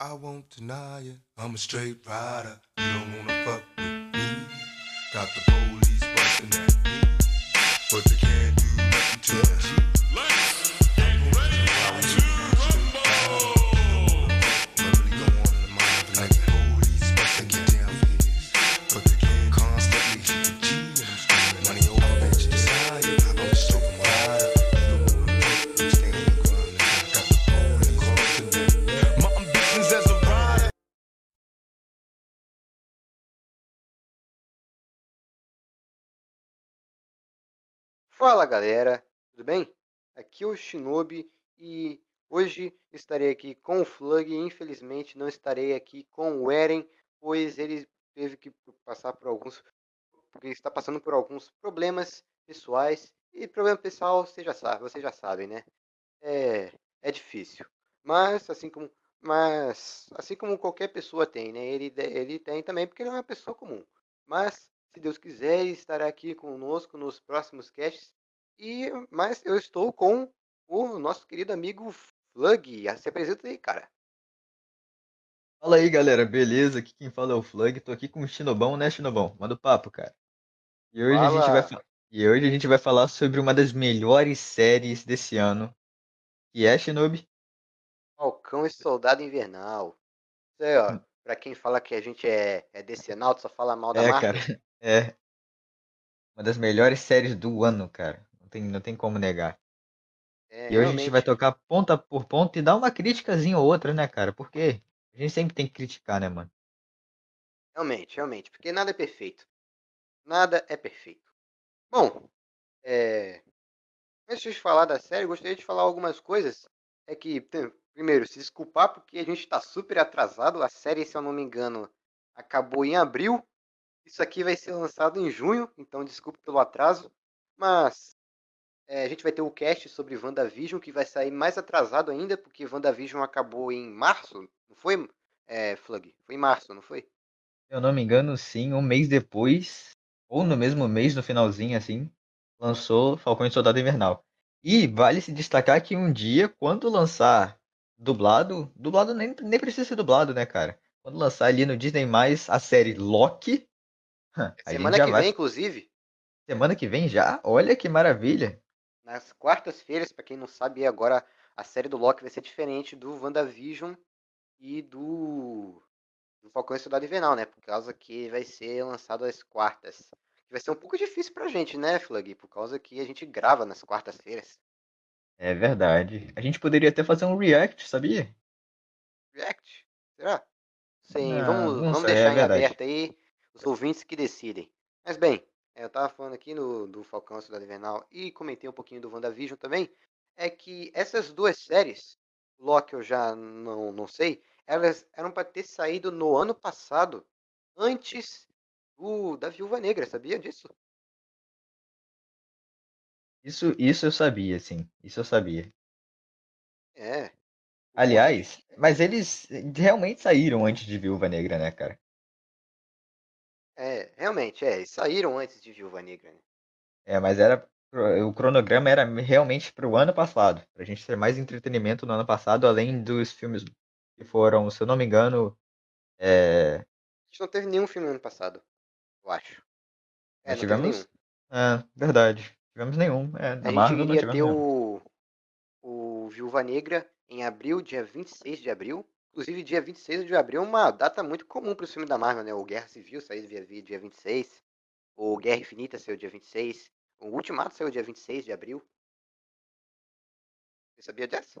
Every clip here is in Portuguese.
I won't deny it. I'm a straight rider. You don't wanna fuck with me. Got the police busting at Fala galera, tudo bem? Aqui é o Shinobi e hoje estarei aqui com o Flug e infelizmente não estarei aqui com o Eren, pois ele teve que passar por alguns. porque está passando por alguns problemas pessoais. E problema pessoal, você já sabe, vocês já sabem, né? É, é difícil. Mas assim como. Mas assim como qualquer pessoa tem, né? Ele, ele tem também porque ele é uma pessoa comum. Mas, se Deus quiser, estará aqui conosco nos próximos casts. E, mas eu estou com o nosso querido amigo Flug. Se apresenta aí, cara. Fala aí, galera, beleza? Aqui quem fala é o Flug. Tô aqui com o Shinobão, né, Shinobão? Manda o papo, cara. E hoje a gente vai, e hoje a gente vai falar sobre uma das melhores séries desse ano, que é Shinobi. Falcão e Soldado Invernal. Isso aí, ó. Pra quem fala que a gente é, é decenalto, só fala mal da É, Marvel. cara, é uma das melhores séries do ano, cara. Não tem, não tem como negar. É, E hoje a gente vai realmente. tocar ponta por ponta e dar uma criticazinha ou outra, né, cara? Porque a gente sempre tem que criticar, né, mano? Realmente, realmente. Porque nada é perfeito. Nada é perfeito. Bom, é, antes de falar da série, gostaria de falar algumas coisas. É que, primeiro, se desculpar porque a gente tá super atrasado. A série, se eu não me engano, acabou em abril. Isso aqui vai ser lançado em junho, então desculpe pelo atraso. Mas é, a gente vai ter o cast sobre WandaVision, que vai sair mais atrasado ainda, porque WandaVision acabou em março, não foi, é, Flug? Foi em março, não foi? Se eu não me engano, sim, um mês depois, ou no mesmo mês, no finalzinho, assim, lançou Falcão e Soldado Invernal. E vale se destacar que um dia, quando lançar dublado, dublado nem, nem precisa ser dublado, né, cara? Quando lançar ali no Disney+, a série Loki, Semana que vai... vem, inclusive, Semana que vem já? Olha que maravilha! nas quartas-feiras, pra quem não sabe, agora a série do Loki vai ser diferente do WandaVision e do, do Falcão e Soldado Invernal, né? Por causa que vai ser lançado às quartas. Vai ser um pouco difícil pra gente, né, Flug? Por causa que a gente grava nas quartas-feiras. É verdade. A gente poderia até fazer um react, sabia? React? Será? Sim, Não, vamos, não vamos sei, é deixar em verdade. aberto aí os ouvintes que decidem. Mas bem, eu tava falando aqui no, do Falcão e Soldado Invernal e comentei um pouquinho do WandaVision também, é que essas duas séries, Loki eu já não, não sei, elas eram para ter saído no ano passado, antes do, da Viúva Negra, sabia disso? Isso, isso eu sabia, sim. Isso eu sabia. É. Aliás, mas eles realmente saíram antes de Viúva Negra, né, cara? É, realmente, é, eles saíram antes de Viúva Negra, né? É, mas era o cronograma era realmente para o ano passado, pra gente ter mais entretenimento no ano passado, além dos filmes que foram, se eu não me engano, é, A gente não teve nenhum filme ano passado, eu acho. É, não tivemos, é, verdade, tivemos nenhum, é, A da gente Marvel não iria ter nenhum. o, o Viúva Negra em abril, dia 26 de abril. Inclusive, dia 26 de abril é uma data muito comum para o filme da Marvel, né? O Guerra Civil saiu dia, dia 26, o Guerra Infinita saiu dia 26, o Ultimato saiu dia 26 de abril. Você sabia dessa?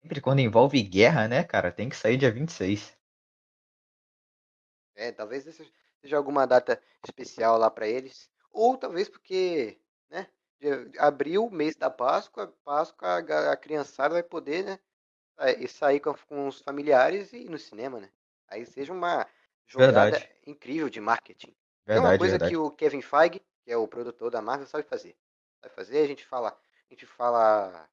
Sempre quando envolve guerra, né, cara, tem que sair dia 26. É, talvez seja alguma data especial lá para eles. Ou talvez porque, né? Abril, mês da Páscoa, Páscoa a, a criançada vai poder, né? Sa- E sair com, com os familiares e ir no cinema, né? Aí seja uma jogada Verdade, incrível de marketing. É uma verdade, coisa que verdade. o Kevin Feige, que é o produtor da Marvel, sabe fazer. Sabe fazer, a gente fala, a gente fala,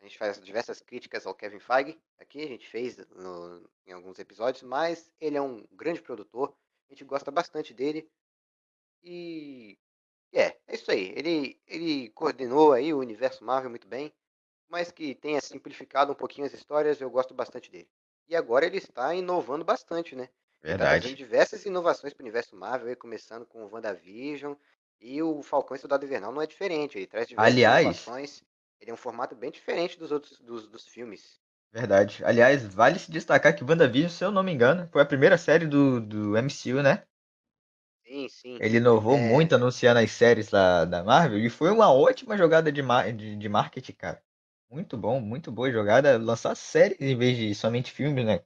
a gente faz diversas críticas ao Kevin Feige aqui, a gente fez no- em alguns episódios, mas ele é um grande produtor, a gente gosta bastante dele e é, é isso aí. Ele, ele coordenou aí o universo Marvel muito bem, mas que tenha simplificado um pouquinho as histórias, eu gosto bastante dele. e agora ele está inovando bastante, né? Ele tá Verdade. diversas inovações para o universo Marvel, aí, começando com o WandaVision, e o Falcão e Soldado Invernal não é diferente, ele traz diversas Aliás, inovações, ele é um formato bem diferente dos outros dos, dos filmes. verdade. Aliás, vale se destacar que WandaVision, se eu não me engano, foi a primeira série do, do MCU, né? Sim, sim. Ele inovou É, muito anunciando as séries da, da Marvel e foi uma ótima jogada de, de, de marketing, cara. Muito bom, muito boa jogada. Lançar séries em vez de somente filmes, né?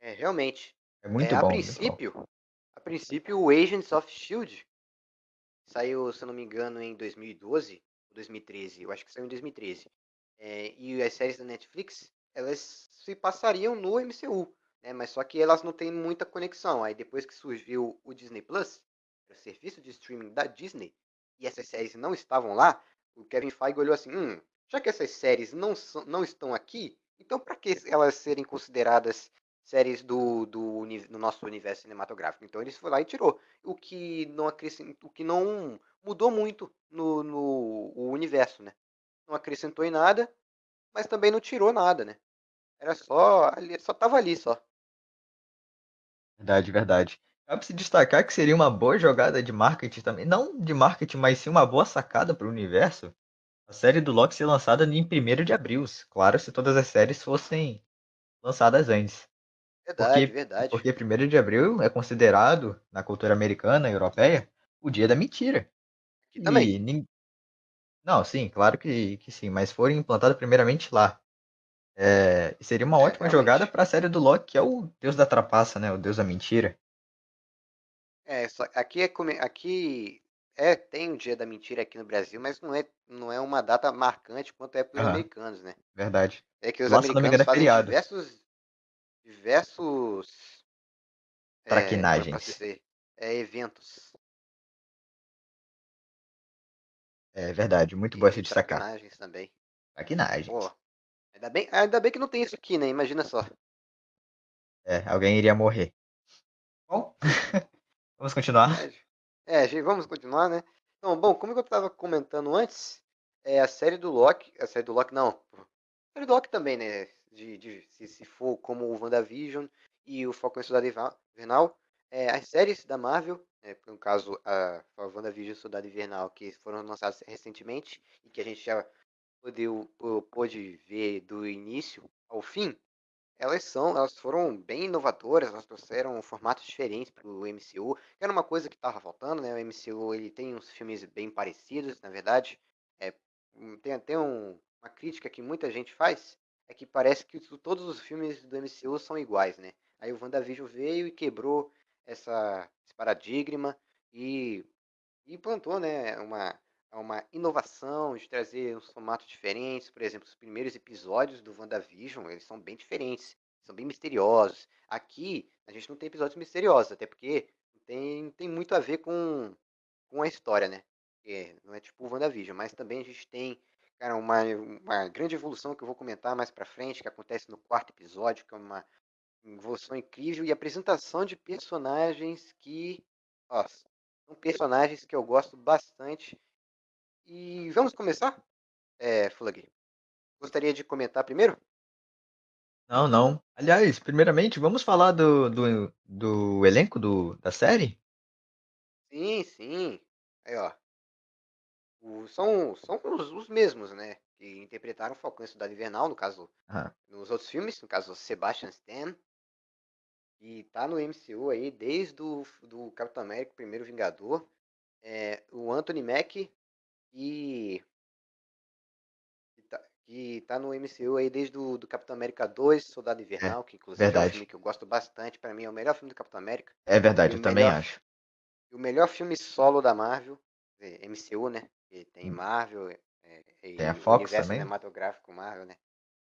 é, realmente. É É, muito a bom, bom. princípio, a princípio, o Agents of Shield saiu, se eu não me engano, em 2012 ou 2013. Eu acho que saiu em 2013. É, e as séries da Netflix, elas se passariam no MCU, né? Mas só que elas não têm muita conexão. Aí depois que surgiu o Disney Plus, o serviço de streaming da Disney, e essas séries não estavam lá, o Kevin Feige olhou assim, hum, já que essas séries não, não estão aqui, então para que elas serem consideradas séries do, do, do nosso universo cinematográfico? Então eles foi lá e tirou. O que não o que não mudou muito no, no universo, né? Não acrescentou em nada, mas também não tirou nada, né? Era só ali, só tava ali só. Verdade, verdade. Cabe se destacar que seria uma boa jogada de marketing também. Não de marketing, mas sim uma boa sacada para o universo. A série do Loki ser lançada em 1 de abril. Claro, se todas as séries fossem lançadas antes. Verdade, Porque, verdade. porque 1 de abril é considerado, na cultura americana e europeia, o dia da mentira. Aqui também. E nin- Não, sim, claro que, que sim, mas foram implantados primeiramente lá. É, seria uma É, ótima jogada para a série do Loki, que é o deus da trapaça, né? O deus da mentira. É, só, aqui é aqui é tem o Dia da Mentira aqui no Brasil, mas não é não é uma data marcante quanto é para os americanos, né? verdade. É que os engano, americanos é fazem feriado. diversos diversos é, eu posso Traquinagens. dizer, é, eventos É verdade, muito bom e se destacar. traquinagens também. Traquinagens. Pô, ainda bem, ainda bem que não tem isso aqui, né? Imagina só. É, alguém iria morrer. Bom, vamos continuar. É, vamos continuar, né? Então, bom, como eu estava comentando antes, é a série do Loki, a série do Loki não, a série do Loki também, né? De, de- se, se for como o WandaVision e o Falcão e Soldado Invernal, é, as séries da Marvel, né, no caso a, a WandaVision e Soldado Invernal, que foram lançadas recentemente e que a gente já pôde, pôde ver do início ao fim, elas são, elas foram bem inovadoras, elas trouxeram formatos diferentes para o MCU, que era uma coisa que estava faltando, né? O MCU ele tem uns filmes bem parecidos, na verdade. É, um, tem até um- uma crítica que muita gente faz, é que parece que todos os filmes do MCU são iguais, né? Aí o WandaVision veio e quebrou essa, esse paradigma e, e implantou, né, uma, uma inovação de trazer uns formatos diferentes. Por exemplo, os primeiros episódios do WandaVision, eles são bem diferentes, são bem misteriosos. Aqui, a gente não tem episódios misteriosos, até porque tem, tem muito a ver com, com a história, né? É, não é tipo o WandaVision, mas também a gente tem, cara, uma, uma grande evolução que eu vou comentar mais pra frente, que acontece no quarto episódio, que é uma evolução incrível e apresentação de personagens que, são personagens que eu gosto bastante. E vamos começar? É, Flug, gostaria de comentar primeiro? Não, não. Aliás, primeiramente, vamos falar do, do, do elenco do, da série? Sim, sim. Aí, ó. O- são são os, os mesmos, né? Que interpretaram Falcão e Soldado Invernal, no caso, nos outros filmes, no caso, Sebastian Stan. E tá no MCU aí desde o do Capitão América, Primeiro Vingador. É, o Anthony Mack e que tá, que tá no MCU aí desde o do Capitão América 2, Soldado Invernal, que inclusive é um verdade. filme que eu gosto bastante, pra mim é o melhor filme do Capitão América. É verdade, eu também acho. e o melhor filme solo da Marvel, é, MCU, né? Que tem Hum. Marvel é, Tem a o Fox universo também? cinematográfico Marvel, né?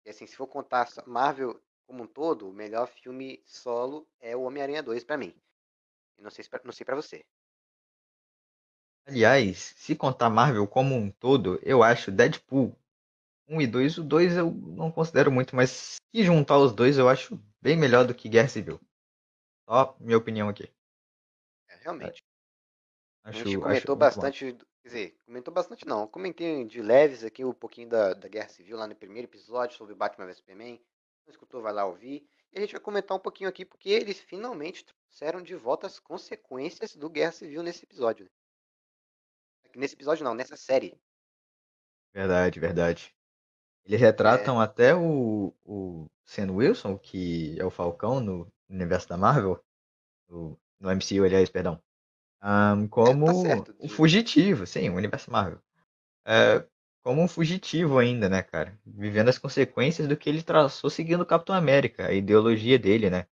E assim, se for contar Marvel como um todo, o melhor filme solo é o Homem-Aranha 2 pra mim. E não sei, não sei pra você. Aliás, se contar Marvel como um todo, eu acho Deadpool 1 e 2. O 2 eu não considero muito, mas se juntar os dois, eu acho bem melhor do que Guerra Civil. Só minha opinião aqui. É, realmente. A gente Acho, acho comentou muito bom. bastante, quer dizer, comentou bastante não, comentei de leves aqui um pouquinho da, da Guerra Civil lá no primeiro episódio sobre Batman vs Superman. não escutou, vai lá ouvir. E a gente vai comentar um pouquinho aqui, porque eles finalmente trouxeram de volta as consequências do Guerra Civil nesse episódio. né? Nesse episódio não, nessa série. Verdade, verdade. Eles retratam até o, o Sam Wilson, que é o Falcão no universo da Marvel, no, no MCU, aliás, perdão, ahn, como tá certo, um fugitivo, sim, o universo Marvel. É, como um fugitivo ainda, né, cara? Vivendo as consequências do que ele traçou seguindo o Capitão América, a ideologia dele, né?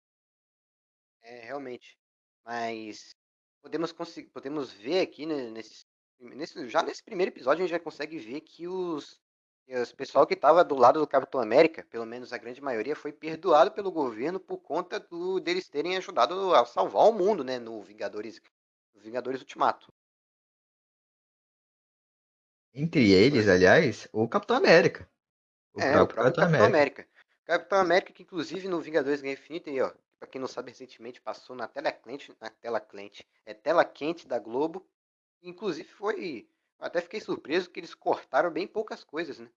É, realmente. Mas podemos, podemos ver aqui, né, nesse, nesse- já nesse primeiro episódio, a gente já consegue ver que os, os pessoal que estava do lado do Capitão América, pelo menos a grande maioria, foi perdoado pelo governo por conta do, deles terem ajudado a salvar o mundo, né, no Vingadores, no Vingadores Ultimato. Entre eles, Oi? aliás, o Capitão América. O é, o próprio próprio Capitão Capitão América. América. Capitão América, que inclusive no Vingadores Guerra Infinita, aí, ó, pra quem não sabe, recentemente passou na tela quente, na tela quente, é tela quente da Globo. Inclusive foi, até fiquei surpreso que eles cortaram bem poucas coisas, né?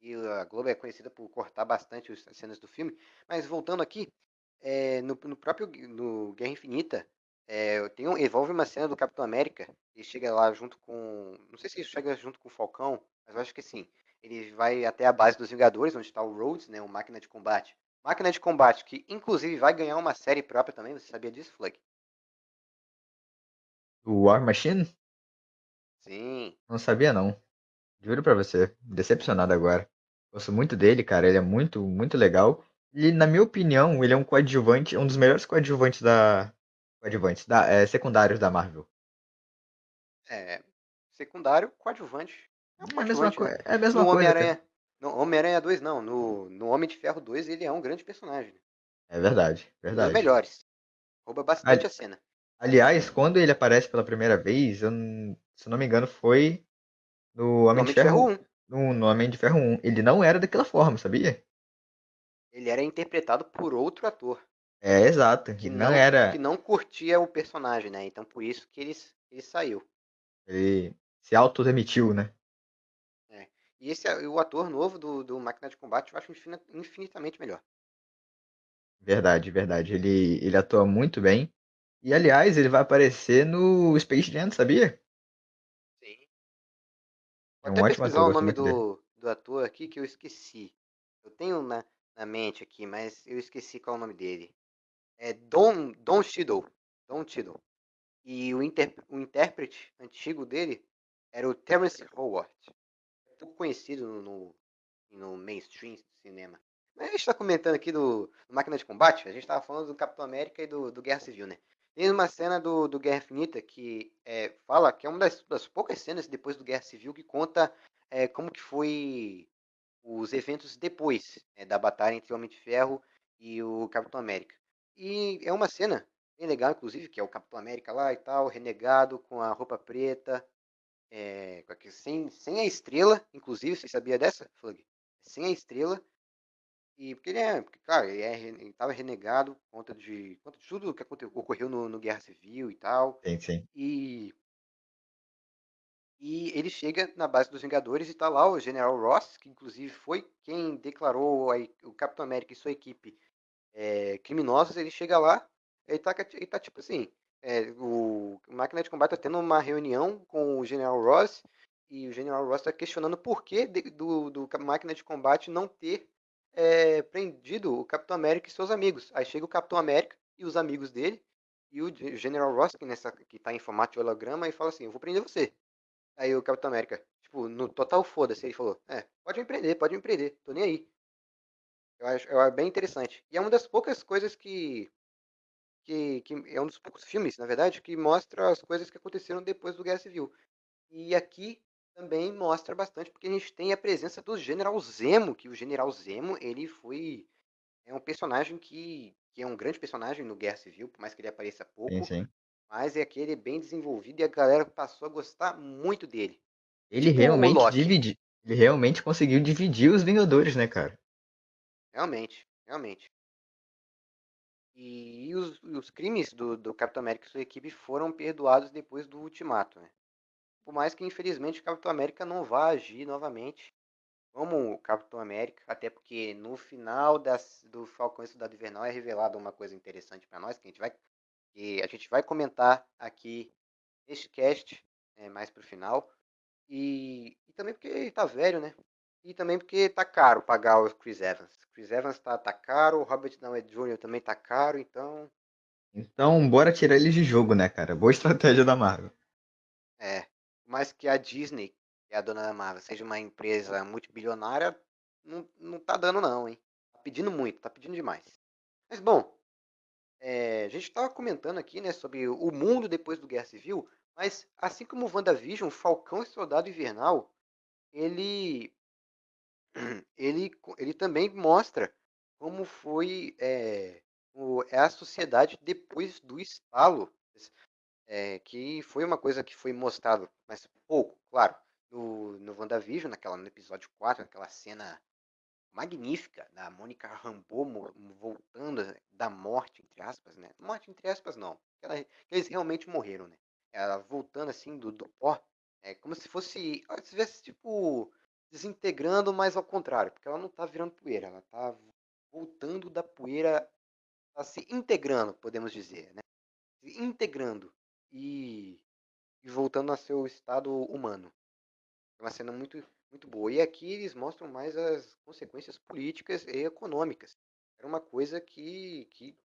E a Globo é conhecida por cortar bastante as cenas do filme. Mas voltando aqui, é, no, no próprio no Guerra Infinita, é, tem um, envolve uma cena do Capitão América. Ele chega lá junto com, não sei se ele chega junto com o Falcão, mas eu acho que sim. Ele vai até a base dos Vingadores, onde está o Rhodes, né, o máquina de combate. Máquina de combate que inclusive vai ganhar uma série própria também. Você sabia disso, Flug? O War Machine? Sim. Não sabia, não. Juro pra você. Decepcionado agora. Gosto muito dele, cara. Ele é muito, muito legal. E, na minha opinião, ele é um coadjuvante, um dos melhores coadjuvantes da. Coadjuvantes, da, é, secundários da Marvel. É, secundário, coadjuvante. É um É a mesma, coadjuvante, co- né? é a mesma No coisa. Homem-Aranha. No Homem-Aranha 2, não. No, no Homem de Ferro 2, ele é um grande personagem. né? É verdade, Um dos verdade. melhores. Rouba bastante a cena. Aliás, quando ele aparece pela primeira vez, eu não- se não me engano, foi no Homem Homem de de Ferro Ferro, 1. no, no Homem de Ferro 1. Ele não era daquela forma, sabia? Ele era interpretado por outro ator. É, exato. Que não, não era. que não curtia o personagem, né? Então por isso que ele, ele saiu. Ele se autodemitiu, né? E esse o ator novo do, do Máquina de Combate eu acho infin- infinitamente melhor. Verdade, verdade. Ele, ele atua muito bem. E, aliás, ele vai aparecer no Space Jam, sabia? É Vou um até ótimo pesquisar ator, o nome do, do ator aqui que eu esqueci. Eu tenho na, na mente aqui, mas eu esqueci qual é o nome dele. É Don, Don Cheadle. Don Cheadle. E o, inter, o intérprete antigo dele era o Terence Howard. Pouco conhecido no, no, no mainstream do cinema. Mas a gente está comentando aqui do, do Máquina de Combate, a gente estava falando do Capitão América e do, do Guerra Civil, né? Tem uma cena do, do Guerra Infinita que é, fala que é uma das, das poucas cenas depois do Guerra Civil que conta é, como que foi os eventos depois né, da batalha entre o Homem de Ferro e o Capitão América. E é uma cena bem legal, inclusive, que é o Capitão América lá e tal, renegado, com a roupa preta, é, sem, sem a estrela, inclusive, você sabia dessa, Flug? Sem a estrela. E porque ele é, porque, claro, ele, é, ele tava renegado por conta de, por conta de tudo que aconte- ocorreu no, no Guerra Civil e tal. Sim, sim. E, e ele chega na base dos Vingadores e tá lá o General Ross, que inclusive foi quem declarou a o Capitão América e sua equipe é, criminosos. Ele chega lá, ele tá, ele tá tipo assim: é, o o Máquina de Combate tá tendo uma reunião com o General Ross e o General Ross tá questionando por que de- do, do Máquina de Combate não ter é, prendido o Capitão América e seus amigos. Aí chega o Capitão América e os amigos dele e o Ge- General Ross, que, nessa, que tá em formato de holograma, e fala assim: Eu vou prender você. Aí o Capitão América, tipo, no total foda-se, ele falou: É, pode me prender, pode me prender, tô nem aí. Eu acho, eu acho bem interessante. E é uma das poucas coisas que, que, que. É um dos poucos filmes, na verdade, que mostra as coisas que aconteceram depois do Guerra Civil. E aqui também mostra bastante, porque a gente tem a presença do General Zemo, que o General Zemo, ele foi. É um personagem que, que é um grande personagem no Guerra Civil, por mais que ele apareça pouco. Sim, sim. Mas é aquele bem desenvolvido e a galera passou a gostar muito dele. Ele Tipo realmente dividi... Ele realmente conseguiu dividir os Vingadores, né, cara? Realmente, realmente. E os, os crimes do, do Capitão América e sua equipe foram perdoados depois do Ultimato, né? Por mais que, infelizmente, o Capitão América não vá agir novamente como o Capitão América, até porque no final das, do Falcão e Soldado Invernal é revelado uma coisa interessante para nós, que a gente vai que a gente vai comentar aqui neste cast, é, mais pro final. E, e também porque tá velho, né? E também porque tá caro pagar o Chris Evans. Chris Evans tá, tá caro, o Robert Downey Jr. também tá caro, então Então, bora tirar eles de jogo, né, cara? Boa estratégia da Marvel. É, mais que a Disney, que é a dona da Marvel, seja uma empresa multibilionária, não, não tá dando não, hein? Tá pedindo muito, tá pedindo demais. Mas bom, é, a gente tava comentando aqui, né, sobre o mundo depois do Guerra Civil, mas assim como o WandaVision, Falcão e Soldado Invernal, ele, ele, ele também mostra como foi é, o, é a sociedade depois do estalo é, que foi uma coisa que foi mostrado, mas pouco, claro, no, no WandaVision, naquela, no episódio 4, naquela cena magnífica da Mônica Rambeau voltando da morte, entre aspas, né? Morte, entre aspas, não. ela- eles realmente morreram, né? Ela voltando assim do, do pó, é como se fosse, se estivesse, tipo, desintegrando, mas ao contrário, porque ela não tá virando poeira, ela tá voltando da poeira, tá se integrando, podemos dizer, né? Se integrando e, e voltando a seu estado humano. É uma cena muito, muito boa. E aqui eles mostram mais as consequências políticas e econômicas. Era uma coisa que, que,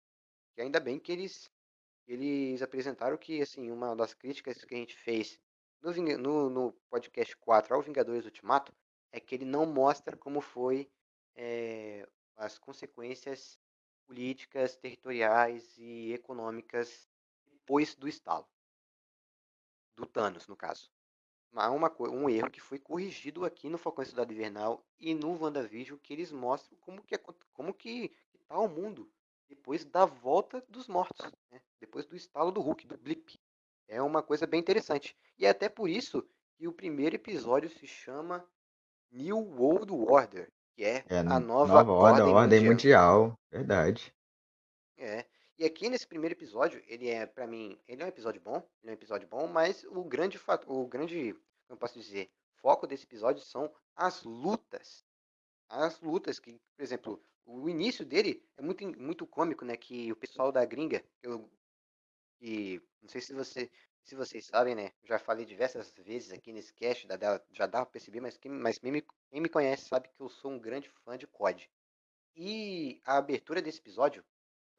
que ainda bem que eles, eles apresentaram que, assim, uma das críticas que a gente fez no, no, no podcast 4 ao Vingadores Ultimato é que ele não mostra como foi é, as consequências políticas, territoriais e econômicas depois do estalo. Do Thanos, no caso. Mas uma, co- um erro que foi corrigido aqui no Falcão e Soldado Invernal e no WandaVision, que eles mostram como que, como que, que tá o mundo depois da volta dos mortos, né? depois do estalo do Hulk, do blip. É uma coisa bem interessante. E é até por isso que o primeiro episódio se chama New World Order, que é, É, a nova, nova ordem, ordem, ordem mundial. mundial. Verdade. É. E aqui nesse primeiro episódio, ele é, pra mim, ele é um episódio bom, ele é um episódio bom, mas o grande fato, o grande, como posso dizer, foco desse episódio são as lutas. As lutas que, por exemplo, o início dele é muito, muito cômico, né, que o pessoal da gringa, eu, que, não sei se você, se vocês sabem, né, já falei diversas vezes aqui nesse cast, já dá pra perceber, mas quem, mas quem me, quem me conhece sabe que eu sou um grande fã de COD. E a abertura desse episódio,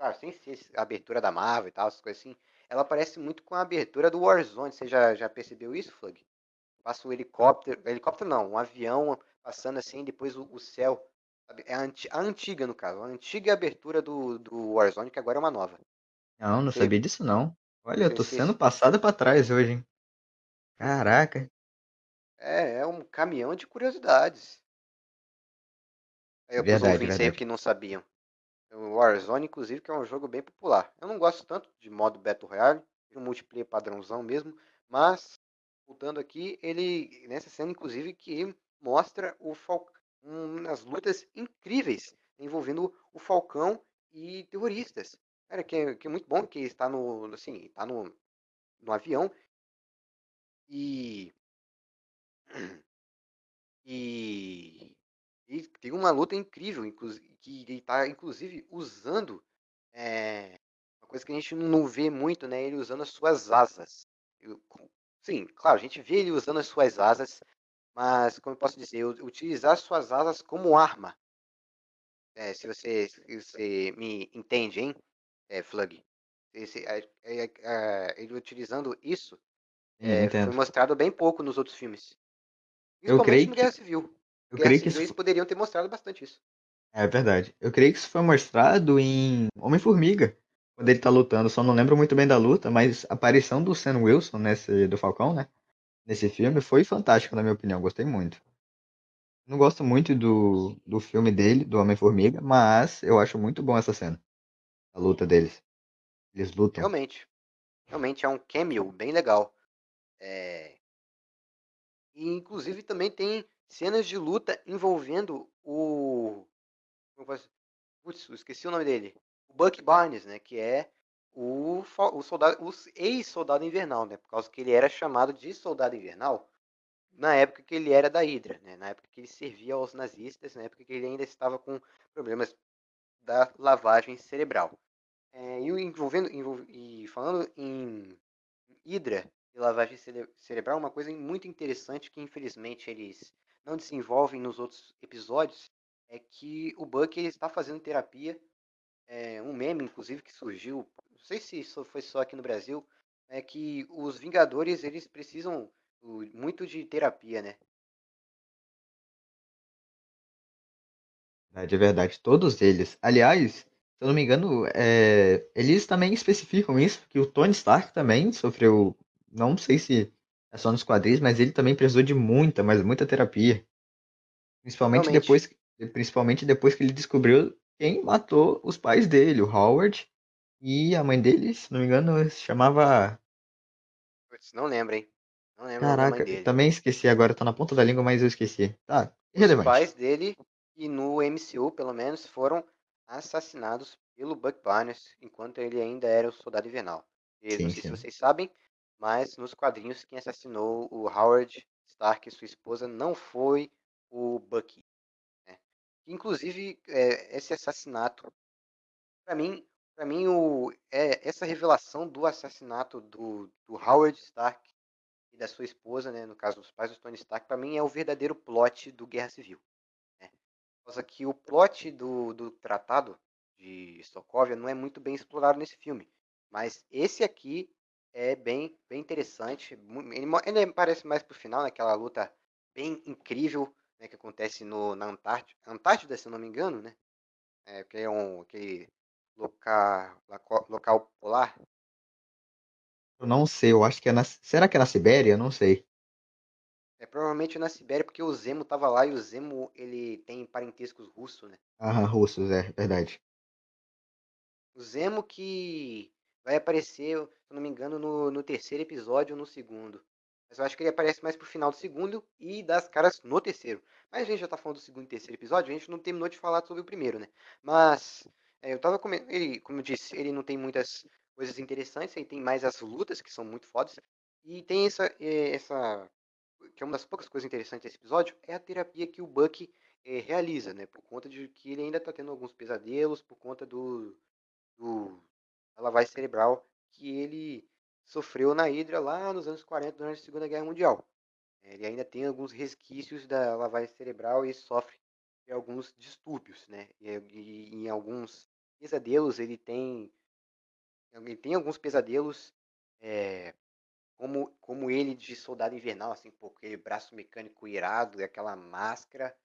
Claro, sem ser a abertura da Marvel e tal, essas coisas assim. Ela parece muito com a abertura do Warzone. Você já, já percebeu isso, Flug? Passa o helicóptero. Helicóptero não, um avião passando assim, depois o, o céu. sabe? É a, anti- a antiga, no caso. A antiga abertura do, do Warzone, que agora é uma nova. Não, não Você- sabia disso não. Olha, eu tô sendo passada pra trás hoje, hein? Caraca. É, é um caminhão de curiosidades. Aí, pros Verdade, verdade. que não sabiam. O Warzone, inclusive, que é um jogo bem popular. Eu não gosto tanto de modo Battle Royale, um multiplayer padrãozão mesmo, mas voltando aqui, ele nessa cena inclusive que mostra o Fal... umas lutas incríveis envolvendo o Falcão e terroristas. Cara, que é, que é muito bom que está no assim, está no, no avião e e, e tem uma luta incrível, que ele está inclusive usando é, uma coisa que a gente não vê muito, né? Ele usando as suas asas. Eu- sim, claro, a gente vê ele usando as suas asas, mas como eu posso dizer, utilizar as suas asas como arma. É, se você, se você me entende, hein, é, Flug? Esse, é, é, é, ele utilizando isso é, foi mostrado bem pouco nos outros filmes. Eu creio no que- Guerra Civil. Eu Guerra creio que isso poderiam ter mostrado bastante isso. é verdade. Eu creio que isso foi mostrado em Homem-Formiga, quando ele tá lutando. Só não lembro muito bem da luta, mas a aparição do Sam Wilson nesse do Falcão, né? Nesse filme foi fantástico, na minha opinião. Gostei muito. Não gosto muito do, do filme dele, do Homem-Formiga, mas eu acho muito bom essa cena. A luta deles. Eles lutam. Realmente. Realmente é um cameo bem legal. É... E inclusive também tem cenas de luta envolvendo o. Putz, esqueci o nome dele. O Buck Barnes, né? Que é o, o soldado, o ex-soldado invernal, né? Por causa que ele era chamado de soldado invernal na época que ele era da Hydra, né? Na época que ele servia aos nazistas, na época que ele ainda estava com problemas da lavagem cerebral. É, e envolvendo envol- e falando em Hydra e lavagem cere- cerebral, uma coisa muito interessante que infelizmente eles não desenvolvem nos outros episódios é que o Bucky ele está fazendo terapia. É, um meme, inclusive, que surgiu, não sei se isso foi só aqui no Brasil, é que os Vingadores eles precisam muito de terapia, né? Verdade, é verdade. Todos eles. Aliás, se eu não me engano, é, eles também especificam isso, que o Tony Stark também sofreu. Não sei se é só nos quadris, mas ele também precisou de muita, mas muita terapia. Principalmente Realmente. depois, principalmente depois que ele descobriu quem matou os pais dele, o Howard e a mãe dele, se não me engano, se chamava. Putz, não lembro, hein? Não lembro Caraca, também esqueci agora, tá na ponta da língua, mas eu esqueci. Tá, Os irrelevante. pais dele, e no MCU, pelo menos, foram assassinados pelo Buck Barnes enquanto ele ainda era o Soldado Invernal. E Sim, não sei se sim. vocês sabem, mas nos quadrinhos quem assassinou o Howard Stark e sua esposa não foi o Bucky. né? Inclusive, é, esse assassinato, para mim, para mim o, é, essa revelação do assassinato do, do Howard Stark e da sua esposa, né, no caso dos pais do Tony Stark, para mim é o verdadeiro plot do Guerra Civil. Né? Causa que o plot do, do tratado de Sokovia não é muito bem explorado nesse filme. Mas esse aqui é bem, bem interessante. Ele, ele parece mais pro final, naquela luta bem incrível né, que acontece no, na Antártida, Antártida, se eu não me engano, né? É, que é um aquele local, local, polar. Eu não sei, eu acho que é na. Será que é na Sibéria? Eu não sei. É provavelmente na Sibéria, porque o Zemo tava lá e o Zemo ele tem parentescos russos, né? Aham, russos, é verdade. O Zemo que vai aparecer, se não me engano, no, no terceiro episódio ou no segundo. Mas eu acho que ele aparece mais pro final do segundo e das caras no terceiro. Mas a gente já tá falando do segundo e terceiro episódio, a gente não terminou de falar sobre o primeiro, né? Mas é, eu tava comentando, ele, como eu disse, ele não tem muitas coisas interessantes, ele tem mais as lutas, que são muito fodas. E tem essa, é, essa que é uma das poucas coisas interessantes desse episódio, é a terapia que o Bucky é, realiza, né? Por conta de que ele ainda tá tendo alguns pesadelos, por conta do, do da lavagem cerebral que ele sofreu na Hydra lá nos anos 40, durante a Segunda Guerra Mundial. É, Ele ainda tem alguns resquícios da lavagem cerebral e sofre de alguns distúrbios, né? E, e em alguns pesadelos ele tem ele tem alguns pesadelos é, como, como ele de soldado invernal, assim, pô, aquele braço mecânico irado e aquela máscara.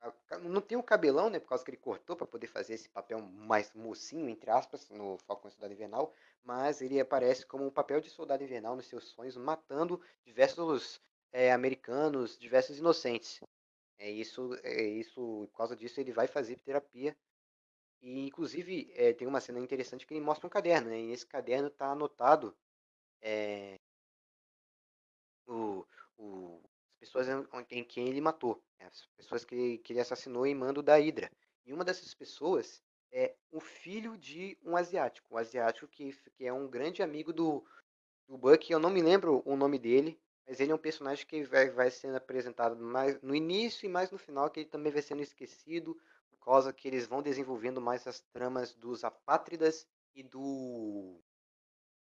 A- ca- Não tem o cabelão, né? Por causa que ele cortou para poder fazer esse papel mais mocinho, entre aspas, no Falcão Soldado Invernal. Mas ele aparece como um papel de soldado invernal nos seus sonhos, matando diversos é, americanos, diversos inocentes. É isso, é isso, por causa disso ele vai fazer terapia. E inclusive é, tem uma cena interessante que ele mostra um caderno, né? E nesse caderno tá anotado é, o, o, pessoas em quem ele matou, né, as pessoas que, que ele assassinou em mando da Hydra. E uma dessas pessoas é o filho de um asiático, um asiático que, que é um grande amigo do, do Buck, eu não me lembro o nome dele, mas ele é um personagem que vai, vai sendo apresentado mais no início e mais no final, que ele também vai sendo esquecido, por causa que eles vão desenvolvendo mais as tramas dos apátridas e do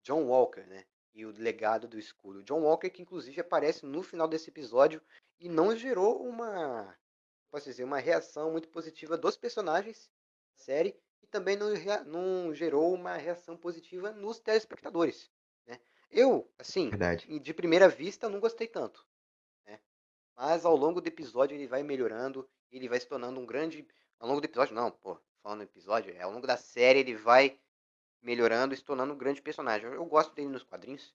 John Walker, né? E o legado do escudo. John Walker, que inclusive aparece no final desse episódio e não gerou uma, posso dizer, uma reação muito positiva dos personagens da série e também não, não gerou uma reação positiva nos telespectadores, né? Eu, assim, Verdade. de primeira vista, não gostei tanto, né? Mas ao longo do episódio ele vai melhorando, ele vai se tornando um grande. Ao longo do episódio, não, pô, falando do episódio, é ao longo da série ele vai melhorando e se tornando um grande personagem. Eu gosto dele nos quadrinhos.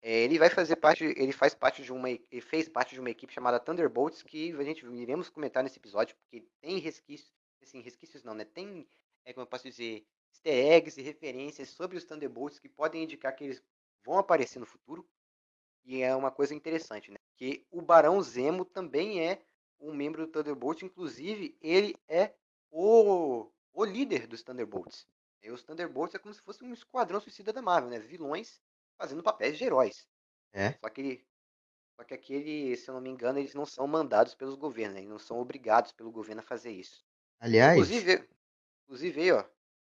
É, ele vai fazer parte, ele faz parte de uma, ele fez parte de uma equipe chamada Thunderbolts que a gente iremos comentar nesse episódio porque tem resquícios, assim, resquícios não, né? Tem, é como eu posso dizer, easter eggs e referências sobre os Thunderbolts que podem indicar que eles vão aparecer no futuro. E é uma coisa interessante, né? Que o Barão Zemo também é um membro do Thunderbolt, inclusive ele é o, o líder dos Thunderbolts. E os Thunderbolts é como se fosse um esquadrão suicida da Marvel, né? Vilões fazendo papéis de heróis. É. Só que Só que aquele, se eu não me engano, eles não são mandados pelos governos, né? eles não são obrigados pelo governo a fazer isso. Aliás, Inclusive, inclusive aí, ó,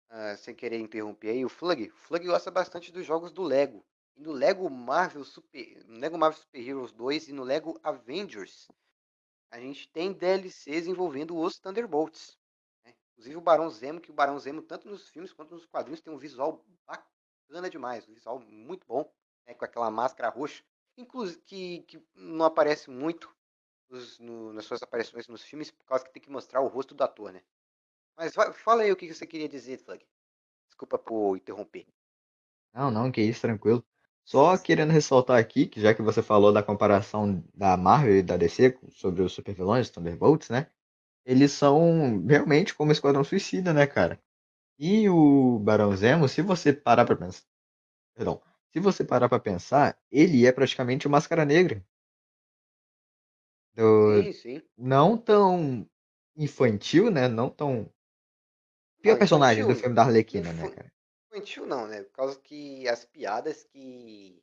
ah, sem querer interromper aí, o Flug, o Flug gosta bastante dos jogos do Lego. E no Lego Marvel Super, no Lego Marvel Super Heroes 2 e no Lego Avengers, a gente tem DLCs envolvendo os Thunderbolts. Inclusive o Barão Zemo, que o Barão Zemo, tanto nos filmes quanto nos quadrinhos, tem um visual bacana demais, um visual muito bom, né? com aquela máscara roxa, inclusive que, que não aparece muito nos- no- nas suas aparições nos filmes, por causa que tem que mostrar o rosto do ator, né? Mas fala aí o que você queria dizer, Flug. Desculpa por interromper. não, não, que isso, tranquilo. Só querendo ressaltar aqui, que já que você falou da comparação da Marvel e da DC sobre os supervilões, os Thunderbolts, né? Eles são realmente como Esquadrão Suicida, né, cara? E o Barão Zemo, se você parar pra pensar, perdão, se você parar pra pensar, ele é praticamente o Máscara Negra. Do, Sim, sim. não tão infantil, né? Não tão. Pior Não, personagem do infantil- filme da Arlequina, né, infan- cara? Infantil não, né? Por causa que as piadas que,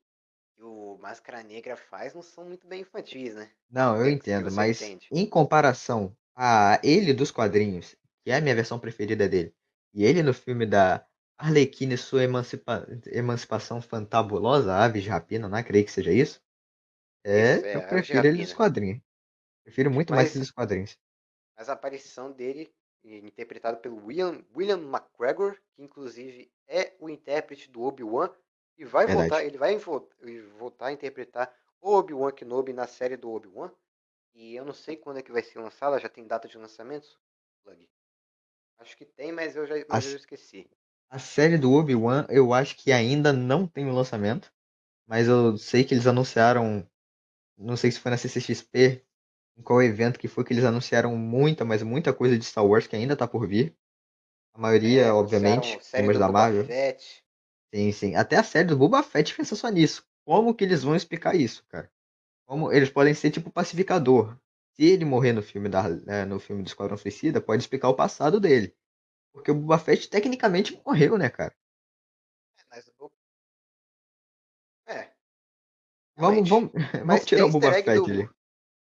que o Máscara Negra faz não são muito bem infantis, né? Não, eu entendo, mas entende. em comparação a ele dos quadrinhos, que é a minha versão preferida dele, e ele no filme da Arlequina e sua emancipa- emancipação fantabulosa, Aves de Rapina, não creio que seja isso. É, Isso, é, eu prefiro ele dos quadrinhos. Prefiro muito mais Mas- ele dos quadrinhos. Mas a aparição dele, interpretado pelo William, William McGregor, que inclusive é o intérprete do Obi-Wan, e vai Verdade. voltar, ele vai vo- voltar a interpretar o Obi-Wan Kenobi na série do Obi-Wan. E eu não sei quando é que vai ser lançada, já tem data de lançamento? Plug. Acho que tem, mas eu já, mas As- eu esqueci. A série do Obi-Wan, eu acho que ainda não tem o lançamento, mas eu sei que eles anunciaram, não sei se foi na CCXP, em qual evento que foi que eles anunciaram muita, mas muita coisa de Star Wars que ainda tá por vir. A maioria, É, obviamente, filmes da Boba Marvel. Fett. Sim, sim. Até a série do Boba Fett pensa só nisso. Como que eles vão explicar isso, cara? Como eles podem ser tipo pacificador. Se ele morrer no filme da, né, no filme do Esquadrão Suicida, pode explicar o passado dele. Porque o Boba Fett tecnicamente morreu, né, cara? É, mas o- É, Vamos, vamos, vamos tirar o Boba Fett do- ali.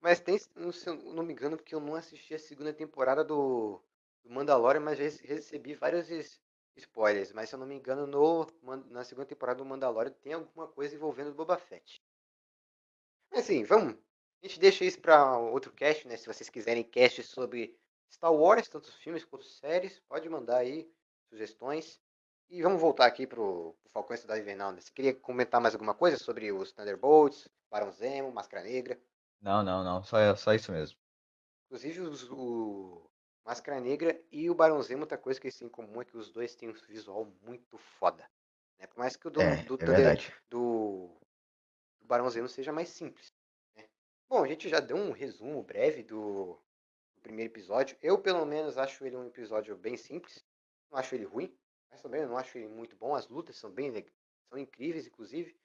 Mas tem, não se eu não me engano, porque eu não assisti a segunda temporada do, do Mandalorian, mas recebi vários spoilers. Mas se eu não me engano, no, na segunda temporada do Mandalorian tem alguma coisa envolvendo o Boba Fett. Mas assim, vamos. A gente deixa isso para outro cast, né? Se vocês quiserem cast sobre Star Wars, tanto filmes quanto séries, pode mandar aí sugestões. E vamos voltar aqui pro, pro Falcão e Cidade Invernal, né? Você queria comentar mais alguma coisa sobre os Thunderbolts, Barão Zemo, Máscara Negra? Não, não, não. Só, só isso mesmo. Inclusive os- o Máscara Negra e o Barão Zemo, outra coisa que eles têm em comum é que os dois têm um visual muito foda. Né? Por mais que o do, É, do, é verdade. do, do Barão Zemo seja mais simples. né? Bom, a gente já deu um resumo breve do, do primeiro episódio. Eu, pelo menos, acho ele um episódio bem simples. Não acho ele ruim, mas também não acho ele muito bom. As lutas são bem são incríveis, inclusive.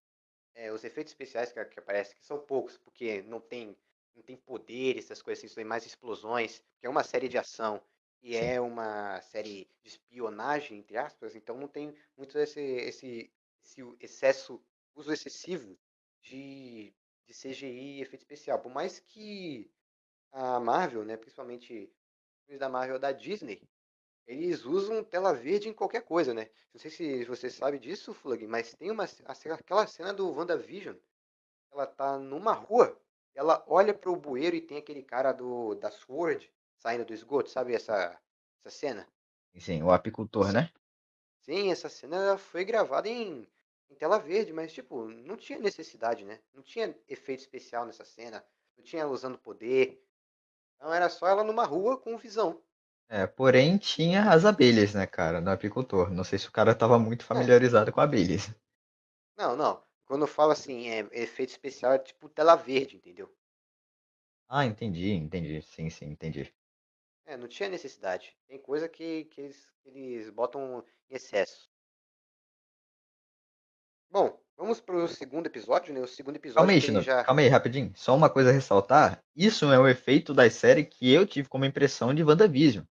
É, os efeitos especiais que, que aparecem que são poucos, porque não tem, não tem poderes, essas coisas assim, são mais explosões, que é uma série de ação e Sim. é uma série de espionagem, entre aspas, então não tem muito esse, esse, esse excesso, uso excessivo de, de CGI e efeito especial. Por mais que a Marvel, né, principalmente os filmes da Marvel da Disney, eles usam tela verde em qualquer coisa, né? Não sei se você sabe disso, Flug, mas tem uma aquela cena do WandaVision. Ela tá numa rua, ela olha pro bueiro e tem aquele cara do da Sword saindo do esgoto, sabe essa essa cena? Sim, o apicultor, né? Sim, essa cena foi gravada em, em tela verde, mas tipo, não tinha necessidade, né? Não tinha efeito especial nessa cena, não tinha ela usando poder. Então era só ela numa rua com visão. É, porém tinha as abelhas, né, cara, no apicultor. Não sei se o cara tava muito familiarizado com abelhas. Não, não. Quando eu falo assim, é efeito especial é tipo tela verde, entendeu? Ah, entendi, entendi. Sim, sim, entendi. É, não tinha necessidade. Tem coisa que, que eles, que eles botam em excesso. Bom, vamos pro segundo episódio, né? O segundo episódio Calma aí, Shino, já. calma aí, rapidinho. Só uma coisa a ressaltar. Isso é o efeito da série que eu tive como impressão de WandaVision.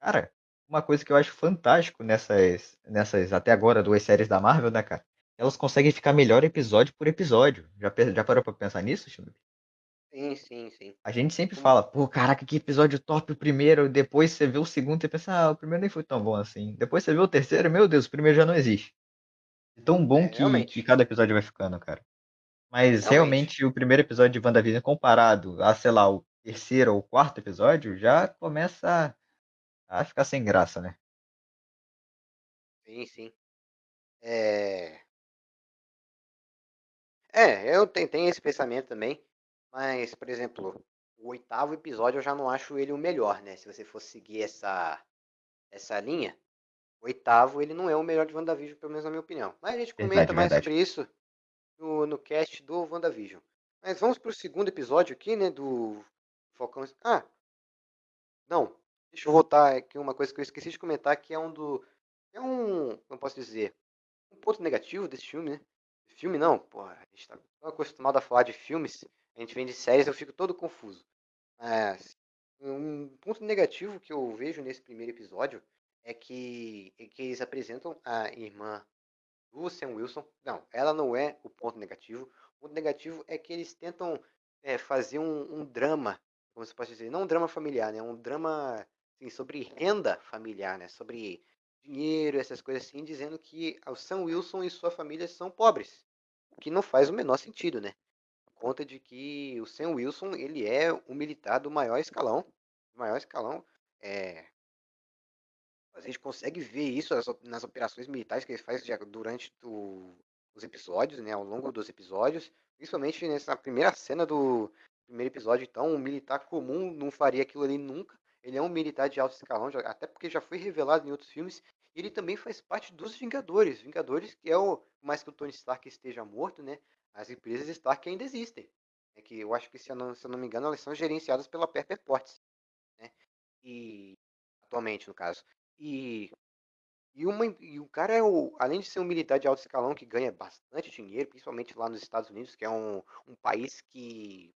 Cara, uma coisa que eu acho fantástico nessas, nessas, até agora, duas séries da Marvel, né, cara? elas conseguem ficar melhor episódio por episódio. Já, já parou pra pensar nisso, Shinobi? Sim, sim, sim. A gente sempre fala, pô, caraca, que episódio top o primeiro. Depois você vê o segundo e pensa, ah, o primeiro nem foi tão bom assim. Depois você vê o terceiro, meu Deus, o primeiro já não existe. É tão bom É, que, que cada episódio vai ficando, cara. Mas Realmente. realmente o primeiro episódio de WandaVision comparado a, sei lá, o terceiro ou quarto episódio, já começa a ficar sem graça, né? Sim, sim. É. É, eu tenho, esse pensamento também, mas, por exemplo, o oitavo episódio eu já não acho ele o melhor, né? Se você for seguir essa, essa linha, oitavo ele não é o melhor de WandaVision, pelo menos na minha opinião. Mas a gente comenta Verdade, mais verdade. sobre isso no, no cast do WandaVision. Mas vamos pro segundo episódio aqui, né? Do Falcão. Ah! Não, deixa eu voltar aqui uma coisa que eu esqueci de comentar, que é um do. É um. Como posso dizer? Um ponto negativo desse filme, né? Filme não, porra, a gente tá tão acostumado a falar de filmes, a gente vem de séries, eu fico todo confuso. Mas um ponto negativo que eu vejo nesse primeiro episódio é que, é que eles apresentam a irmã do Sam Wilson. Não, ela não é o ponto negativo. O ponto negativo é que eles tentam é, fazer um, um drama, como se pode dizer, não um drama familiar, né? Um drama assim, sobre renda familiar, né? Sobre dinheiro, essas coisas assim, dizendo que o Sam Wilson e sua família são pobres. O que não faz o menor sentido, né? Por conta de que o Sam Wilson, ele é um militar do maior escalão. Maior escalão. É... A gente consegue ver isso nas op- nas operações militares que ele faz durante o- os episódios, né? Ao longo dos episódios. Principalmente nessa primeira cena do primeiro episódio. Então, um militar comum não faria aquilo ali nunca. Ele é um militar de alto escalão, até porque já foi revelado em outros filmes. E ele também faz parte dos Vingadores. Vingadores, que é o. Mais que o Tony Stark esteja morto, né? As empresas Stark ainda existem. É que eu acho que, se eu não, se eu não me engano, elas são gerenciadas pela Pepper Potts. Né? E. Atualmente, no caso. E. E, uma, e o cara é o. Além de ser um militar de alto escalão que ganha bastante dinheiro, principalmente lá nos Estados Unidos, que é um, um país que.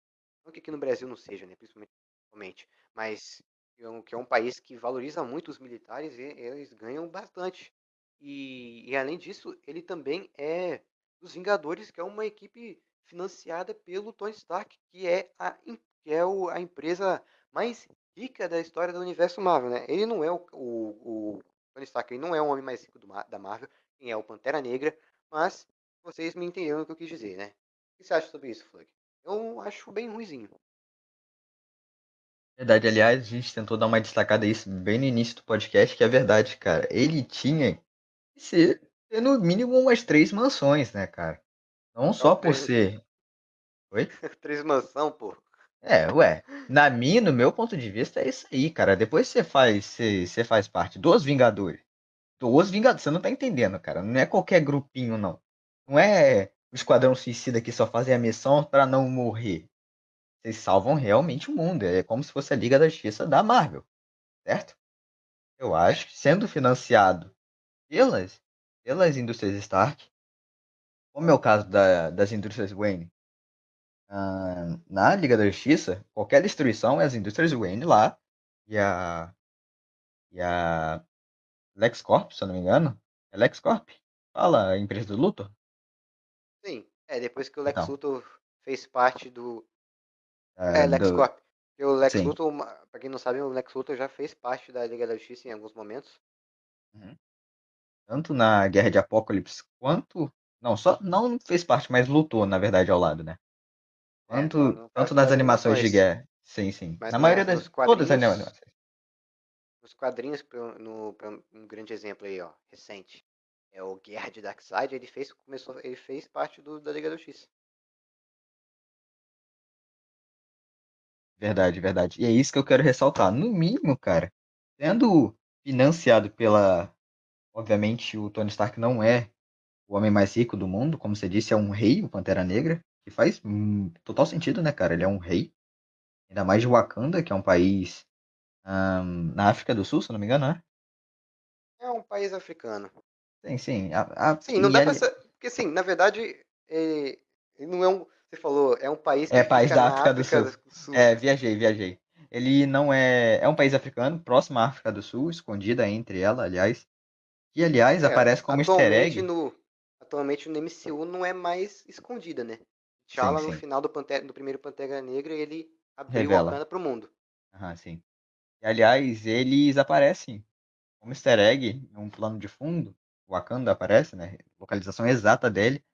Não que aqui no Brasil não seja, né? Principalmente. Mas que é um- que é um país que valoriza muito os militares e eles ganham bastante. E, e além disso, ele também é dos Vingadores, que é uma equipe financiada pelo Tony Stark, que é a, que é o- a empresa mais rica da história do universo Marvel, né? Ele não é o, o, o Tony Stark, ele não é o homem mais rico do da Marvel, quem é o Pantera Negra, mas vocês me entenderam o que eu quis dizer, né? O que você acha sobre isso, Flug? Eu acho bem ruizinho. Verdade, aliás, a gente tentou dar uma destacada isso bem no início do podcast, que é verdade, cara. Ele tinha que ser, ter no mínimo umas três mansões, né, cara? Não só por três- ser. Oi? Três mansão, pô. É, ué. Na minha, no meu ponto de vista, é isso aí, cara. Depois você faz, você, você faz parte dos Vingadores. Dos Vingadores, você não tá entendendo, cara. Não é qualquer grupinho, não. Não é o Esquadrão Suicida que só fazem a missão pra não morrer. Vocês salvam realmente o mundo. É como se fosse a Liga da Justiça da Marvel, certo? Eu acho que sendo financiado pelas, pelas indústrias Stark, como é o caso da- das indústrias Wayne, ah, na Liga da Justiça, qualquer destruição é as indústrias Wayne lá e a e a LexCorp, se eu não me engano, é LexCorp? Fala, a empresa do Luthor? Sim. É, depois que o Lex Então. Luthor fez parte do. Ah, É, Lex do- o Lex Sim. Luthor, pra quem não sabe, o Lex Luthor já fez parte da Liga da Justiça em alguns momentos. tanto na Guerra de Apocalipse quanto não só não fez parte, mas lutou na verdade ao lado, né? É, não- não tanto nas animações de guerra, sim, sim. Mas na maioria das todas as animações. Nos quadrinhos, no, pra um grande exemplo aí, ó, recente. É o Guerra de Darkseid, ele fez, começou, ele fez parte do, da Liga da Justiça. Verdade, verdade. E é isso que eu quero ressaltar. No mínimo, cara, sendo financiado pela. Obviamente, o Tony Stark não é o homem mais rico do mundo, como você disse, é um rei, o Pantera Negra, que faz hum, total sentido, né, cara? Ele é um rei. Ainda mais de Wakanda, que é um país ahn, na África do Sul, se não me engano, né? É um país africano. Sim, sim. A, a- Sim, não e dá ali- pra ser. Porque, assim, na verdade, ele, ele não é um. Você falou, é um país É país da na África do África do Sul. É, viajei, viajei. Ele não é. É um país africano, próximo à África do Sul, escondida entre ela, aliás. Que, aliás, É, aparece como easter egg. No, atualmente no MCU não é mais escondida, né? T'Challa no final do, Pantera, do primeiro Pantera Negra, ele abriu Revela. Wakanda pro mundo. Aham, sim. E, aliás, eles aparecem como easter egg em um plano de fundo. O Wakanda aparece, né? Localização exata dele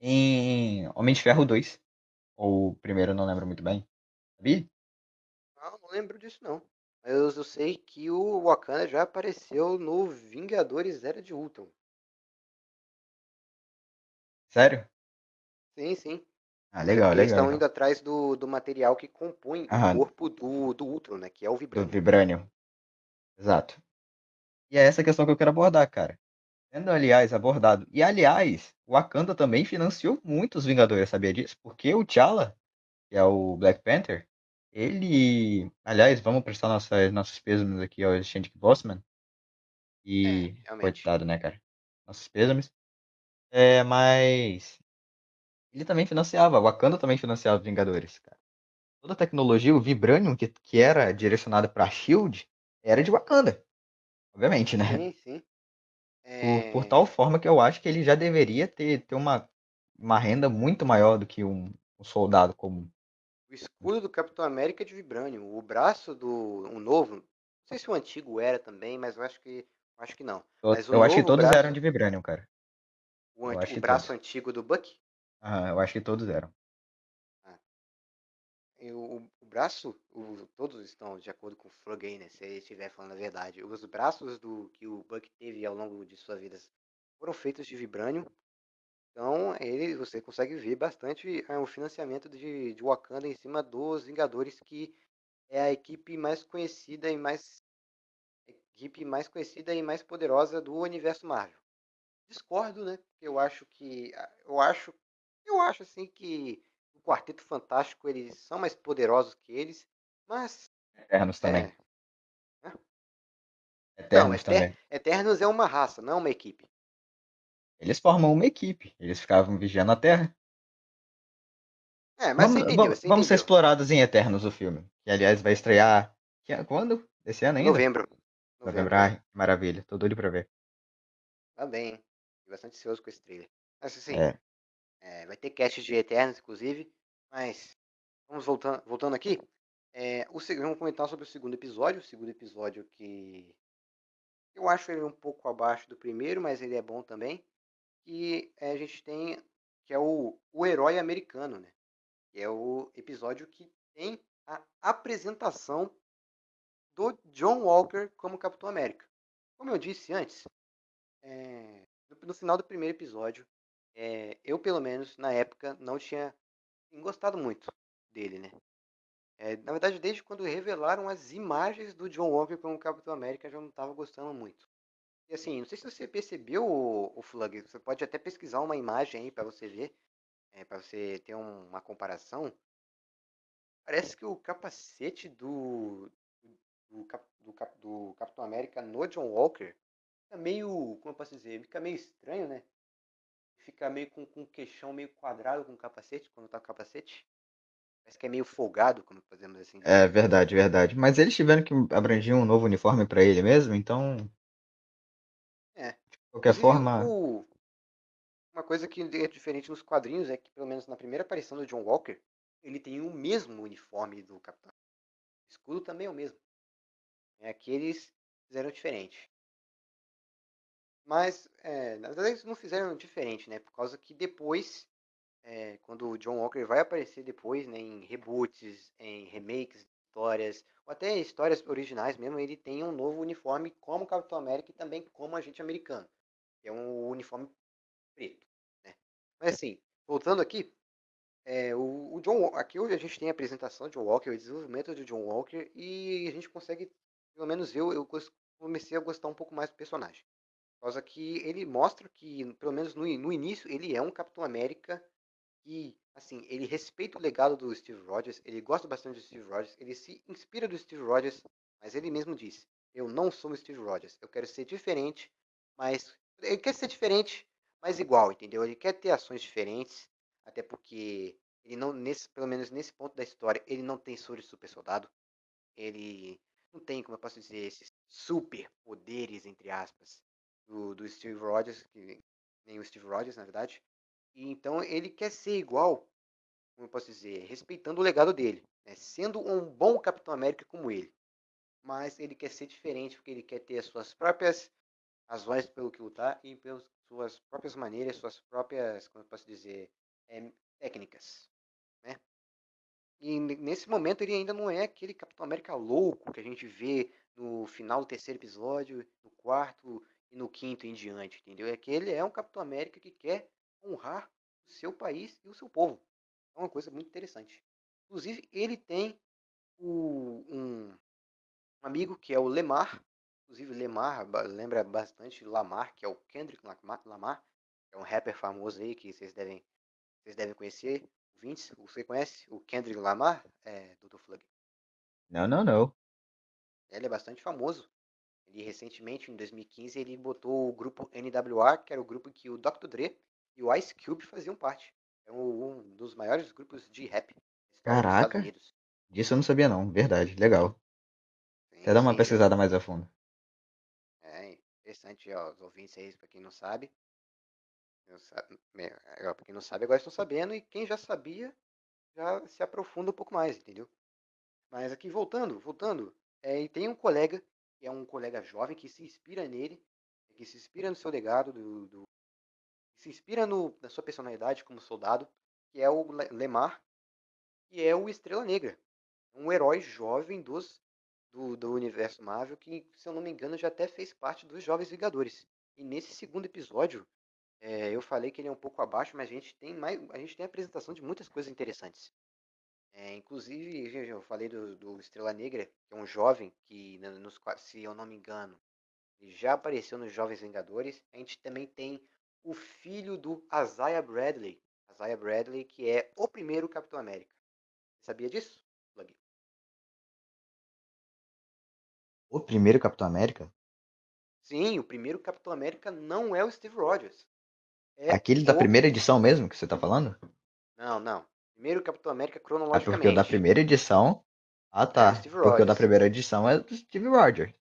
em Homem de Ferro 2. Ou o primeiro, eu não lembro muito bem. Sabia? Não, não lembro disso não. Mas eu, eu sei que o Wakanda já apareceu no Vingadores Era de Ultron. Sério? Sim, sim. Ah, legal, Eles legal. estão então. indo atrás do, do material que compõe Aham. o corpo do, do Ultron, né? Que é o Do Vibranium. Vibranium. Exato. E é essa questão que eu quero abordar, cara. Sendo, aliás, abordado. E, aliás, o Wakanda também financiou muito os Vingadores, sabia disso? Porque o T'Challa, que é o Black Panther, ele. Aliás, vamos prestar nossas, nossos pêsames aqui ao Chadwick Boseman. E. É, realmente. coitado, né, cara? Nossos pêsames. É, mas. Ele também financiava, o Wakanda também financiava os Vingadores, cara. Toda a tecnologia, o Vibranium, que, que era direcionado pra Shield, era de Wakanda. Obviamente, né? Sim, sim. Por, por É, tal forma que eu acho que ele já deveria ter, ter uma, uma renda muito maior do que um, um soldado comum. O escudo do Capitão América é de Vibranium. O braço do um novo, não sei se o antigo era também, mas eu acho que acho que não. Eu, o eu acho que todos braço, eram de Vibranium, cara. o, o braço todos. antigo do Bucky, Aham, eu acho que todos eram. e o, o braço, o- todos estão de acordo com o Frog aí, né? Se ele estiver falando a verdade. Os braços do que o Bucky teve ao longo de sua vida foram feitos de Vibranium. Então, ele, você consegue ver bastante é, o financiamento de, de Wakanda em cima dos Vingadores, que é a equipe mais conhecida e mais equipe mais conhecida e mais poderosa do universo Marvel. Discordo, né? Eu acho que eu acho eu acho assim que o Quarteto Fantástico eles são mais poderosos que eles, mas Eternos também. é, não, Eternos Eter- também. Eternos é uma raça, não é uma equipe. Eles formam uma equipe. Eles ficavam vigiando a Terra. É, mas você Vamos, entendeu, vamos, ser explorados em Eternos, o filme. Que, aliás, vai estrear. que- Quando? Esse ano ainda? Novembro. Novembro. Que maravilha. Tô doido pra ver. Tá bem? Fiquei bastante ansioso com esse trailer. Mas assim, É. é, vai ter cast de Eternos, inclusive. Mas vamos voltando, voltando aqui. É, o, vamos comentar sobre o segundo episódio. O segundo episódio que eu acho ele um pouco abaixo do primeiro, mas ele é bom também. Que é, a gente tem que é o, o herói americano, né? Que é o episódio que tem a apresentação do John Walker como Capitão América. Como eu disse antes, é, no, no final do primeiro episódio, é, eu pelo menos na época não tinha gostado muito dele, né? É, na verdade, desde quando revelaram as imagens do John Walker como Capitão América, eu já não estava gostando muito. E assim, não sei se você percebeu, o, o Flug, você pode até pesquisar uma imagem aí para você ver, é, para você ter um- uma comparação. Parece que o capacete do, do, do do Capitão América no John Walker fica meio, como eu posso dizer, fica meio estranho, né? Fica meio com, com o queixão meio quadrado com o capacete, quando tá com o capacete. Parece que é meio folgado, como podemos assim dizer. É verdade, verdade. Mas eles tiveram que abranger um novo uniforme pra ele mesmo, então, É. de qualquer Inclusive, forma. o- uma coisa que é diferente nos quadrinhos é que, pelo menos na primeira aparição do John Walker, ele tem o mesmo uniforme do Capitão. O escudo também é o mesmo. É que eles fizeram diferente. Mas, é, na verdade, eles não fizeram diferente, né? Por causa que depois, é, quando o John Walker vai aparecer depois, né, em reboots, em remakes, histórias, ou até histórias originais mesmo, ele tem um novo uniforme como Capitão América e também como agente americano. É um uniforme preto, né? Mas assim, voltando aqui, é, o, o John aqui hoje a gente tem a apresentação de John Walker, o desenvolvimento de John Walker e a gente consegue, pelo menos eu, eu comecei a gostar um pouco mais do personagem. Causa que ele mostra que, pelo menos no, no início, ele é um Capitão América que, assim, ele respeita o legado do Steve Rogers, ele gosta bastante do Steve Rogers, ele se inspira do Steve Rogers, mas ele mesmo disse, eu não sou o Steve Rogers, eu quero ser diferente, mas ele quer ser diferente, mas igual, entendeu? Ele quer ter ações diferentes, até porque ele não, nesse, pelo menos nesse ponto da história, ele não tem soro de super soldado, ele não tem, como eu posso dizer, esses super poderes, entre aspas, do, do Steve Rogers, que nem o Steve Rogers, na verdade. E então ele quer ser igual, como eu posso dizer, respeitando o legado dele, né? sendo um bom Capitão América como ele. Mas ele quer ser diferente porque ele quer ter as suas próprias razões pelo que lutar e pelas suas próprias maneiras, suas próprias, como eu posso dizer, é, técnicas, né? E nesse momento ele ainda não é aquele Capitão América louco que a gente vê no final do terceiro episódio, no quarto e no quinto em diante, entendeu? É que ele é um Capitão América que quer honrar o seu país e o seu povo. É uma coisa muito interessante. Inclusive, ele tem o, um, amigo que é o Lemar. Inclusive, Lemar lembra bastante Lamar, que é o Kendrick Lamar, que é um rapper famoso aí que vocês devem, vocês devem conhecer. Vince, você conhece o Kendrick Lamar, é, Dr. Flug? Não, não, não. Ele é bastante famoso. Ele recentemente, em 2015, ele botou o grupo NWA, que era o grupo que o Dr. Dre e o Ice Cube faziam parte. É um dos maiores grupos de rap Caraca. Disso eu não sabia não, verdade, legal. Sim, Até dar uma sim, pesquisada mais a fundo. É interessante, ó, os ouvintes aí, pra quem não sabe. Pra quem não sabe, agora estão sabendo, e quem já sabia, já se aprofunda um pouco mais, entendeu? Mas aqui, voltando, voltando, é, e tem um colega, que é um colega jovem, que se inspira nele, que se inspira no seu legado, do, do se inspira no, na sua personalidade como soldado, que é o Lemar, que é o Estrela Negra. Um herói jovem dos, do, do universo Marvel, que, se eu não me engano, já até fez parte dos Jovens Vingadores. E nesse segundo episódio, é, eu falei que ele é um pouco abaixo, mas a gente tem mais, a gente tem apresentação de muitas coisas interessantes. É, inclusive, eu falei do, do, Estrela Negra, que é um jovem que, nos, se eu não me engano, já apareceu nos Jovens Vingadores. A gente também tem o filho do Isaiah Bradley. Isaiah Bradley, que é o primeiro Capitão América. Você sabia disso, Plug? O primeiro Capitão América? Sim, o primeiro Capitão América não é o Steve Rogers. É Aquele o... da primeira edição mesmo que você tá falando? Não, não. Primeiro Capitão América cronologicamente. Ah, porque o da primeira edição. Ah, tá. É porque o da primeira edição é do Steve Rogers.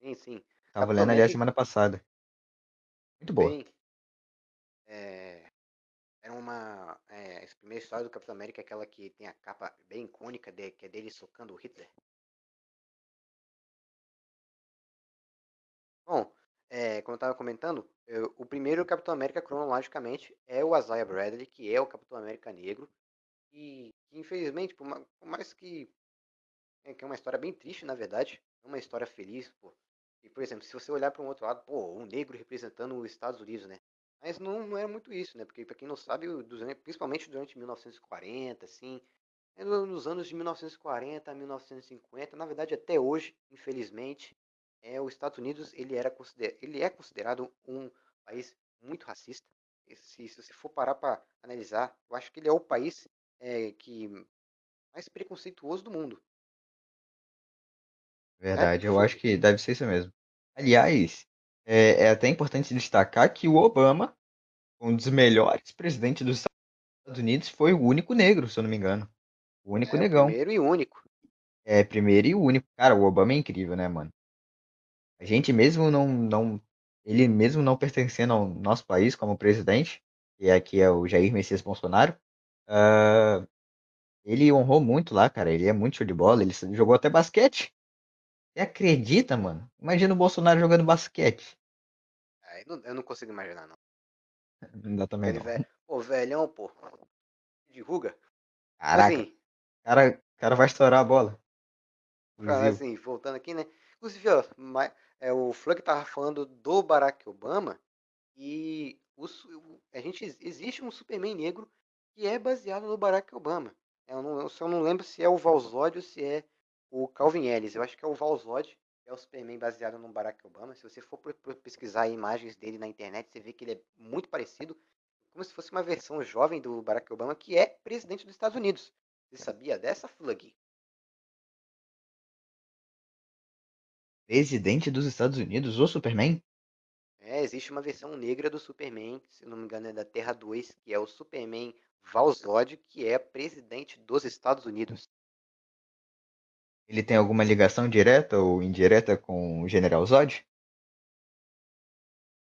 Sim, sim. Tava Capitão lendo ali a semana passada. Muito boa. Bem, é, era uma. É, essa primeira história do Capitão América é aquela que tem a capa bem icônica, de, que é dele socando o Hitler. Bom, é, como eu estava comentando, eu, o primeiro Capitão América cronologicamente é o Isaiah Bradley, que é o Capitão América negro. E infelizmente, por, por mais que é, que é uma história bem triste, na verdade, é uma história feliz, pô. E, por exemplo, se você olhar para um outro lado, pô, um negro representando os Estados Unidos, né? Mas não, não é muito isso, né? Porque, para quem não sabe, principalmente durante 1940, assim, é nos anos de 1940 a 1950, na verdade até hoje, infelizmente, é, os Estados Unidos ele, era consider, ele é considerado um país muito racista. Se, se você for parar para analisar, eu acho que ele é o país é, que mais preconceituoso do mundo. Verdade, eu acho que deve ser isso mesmo. Aliás, é, é até importante destacar que o Obama, um dos melhores presidentes dos Estados Unidos, foi o único negro, se eu não me engano. O único é, negão. primeiro e único. É, primeiro e único. Cara, o Obama é incrível, né, mano? A gente mesmo não, não, ele mesmo não pertencendo ao nosso país como presidente, que aqui é o Jair Messias Bolsonaro, uh, ele honrou muito lá, cara. Ele é muito show de bola. Ele jogou até basquete. Você acredita, mano? Imagina o Bolsonaro jogando basquete. Ah, eu, não, consigo imaginar, não. Não dá também, não. Velho, pô, velhão, pô. De ruga. Caraca. Assim, cara, cara vai estourar a bola. Assim, voltando aqui, né? Inclusive, ó, é, o Frank estava falando do Barack Obama e o, a gente existe um Superman negro que é baseado no Barack Obama. Eu não, eu só não lembro se é o Valzod ou se é o Calvin Ellis. Eu acho que é o Valzod, que é o Superman baseado no Barack Obama. Se você for pesquisar imagens dele na internet, você vê que ele é muito parecido, como se fosse uma versão jovem do Barack Obama, que é presidente dos Estados Unidos. Você sabia dessa, Flug? Presidente dos Estados Unidos, o Superman? É, existe uma versão negra do Superman, se não me engano é da Terra 2, que é o Superman Valzod, que é presidente dos Estados Unidos. Ele tem alguma ligação direta ou indireta com o General Zod?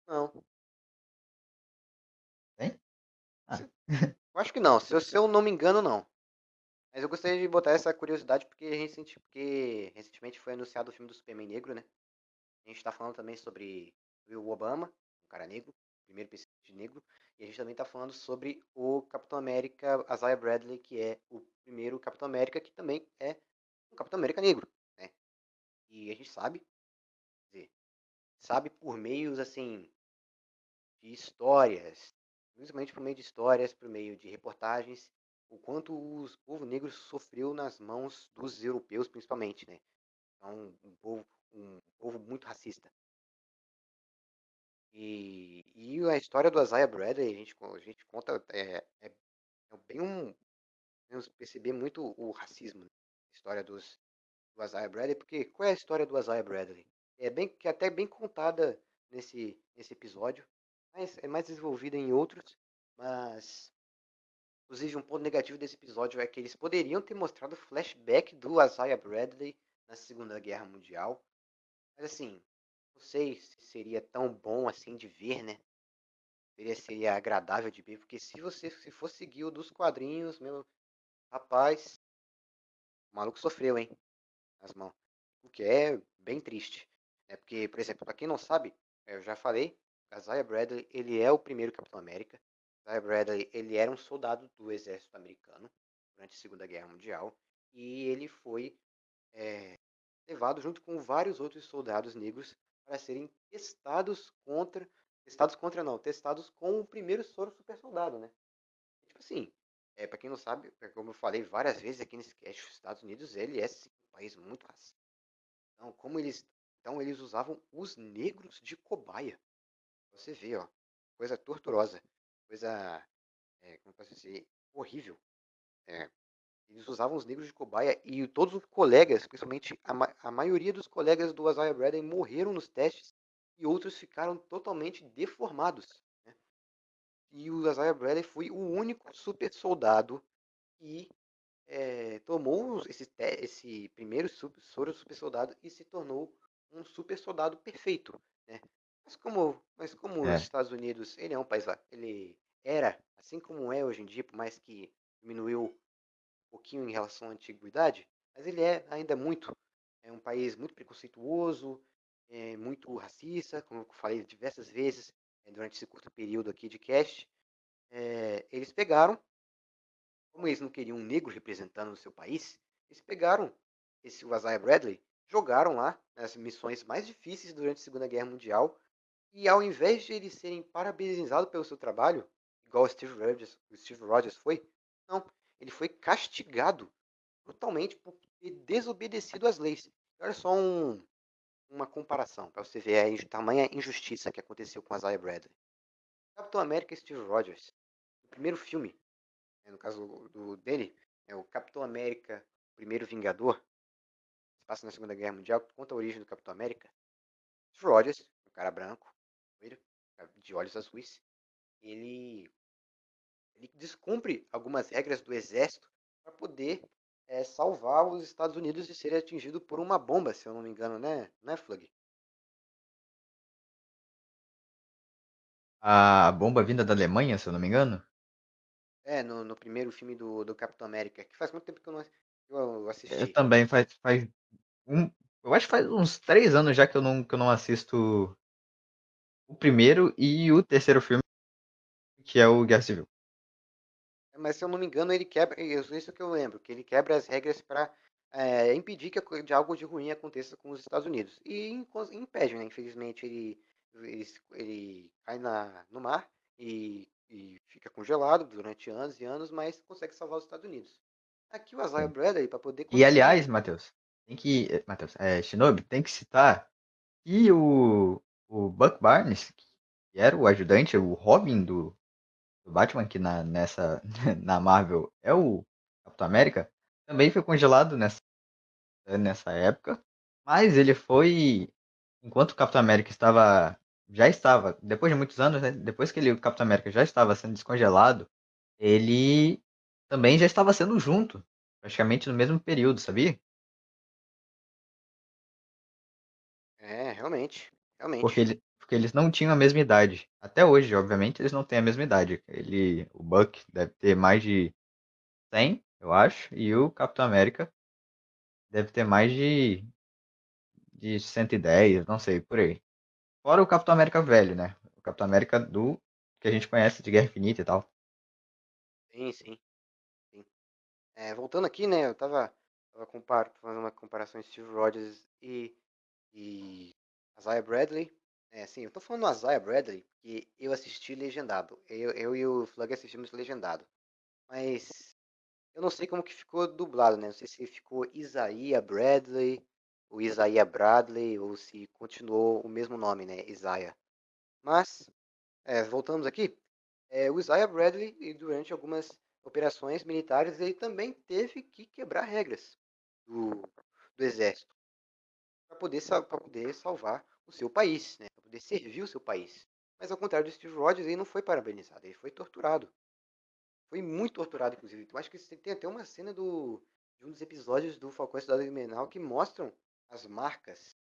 Não. Ah. Eu acho que não. Se eu, se eu não me engano, não. Mas eu gostaria de botar essa curiosidade porque, recenti- porque recentemente foi anunciado o filme do Superman Negro, né? A gente tá falando também sobre o Obama, um cara negro, primeiro presidente negro. E a gente também tá falando sobre o Capitão América, Isaiah Bradley, que é o primeiro Capitão América, que também é um Capitão América negro, né? E a gente sabe, dizer, sabe por meios, assim, de histórias, principalmente por meio de histórias, por meio de reportagens, o quanto o povo negro sofreu nas mãos dos europeus, principalmente, né? Então, um povo, um povo muito racista. E, e a história do Isaiah Bradley, a gente, a gente conta, é, é, é bem um. Podemos perceber muito o racismo, né? A história dos, do Isaiah Bradley, porque qual é a história do Isaiah Bradley? É bem que é até bem contada nesse, nesse episódio, mas é mais desenvolvida em outros, mas inclusive um ponto negativo desse episódio é que eles poderiam ter mostrado flashback do Isaiah Bradley na Segunda Guerra Mundial, mas assim, não sei se seria tão bom assim de ver, né? Seria, seria agradável de ver, porque se você se for seguir o dos quadrinhos, meu rapaz, o maluco sofreu, hein? Nas mãos. O que é bem triste. É porque, por exemplo, pra quem não sabe, eu já falei, Isaiah Bradley, ele é o primeiro Capitão América. Isaiah Bradley, ele era um soldado do exército americano durante a Segunda Guerra Mundial e ele foi é, levado junto com vários outros soldados negros para serem testados contra, testados contra não, testados com o primeiro soro super soldado, né? Tipo assim, é, para quem não sabe, como eu falei várias vezes aqui nesse cast, os Estados Unidos, ele é sim, um país muito racista. Então, como eles, então eles usavam os negros de cobaia. Você vê, ó, coisa torturosa, coisa, é, como posso dizer, horrível. É, eles usavam os negros de cobaia e todos os colegas, principalmente a, ma- a maioria dos colegas do Isaiah Bradley morreram nos testes e outros ficaram totalmente deformados. né? E o Isaiah Bradley foi o único super soldado que eh, tomou esse, esse primeiro super, soro super soldado e se tornou um super soldado perfeito. Né? Mas como, mas como É. os Estados Unidos, ele é um país, lá- ele era, assim como é hoje em dia, por mais que diminuiu um pouquinho em relação à antiguidade, mas ele é ainda muito, é um país muito preconceituoso, é muito racista, como eu falei diversas vezes eh, durante esse curto período aqui de cast. Eh, eles pegaram, como eles não queriam um negro representando o seu país, eles pegaram esse o Isaiah Bradley, jogaram lá nas missões mais difíceis durante a Segunda Guerra Mundial, e ao invés de eles serem parabenizados pelo seu trabalho, igual o Steve Rogers, o Steve Rogers foi, não, ele foi castigado brutalmente por ter desobedecido às leis. Olha só um, uma comparação, para você ver a tamanha injustiça que aconteceu com Isaiah Bradley. Capitão América e Steve Rogers, o primeiro filme, né, no caso do, dele, é o Capitão América, o primeiro Vingador, se passa na Segunda Guerra Mundial, conta a origem do Capitão América. Steve Rogers, um cara branco, loiro, de olhos azuis, ele, ele descumpre algumas regras do exército para poder é, salvar os Estados Unidos de serem atingidos por uma bomba, se eu não me engano, né, né Flug? A bomba vinda da Alemanha, se eu não me engano. É, no, no primeiro filme do, do Capitão América, que faz muito tempo que eu não eu Eu assisti. também faz, faz um, eu acho que faz uns três anos já que eu não, que eu não assisto o primeiro e o terceiro filme, que é o Guerra Civil. Mas se eu não me engano, ele quebra. Isso isso que eu lembro, que ele quebra as regras para impedir que de algo de ruim aconteça com os Estados Unidos. E impede, né? Infelizmente, ele, ele, ele cai na, no mar e, e fica congelado durante anos e anos, mas consegue salvar os Estados Unidos. Aqui o Isaiah. Bradley, para poder E aliás, Matheus, tem que. Matheus, é, Shinobi, tem que citar que o, o Buck Barnes, que era o ajudante, o Robin do, do Batman, que na, nessa, na Marvel é o Capitão América, também foi congelado nessa, nessa época. Mas ele foi. Enquanto o Capitão América estava. Já estava, depois de muitos anos, né? Depois que ele, o Capitão América já estava sendo descongelado, ele também já estava sendo junto, praticamente no mesmo período, sabia? É, realmente. Realmente. Porque ele, porque eles não tinham a mesma idade. Até hoje, obviamente, eles não têm a mesma idade. Ele, o Buck deve ter mais de 100, eu acho, e o Capitão América deve ter mais de de 110, não sei, por aí. Fora o Capitão América velho, né? O Capitão América do que a gente conhece de Guerra Infinita e tal. Sim, sim. sim. É, voltando aqui, né? Eu tava, tava fazendo uma comparação entre Steve Rogers e, e Isaiah Bradley. É, sim, eu tô falando do Isaiah Bradley porque eu assisti legendado. Eu, eu e o Flug assistimos legendado. Mas eu não sei como que ficou dublado, né? Não sei se ficou Isaiah Bradley, ou Isaiah Bradley, ou se continuou o mesmo nome, né? Isaiah. Mas, é, voltamos aqui. É, o Isaiah Bradley, durante algumas operações militares, ele também teve que quebrar regras do, do exército para poder, poder salvar o seu país, né? para poder servir o seu país. Mas ao contrário do Steve Rogers, ele não foi parabenizado, ele foi torturado. Foi muito torturado, inclusive. Eu acho que tem até uma cena do, de um dos episódios do Falcão Cidade Invernal que mostram as marcas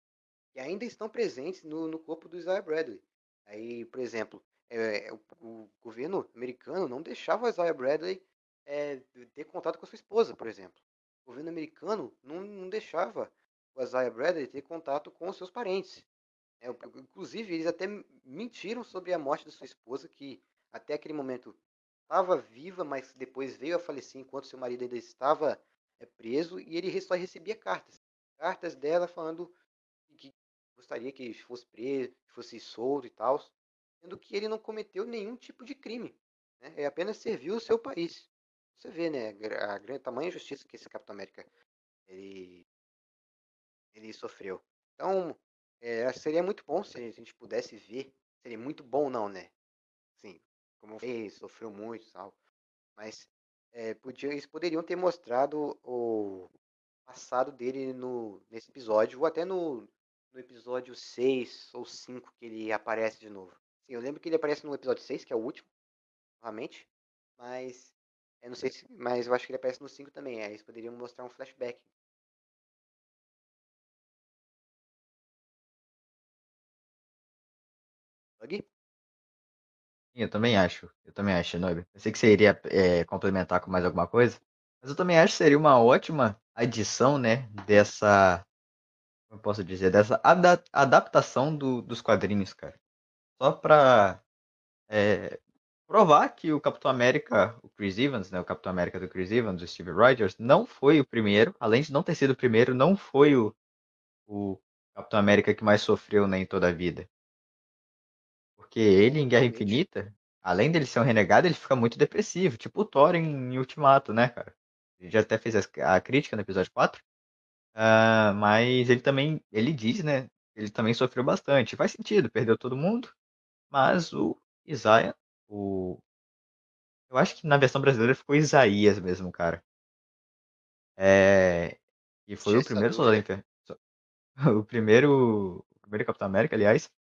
que ainda estão presentes no, no corpo do Isaiah Bradley. Aí, por exemplo, é, o, o, governo americano não deixava o Isaiah Bradley é, ter contato com a sua esposa, por exemplo. O governo americano não, não deixava o Isaiah Bradley ter contato com seus parentes. É, inclusive, eles até mentiram sobre a morte da sua esposa, que até aquele momento estava viva, mas depois veio a falecer enquanto seu marido ainda estava é, preso, e ele só recebia cartas cartas dela falando que gostaria que fosse preso, que fosse solto e tal, sendo que ele não cometeu nenhum tipo de crime. Né? Ele apenas serviu o seu país. Você vê, né, a grande tamanho justiça que esse Capitão América ele, ele sofreu. Então, é, seria muito bom se a gente pudesse ver. Seria muito bom, não, né? Sim, como ele sofreu muito tal. Mas é, podia, eles poderiam ter mostrado o, passado dele no, nesse episódio, ou até no, no episódio 6 ou 5 que ele aparece de novo. Sim, eu lembro que ele aparece no episódio 6, que é o último, novamente, mas eu não sei se, mas eu acho que ele aparece no 5 também, é, eles poderiam mostrar um flashback. Eu também acho, eu também acho, Nobre. Pensei que você iria é, complementar com mais alguma coisa, mas eu também acho que seria uma ótima adição, né, dessa, como eu posso dizer, dessa ada adaptação do, dos quadrinhos, cara. Só pra é, provar que o Capitão América, o Chris Evans, né, o Capitão América do Chris Evans, o Steve Rogers, não foi o primeiro, além de não ter sido o primeiro, não foi o, o Capitão América que mais sofreu né, em toda a vida. Porque ele, em Guerra Infinita, além dele ser um renegado, ele fica muito depressivo, tipo o Thor em Ultimato, né, cara? já até fez a crítica no episódio 4. Uh, ah, mas ele também, ele diz, né? Ele também sofreu bastante. Faz sentido, perdeu todo mundo. Mas o Isaiah, o. Eu acho que na versão brasileira ficou Isaías mesmo, cara. É. E foi o primeiro soldado. O primeiro. O primeiro Capitão América, aliás,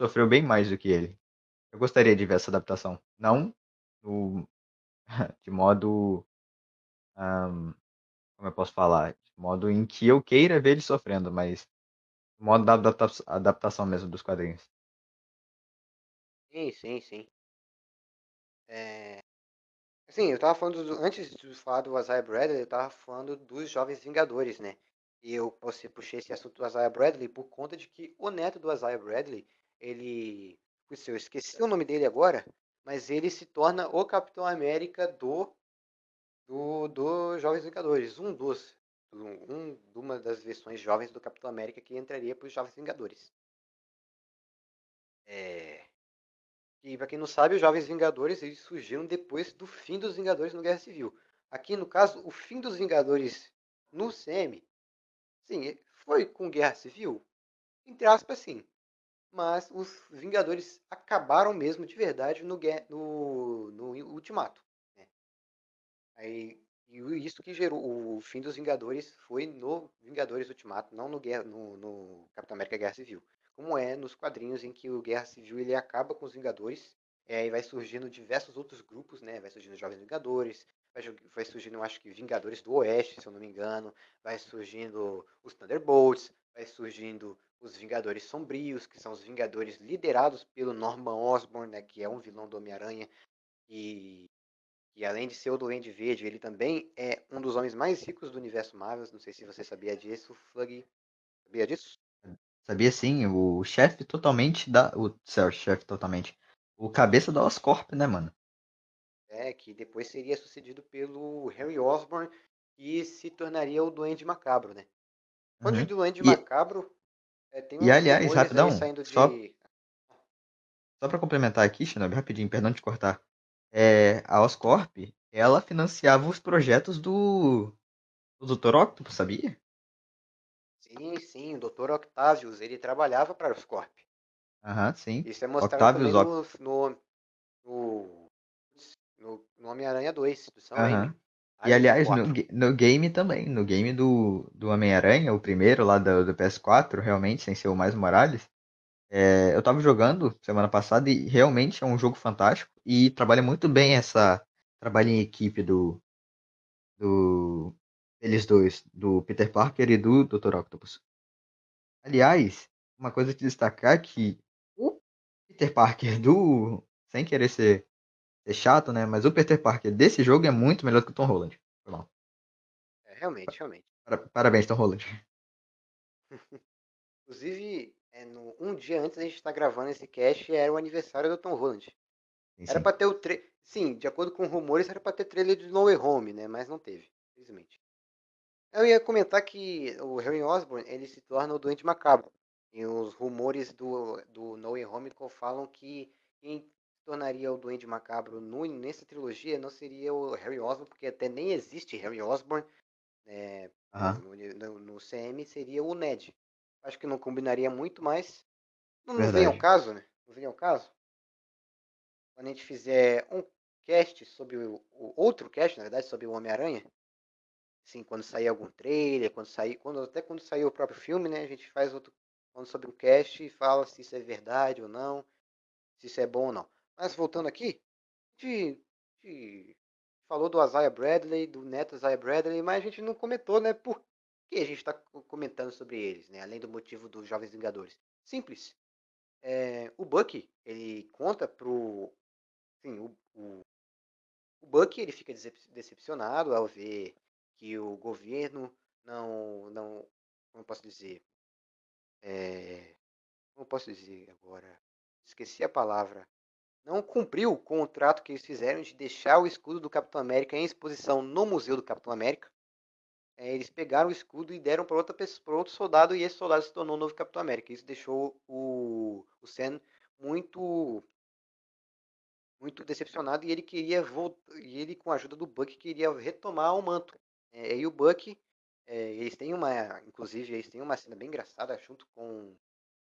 sofreu bem mais do que ele. Eu gostaria de ver essa adaptação. Não no, de modo um, como eu posso falar, de modo em que eu queira ver ele sofrendo, mas de modo da adapta adaptação mesmo dos quadrinhos. Sim, sim, sim. É... Assim, eu tava falando, do, antes de falar do Isaiah Bradley, eu tava falando dos Jovens Vingadores, né? E eu puxei esse assunto do Isaiah Bradley por conta de que o neto do Isaiah Bradley, ele. eu esqueci o nome dele agora, mas ele se torna o Capitão América do do, do Jovens Vingadores, um dos, um, uma das versões jovens do Capitão América que entraria para os Jovens Vingadores. É... E para quem não sabe, os Jovens Vingadores eles surgiram depois do fim dos Vingadores no Guerra Civil. Aqui, no caso, o fim dos Vingadores no CM, sim, foi com Guerra Civil, entre aspas, sim. Mas os Vingadores acabaram mesmo de verdade no, no, no Ultimato. Aí, e isso que gerou o fim dos Vingadores foi no Vingadores Ultimato, não no, Guerra, no, no Capitão América Guerra Civil. Como é nos quadrinhos em que o Guerra Civil ele acaba com os Vingadores, é, e vai surgindo diversos outros grupos, né? Vai surgindo Jovens Vingadores, vai, vai surgindo, acho que Vingadores do Oeste, se eu não me engano, vai surgindo os Thunderbolts, vai surgindo os Vingadores Sombrios, que são os Vingadores liderados pelo Norman Osborn, né, que é um vilão do Homem-Aranha, e, e além de ser o Duende Verde, ele também é um dos homens mais ricos do universo Marvel. Não sei se você sabia disso, Flug. Sabia disso? Sabia sim, o chefe totalmente da. O céu, chefe totalmente. O cabeça da Oscorp, né, mano? É, que depois seria sucedido pelo Harry Osborn, que se tornaria o Duende Macabro, né? Quando Uhum. de Duende E- Macabro, é, e, aliás, rapidão, saindo de... só- Só pra complementar aqui, Shinobi, rapidinho, perdão de cortar. É, a Oscorp, ela financiava os projetos do, do Dr. Octopus, sabia? Sim, sim, o Dr. Octavius, ele trabalhava para os Corp. Aham, sim. Isso é mostrado Octavius no, no, no, no Homem-Aranha 2, do Sam Aham. E aliás, no, no game também, no game do, do Homem-Aranha, o primeiro lá do, do PS4, realmente, sem ser o mais Morales, é, eu tava jogando semana passada e realmente é um jogo fantástico e trabalha muito bem essa trabalho em equipe do, do eles dois, do Peter Parker e do Dr. Octopus. Aliás, uma coisa de destacar é que o Peter Parker do, sem querer ser, ser chato, né, mas o Peter Parker desse jogo é muito melhor que o Tom Holland. Foi mal. É, realmente, realmente. Para- Parabéns, Tom Holland. Inclusive, é, no, um dia antes da gente estar gravando esse cast, era o aniversário do Tom Holland. Sim, Era sim. pra ter o tre... Sim, de acordo com rumores, era pra ter trailer de No Way Home, né? Mas não teve, infelizmente. Eu ia comentar que o Harry Osborn, ele se torna o Doente Macabro. E os rumores do, do No Way Home falam que quem tornaria o Duende Macabro no, nessa trilogia não seria o Harry Osborn, porque até nem existe Harry Osborn Aham. no, no- no CM, seria o Ned. Acho que não combinaria muito, mas não, não vem ao caso, né? Não vem ao caso. Quando a gente fizer um cast sobre o, o outro cast, na verdade, sobre o Homem-Aranha, assim, quando sair algum trailer, quando sair, quando, até quando sair o próprio filme, né, a gente faz outro falando sobre um cast e fala se isso é verdade ou não, se isso é bom ou não. Mas voltando aqui, a gente, falou do Isaiah Bradley, do neto Isaiah Bradley, mas a gente não comentou, né, por que a gente está comentando sobre eles, né, além do motivo dos Jovens Vingadores. Simples. É, o Bucky, ele conta pro, sim, o, o, o Bucky, ele fica decep- decepcionado ao ver que o governo não, não, como posso dizer, é, como posso dizer agora, esqueci a palavra, não cumpriu o contrato que eles fizeram de deixar o escudo do Capitão América em exposição no Museu do Capitão América. É, eles pegaram o escudo e deram para outra pessoa, outro soldado e esse soldado se tornou o novo Capitão América. Isso deixou o, o Sam muito muito decepcionado e ele queria voltar, e ele com a ajuda do Buck queria retomar o manto. É, e o Buck, é, eles têm uma, inclusive eles têm uma cena bem engraçada junto com,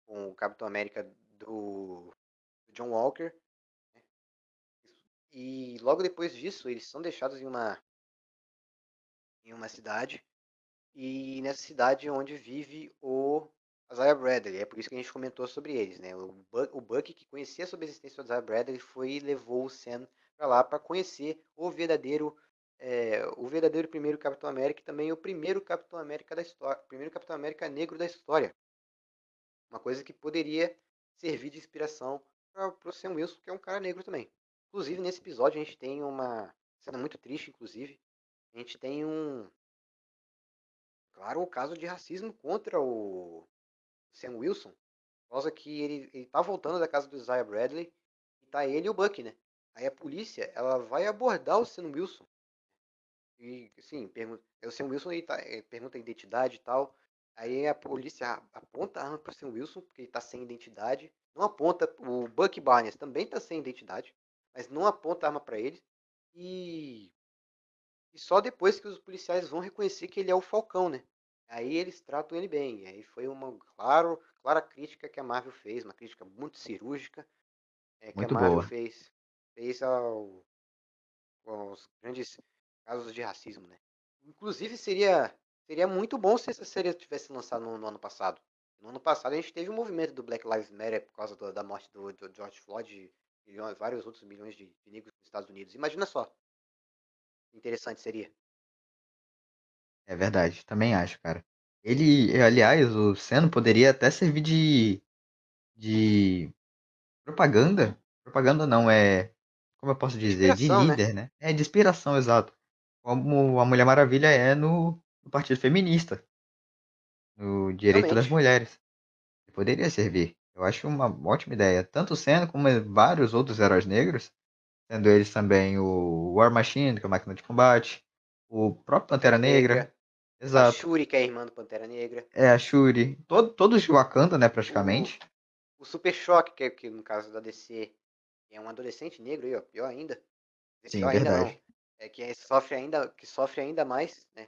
com o Capitão América do John Walker. E logo depois disso eles são deixados em uma em uma cidade e nessa cidade onde vive o Isaiah Bradley. É por isso que a gente comentou sobre eles, né? O Buck, o Buck que conhecia sobre a existência do Isaiah Bradley foi e levou o Sam para lá para conhecer o verdadeiro é, o verdadeiro primeiro Capitão América e também o primeiro Capitão América da história, primeiro Capitão América negro da história. Uma coisa que poderia servir de inspiração para o Sam Wilson, que é um cara negro também. Inclusive nesse episódio a gente tem uma cena muito triste, inclusive. A gente tem um claro o caso de racismo contra o Sam Wilson, por causa que ele, ele tá voltando da casa do Isaiah Bradley e tá ele e o Buck, né? Aí a polícia, ela vai abordar o Sam Wilson. E, assim, pergunta, o Sam Wilson ele tá, eh, pergunta a identidade e tal. Aí a polícia aponta a arma pro Sam Wilson, porque ele tá sem identidade. Não aponta, o Buck Barnes também tá sem identidade, mas não aponta a arma para ele. E, e só depois que os policiais vão reconhecer que ele é o Falcão, né? Aí eles tratam ele bem. Aí foi uma claro, clara crítica que a Marvel fez, uma crítica muito cirúrgica é, que Muito a Marvel boa. fez, fez ao, aos grandes casos de racismo, né? Inclusive seria seria muito bom se essa série tivesse lançado no, no ano passado. No ano passado a gente teve o movimento do Black Lives Matter por causa do- da morte do, do George Floyd milhões, vários outros milhões de, de negros nos Estados Unidos. Imagina só. Interessante seria. É verdade, também acho, cara. Ele, aliás, o Senna poderia até servir de, de propaganda. Propaganda não, é. Como eu posso dizer? De né? líder, né? É de inspiração, exato. Como a Mulher Maravilha é no, no Partido Feminista, no direito das Realmente. mulheres. Ele poderia servir. Eu acho uma ótima ideia. Tanto o Senna como vários outros heróis negros, sendo eles também o War Machine, que é a máquina de combate, o próprio Pantera Negra, A exato. Shuri, que é a irmã do Pantera Negra. É a Shuri, todo, todos de Wakanda, né, praticamente. O Super Choque, que, é- que no caso da DC é um adolescente negro aí, ó, pior ainda. Sim, pior ainda verdade. não. É que sofre ainda, que sofre ainda mais, né?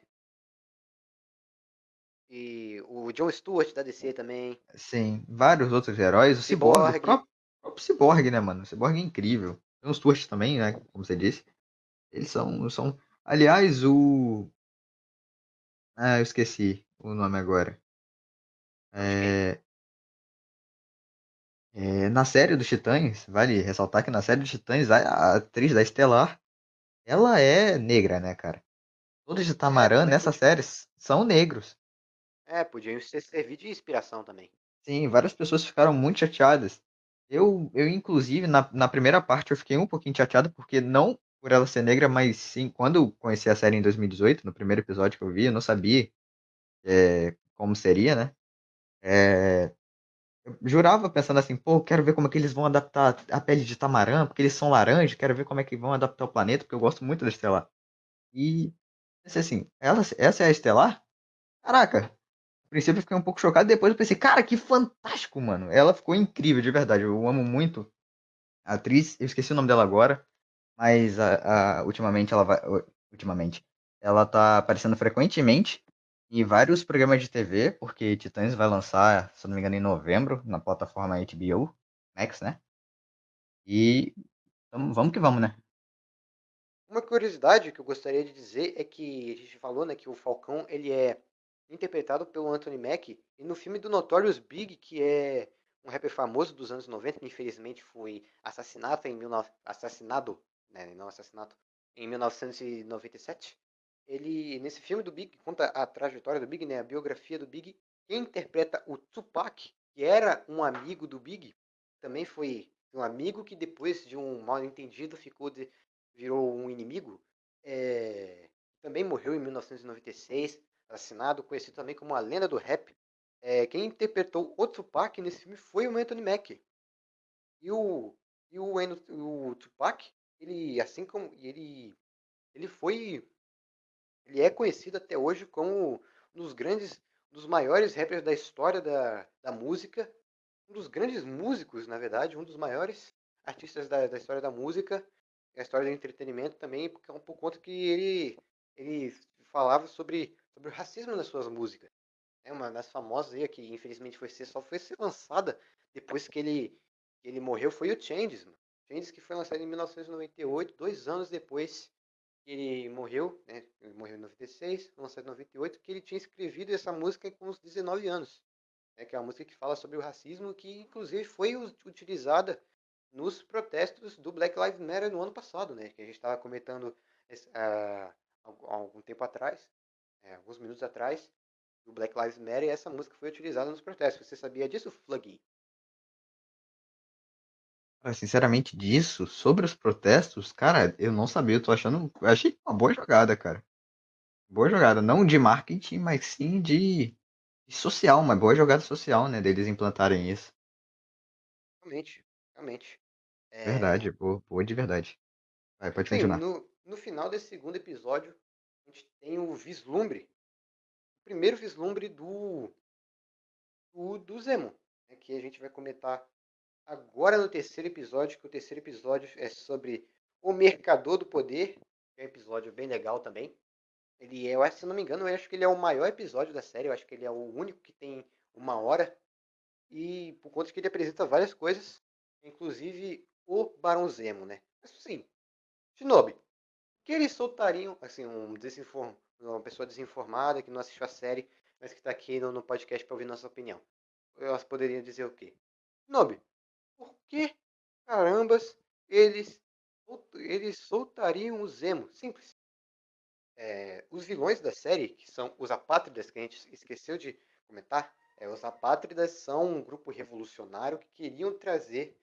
E o John Stewart da DC também. Sim, vários outros heróis. O Cyborg, Cyborg. o próprio, o próprio Cyborg, né, mano? O Cyborg é incrível. Tem os Stewart também, né, como você disse. Eles são, são... Aliás, o... Ah, eu esqueci o nome agora. É... É, na série dos Titãs, vale ressaltar que na série dos Titãs, a, atriz da Estelar, ela é negra, né, cara? Todos de Tamarã também nessas podia. séries são negros. É, podiam ser servir de inspiração também. Sim, várias pessoas ficaram muito chateadas. Eu, eu inclusive, na, na primeira parte, eu fiquei um pouquinho chateado, porque não por ela ser negra, mas sim, quando eu conheci a série em 2018, no primeiro episódio que eu vi, eu não sabia é, como seria, né? É, eu jurava pensando assim, pô, quero ver como é que eles vão adaptar a pele de Tamarã, porque eles são laranja, quero ver como é que vão adaptar o planeta, porque eu gosto muito da Estelar. E assim, ela, essa é a Estelar? Caraca, princípio eu fiquei um pouco chocado, depois eu pensei, cara, que fantástico, mano. Ela ficou incrível, de verdade. Eu amo muito a atriz, eu esqueci o nome dela agora, mas a, a- ultimamente ela vai. Ultimamente. Ela tá aparecendo frequentemente em vários programas de TV, porque Titãs vai lançar, se não me engano, em novembro, na plataforma HBO Max, né? E tamo- vamos que vamos, né? Uma curiosidade que eu gostaria de dizer é que a gente falou, né, que o Falcão ele é interpretado pelo Anthony Mack e no filme do Notorious Big, que é um rapper famoso dos anos 90, que infelizmente foi assassinado em 19... assassinado, né, não assassinato, em 1997. Ele nesse filme do Big conta a trajetória do Big, né, a biografia do Big. Quem interpreta o Tupac, que era um amigo do Big, também foi um amigo que depois de um mal entendido ficou de, virou um inimigo. É, também morreu em 1996, assassinado, conhecido também como a lenda do rap. É, quem interpretou o Tupac nesse filme foi o Anthony Mack. E o, e o, o Tupac, ele, assim como ele, ele foi, ele é conhecido até hoje como um dos grandes, um dos maiores rappers da história da, da música, um dos grandes músicos, na verdade, um dos maiores artistas da, da história da música e a história do entretenimento também, por, por conta que ele, ele falava sobre, sobre o racismo nas suas músicas. É uma das famosas aí, que infelizmente foi ser, só foi ser lançada depois que ele, que ele morreu, foi o Changes. Mano. Changes que foi lançado em 1998, dois anos depois que ele morreu, né? Ele morreu em 96, foi lançado em 98, que ele tinha escrevido essa música com uns 19 anos. Né, que é uma música que fala sobre o racismo, que inclusive foi utilizada nos protestos do Black Lives Matter no ano passado, né? Que a gente estava comentando há algum tempo atrás, é, alguns minutos atrás, do Black Lives Matter e essa música foi utilizada nos protestos. Você sabia disso, Fluggy? Sinceramente, disso, sobre os protestos, cara, eu não sabia, eu tô achando. Eu achei uma boa jogada, cara. Boa jogada. Não de marketing, mas sim de, de social, uma boa jogada social, né? Deles implantarem isso. Realmente, realmente. É... Verdade, boa, boa de verdade. Vai, pode continuar. No, no final desse segundo episódio, a gente tem o vislumbre. O primeiro vislumbre do. do, do Zemo. Né, que a gente vai comentar agora no terceiro episódio, que o terceiro episódio é sobre o Mercador do Poder, que é um episódio bem legal também. Ele é, se não me engano, eu acho que ele é o maior episódio da série, eu acho que ele é o único que tem uma hora. E por conta que ele apresenta várias coisas, inclusive o Barão Zemo, né? Mas assim, Shinobi, que eles soltariam, assim, um desinform... uma pessoa desinformada que não assistiu a série, mas que está aqui no, no podcast para ouvir nossa opinião. Elas poderiam dizer o quê? Shinobi, por que carambas eles, eles soltariam o Zemo? Simples. é, os vilões da série, que são os apátridas, que a gente esqueceu de comentar, é, os apátridas são um grupo revolucionário que queriam trazer,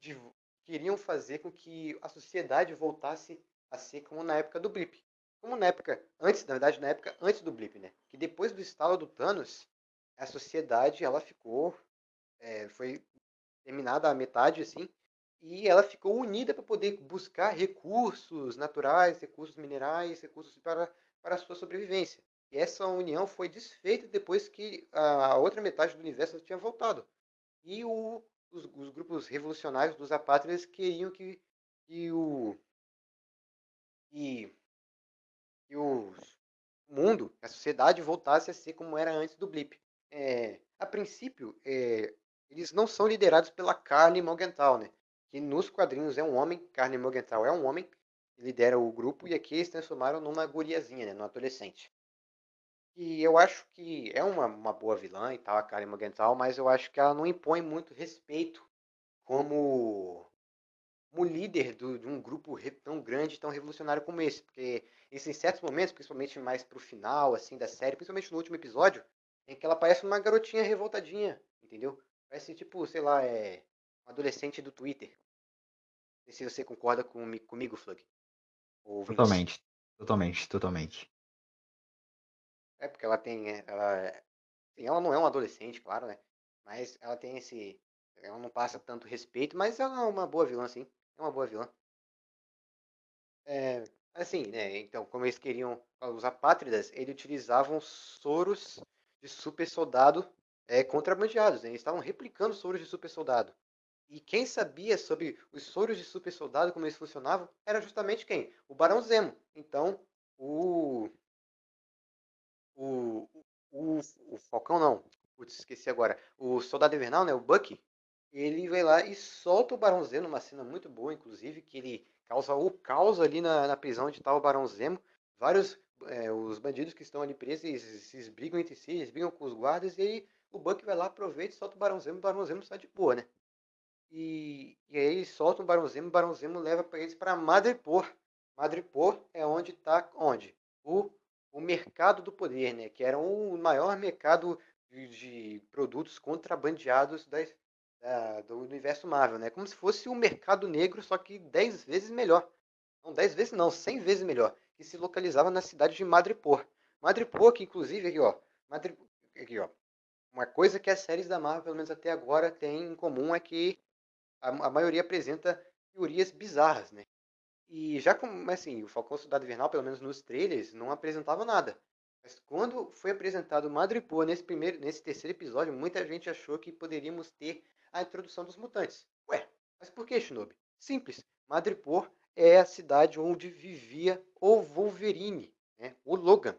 de, queriam fazer com que a sociedade voltasse a ser como na época do Blip. Como na época, antes, na verdade, na época antes do Blip, né? Que depois do estalo do Thanos, a sociedade, ela ficou, é, foi terminada a metade, assim, e ela ficou unida para poder buscar recursos naturais, recursos minerais, recursos para, para a sua sobrevivência. E essa união foi desfeita depois que a outra metade do universo tinha voltado. E o, os, os, grupos revolucionários dos apátridas queriam que, que o que, que o mundo, a sociedade voltasse a ser como era antes do blip. É, a princípio, é, eles não são liderados pela Carly Morgenthau, né? que nos quadrinhos é um homem, Carne Morgenthau é um homem, lidera o grupo, e aqui eles transformaram numa guriazinha, né, numa adolescente. E eu acho que é uma, uma boa vilã e tal, a Karen Morgenthau, mas eu acho que ela não impõe muito respeito como, como líder do, de um grupo tão grande, tão revolucionário como esse. Porque isso em certos momentos, principalmente mais pro final, assim, da série, principalmente no último episódio, em que ela parece uma garotinha revoltadinha, entendeu? Parece tipo, sei lá, é um adolescente do Twitter. Não sei se você concorda com, comigo, Flug. Totalmente, totalmente, totalmente. É porque ela tem. É, ela, assim, ela não é uma adolescente, claro, né? Mas ela tem esse. Ela não passa tanto respeito, mas ela é uma boa vilã, sim. É uma boa vilã. É, assim, né? Então, como eles queriam. Os apátridas, eles utilizavam soros de super soldado é, contrabandeados. Né? Eles estavam replicando soros de super soldado. E quem sabia sobre os soros de super soldado, como eles funcionavam, era justamente quem? O Barão Zemo. Então, o. O. O, o Falcão não. Putz, esqueci agora. O Soldado Invernal, né? O Bucky. Ele vai lá e solta o Barão Zemo, numa cena muito boa, inclusive, que ele causa o caos ali na, na prisão onde está o Barão Zemo. Vários. É, os bandidos que estão ali presos, eles, se esbrigam entre si, eles brigam com os guardas, e aí o Bucky vai lá, aproveita e solta o Barão Zemo, o Barão Zemo sai de boa, né? E, e aí eles soltam o Barão Zemo, o Barão Zemo leva para eles para Madripoor. Madripoor é onde está onde? O, o mercado do poder, né? Que era o maior mercado de, de produtos contrabandeados das, da, do universo Marvel, né? Como se fosse o um mercado negro, só que 10 vezes melhor. Não 10 vezes não, 100 vezes melhor. Que se localizava na cidade de Madripoor. Madripoor, que inclusive aqui, ó, Madri, aqui, ó, uma coisa que as séries da Marvel, pelo menos até agora, têm em comum é que a, a maioria apresenta teorias bizarras, né? E já como, assim, o Falcão Soldado Invernal, pelo menos nos trailers, não apresentava nada. Mas quando foi apresentado Madripoor nesse primeiro, nesse terceiro episódio, muita gente achou que poderíamos ter a introdução dos mutantes. Ué, mas por que, Shinobi? Simples. Madripoor é a cidade onde vivia o Wolverine, né? o Logan.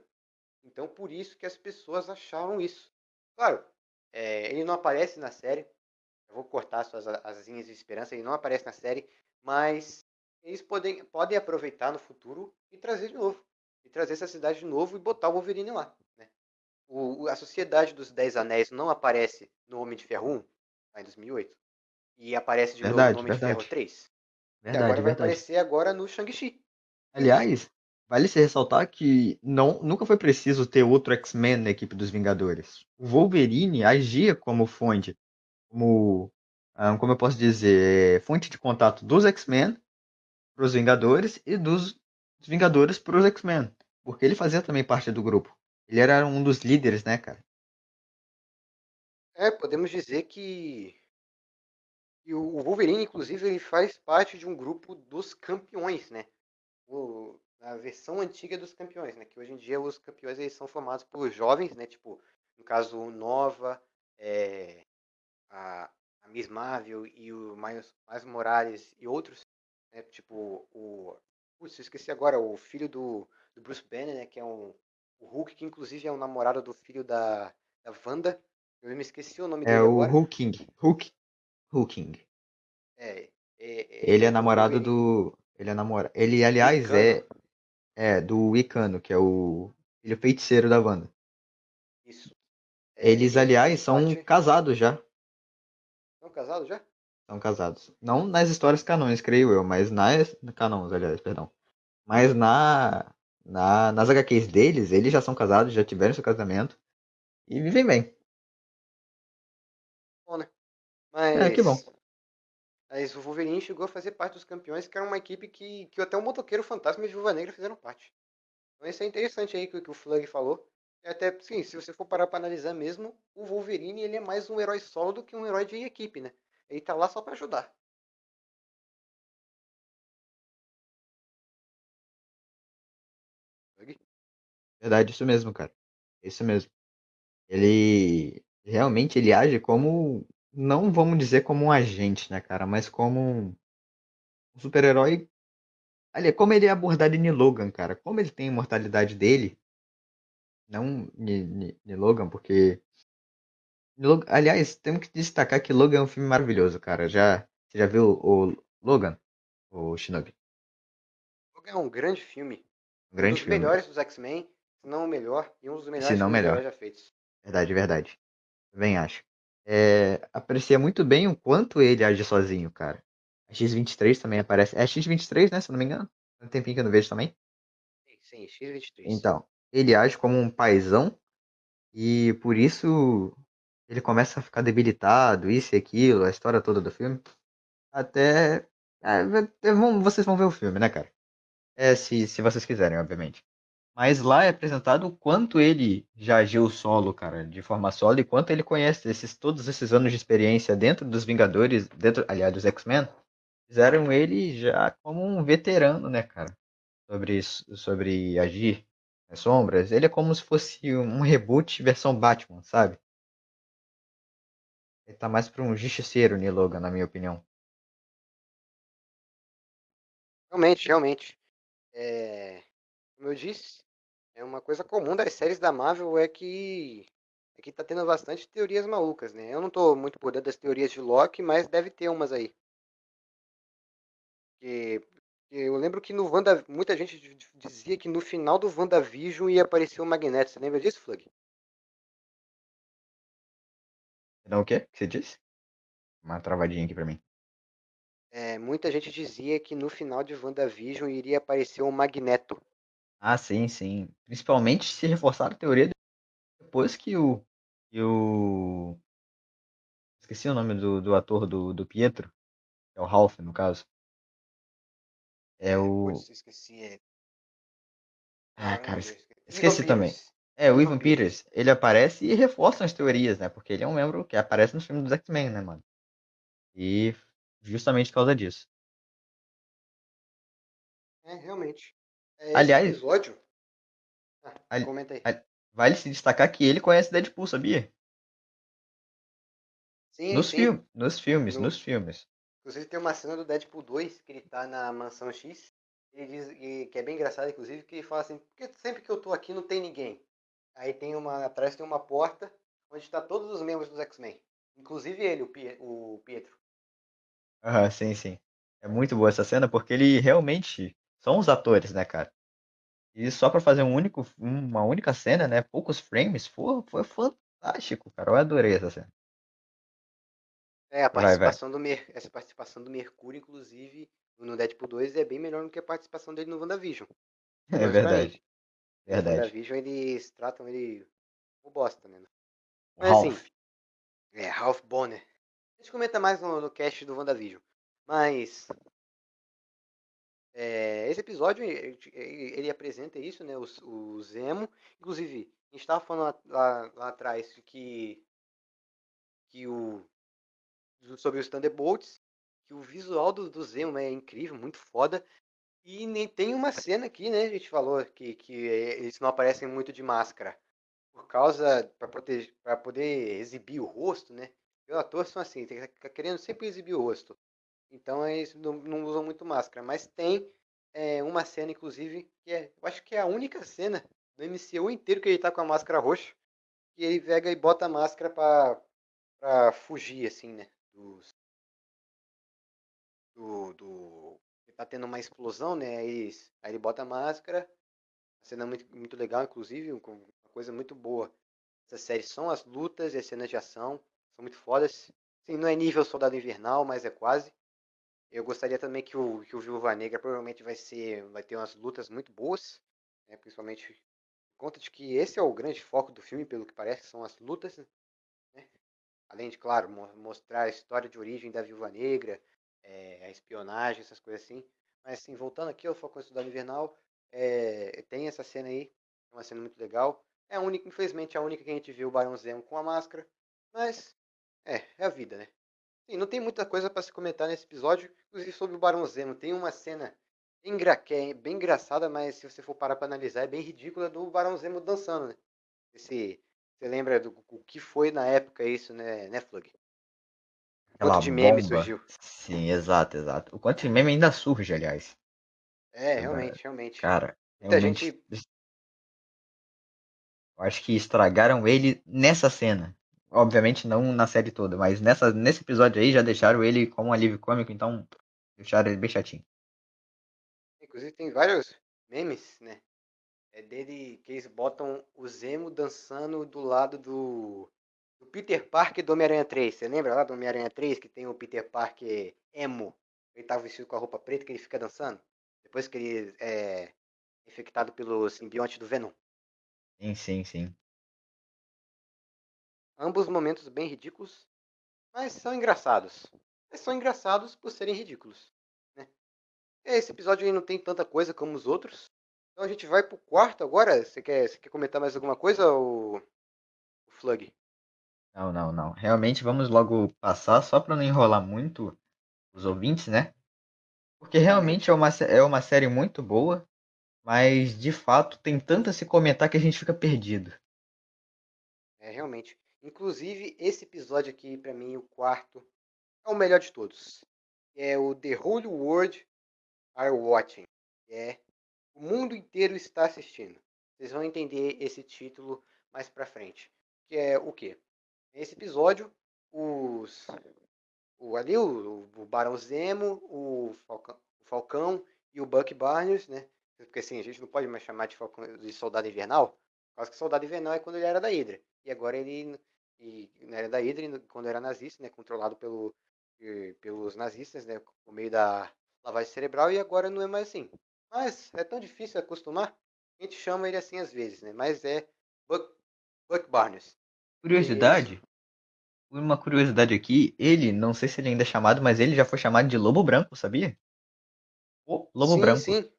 Então, por isso que as pessoas acharam isso. Claro, é, ele não aparece na série, eu vou cortar suas asinhas de esperança, ele não aparece na série, mas eles podem, podem aproveitar no futuro e trazer de novo. E trazer essa cidade de novo e botar o Wolverine lá. Né? O, a Sociedade dos Dez Anéis não aparece no Homem de Ferro 1, lá em 2008. E aparece de verdade, novo no Homem verdade. de Ferro 3. Verdade, e agora vai aparecer agora no Shang-Chi. Aliás, vale se ressaltar que não, nunca foi preciso ter outro X-Men na equipe dos Vingadores. O Wolverine agia como fonte como, ah, como eu posso dizer, é fonte de contato dos X-Men para os Vingadores e dos Vingadores para os X-Men. Porque ele fazia também parte do grupo. Ele era um dos líderes, né, cara? É, podemos dizer que, o Wolverine, inclusive, ele faz parte de um grupo dos campeões, né? O, a versão antiga dos campeões, né? Que hoje em dia os campeões eles são formados por jovens, né? Tipo, no caso, Nova, é, a, a Miss Marvel e o Miles, Miles Morales e outros, né? Tipo o. Putz, esqueci agora, o filho do, do Bruce Banner, né? Que é um. O Hulk, que inclusive é um namorado do filho da, da Wanda. Eu me esqueci o nome é dele. É o agora. Hulking. Hulk. Hulking. É, é, é, ele é namorado do. Ele é namorado. Ele, aliás, é. É, do Wicano, que é o filho feiticeiro da Wanda. Isso. É, Eles, aliás, são casados já. São casados já? São casados. Não nas histórias canônicas, creio eu, mas nas. Canons, aliás, perdão. Mas na. na, nas HQs deles, eles já são casados, já tiveram seu casamento e vivem bem. Mas, É, que bom. mas o Wolverine chegou a fazer parte dos campeões, que era uma equipe que, que até o Motoqueiro Fantasma e a Viúva Negra fizeram parte. Então isso é interessante aí que, que o Flug falou. E até, sim, se você for parar pra analisar mesmo, o Wolverine ele é mais um herói solo do que um herói de equipe, né? Ele tá lá só pra ajudar. Flug? Verdade, isso mesmo, cara. Isso mesmo. Ele realmente ele age como, não vamos dizer como um agente, né, cara, mas como um super-herói. Ali, como ele é abordado em Logan, cara. Como ele tem a imortalidade dele, não Ni Logan, porque Aliás, temos que destacar que Logan é um filme maravilhoso, cara. Já, você já viu o Logan? O Shinobi? Logan é um grande filme. Um grande um dos filme. melhores dos X-Men, se não o melhor, e um dos melhores não o filmes de melhor. já feitos. Verdade, verdade. Também acho. É, aprecia muito bem o quanto ele age sozinho, cara. A X-23 também aparece. É a X-23, né? Se eu não me engano. Tem um tempinho que eu não vejo também. Sim, sim, X-23. Então, ele age como um paizão e por isso ele começa a ficar debilitado, isso e aquilo, a história toda do filme. Até. é, é, vocês vão ver o filme, né, cara? É, se, se vocês quiserem, obviamente. Mas lá é apresentado o quanto ele já agiu solo, cara, de forma solo, e quanto ele conhece esses, todos esses anos de experiência dentro dos Vingadores, dentro, aliás, dos X-Men, fizeram ele já como um veterano, né, cara? Sobre, sobre agir nas sombras. Ele é como se fosse um reboot versão Batman, sabe? Ele tá mais pra um justiceiro, Neil Logan, na minha opinião. Realmente, realmente. É, como eu disse, é uma coisa comum das séries da Marvel é que é que tá tendo bastante teorias malucas, né? Eu não tô muito por dentro das teorias de Loki, mas deve ter umas aí. Que eu lembro que no Wanda, muita gente dizia que no final do WandaVision ia aparecer o Magneto. Você lembra disso, Flug? Não o quê? O que você disse? Uma travadinha aqui pra mim. É, muita gente dizia que no final de WandaVision iria aparecer o Magneto. Ah, sim, sim. Principalmente se reforçar a teoria depois que o. Que o... Esqueci o nome do, do ator do, do Pietro. Que é o Ralph, no caso. É o. Putz, esqueci. É... Ah, Caramba, cara, eu esqueci também. Peters. É, o Ivan Ivan Peters. Ele aparece e reforça as teorias, né? Porque ele é um membro que aparece nos filmes dos X-Men, né, mano? E justamente por causa disso. É, realmente. É, Aliás- episódio. Ah, Ali- comenta aí. ali- Vale se destacar que ele conhece Deadpool, sabia? Sim, Nos, sim. filme, nos filmes, No- nos filmes. Inclusive tem uma cena do Deadpool 2 que ele tá na mansão X. Ele diz, e, que é bem engraçado, inclusive, que ele fala assim, porque sempre que eu tô aqui não tem ninguém. Aí tem uma. Atrás tem uma porta onde está todos os membros dos X-Men. Inclusive ele, o, Pie- o Pietro. Aham, sim, sim. É muito boa essa cena porque ele realmente são os atores, né, cara? E só pra fazer um único, uma única cena, né? Poucos frames, foi, foi fantástico, cara. Eu adorei essa cena. É, a Vai, vai. participação do Mer essa participação do Mercúrio, inclusive, no Deadpool 2 é bem melhor do que a participação dele no WandaVision. É Mas pra verdade. No Verdade. WandaVision eles tratam ele como bosta, né? Mas assim, Ralph. É, Ralph Bonner. A gente comenta mais no, no cast do WandaVision. Mas. É, esse episódio ele, ele- ele apresenta isso, né? O, o Zemo. Inclusive, a gente estava falando lá, lá- lá atrás que. que o. sobre os Thunderbolts. Que o visual do, do Zemo é incrível, muito foda. E nem tem uma cena aqui, né? A gente falou que, que eles não aparecem muito de máscara por causa para poder para poder exibir o rosto, né? Os atores são assim, que ficar querendo sempre exibir o rosto. Então eles não, não usam muito máscara, mas tem é, uma cena inclusive que é, eu acho que é a única cena do MCU inteiro que ele tá com a máscara roxa, que ele pega e bota a máscara para para fugir assim, né, dos do, do ele tá tendo uma explosão, né? Aí, eles- aí ele bota a máscara. A cena é muito, muito legal, inclusive, uma coisa muito boa. Essa série são as lutas e as cenas de ação. São muito fodas. Sim, não é nível Soldado Invernal, mas é quase. Eu gostaria também que o, que o Viúva Negra provavelmente vai ser. Vai ter umas lutas muito boas. né, principalmente por conta de que esse é o grande foco do filme, pelo que parece, são as lutas, né? Além de, claro, mo- mostrar a história de origem da Viúva Negra, é, a espionagem, essas coisas assim. Mas, assim, voltando aqui ao foco da Cidade Invernal, é, tem essa cena aí, é uma cena muito legal. É a única, infelizmente, a única que a gente viu o Barão Zemo com a máscara, mas é, é a vida, né? Sim, não tem muita coisa para se comentar nesse episódio, inclusive sobre o Barão Zemo. Tem uma cena que é bem engraçada, mas se você for parar para analisar, é bem ridícula do Barão Zemo dançando, né? Esse, você lembra do o que foi na época isso, né, né Flug? Aquela Quanto de meme bomba. surgiu. Sim, exato, exato. O quanto de meme ainda surge, aliás. É, realmente, realmente. Cara, Muita realmente. gente- Eu acho que estragaram ele nessa cena. Obviamente não na série toda, mas nessa, nesse episódio aí já deixaram ele como um alívio cômico, então deixaram ele bem chatinho. Inclusive tem vários memes, né? É dele que eles botam o Zemo dançando do lado do, do Peter Parker do Homem-Aranha 3. Você lembra lá do Homem-Aranha 3 que tem o Peter Parker emo? Ele tava vestido com a roupa preta que ele fica dançando? Depois que ele é infectado pelo simbionte do Venom. Sim, sim, sim. Ambos momentos bem ridículos, mas são engraçados. Mas são engraçados por serem ridículos. Né? Esse episódio aí não tem tanta coisa como os outros. Então a gente vai pro quarto agora. Você quer, você quer comentar mais alguma coisa, o, o Flug? Não, não, não. Realmente vamos logo passar, só para não enrolar muito os ouvintes, né? Porque realmente é uma, é uma série muito boa, mas de fato tem tanto a se comentar que a gente fica perdido. É, realmente. Inclusive, esse episódio aqui, pra mim, o quarto, é o melhor de todos. É o The Whole World Are Watching. É o mundo inteiro está assistindo. Vocês vão entender esse título mais pra frente. Que é o quê? Nesse episódio, os o, ali o, o Barão Zemo, o Falcão, o Falcão e o Buck Barnes, né? Porque assim, a gente não pode mais chamar de, Falcão, de Soldado Invernal, por causa que Soldado Invernal é quando ele era da Hydra. E agora ele e, não era da e quando era nazista, né? Controlado pelo, pelos nazistas, né? Por meio da lavagem cerebral, e agora não é mais assim. Mas é tão difícil acostumar, a gente chama ele assim às vezes, né? Mas é Buck, Buck Barnes. Curiosidade, uma curiosidade aqui, ele, não sei se ele ainda é chamado, mas ele já foi chamado de Lobo Branco, sabia? O Lobo sim, Branco. Sim,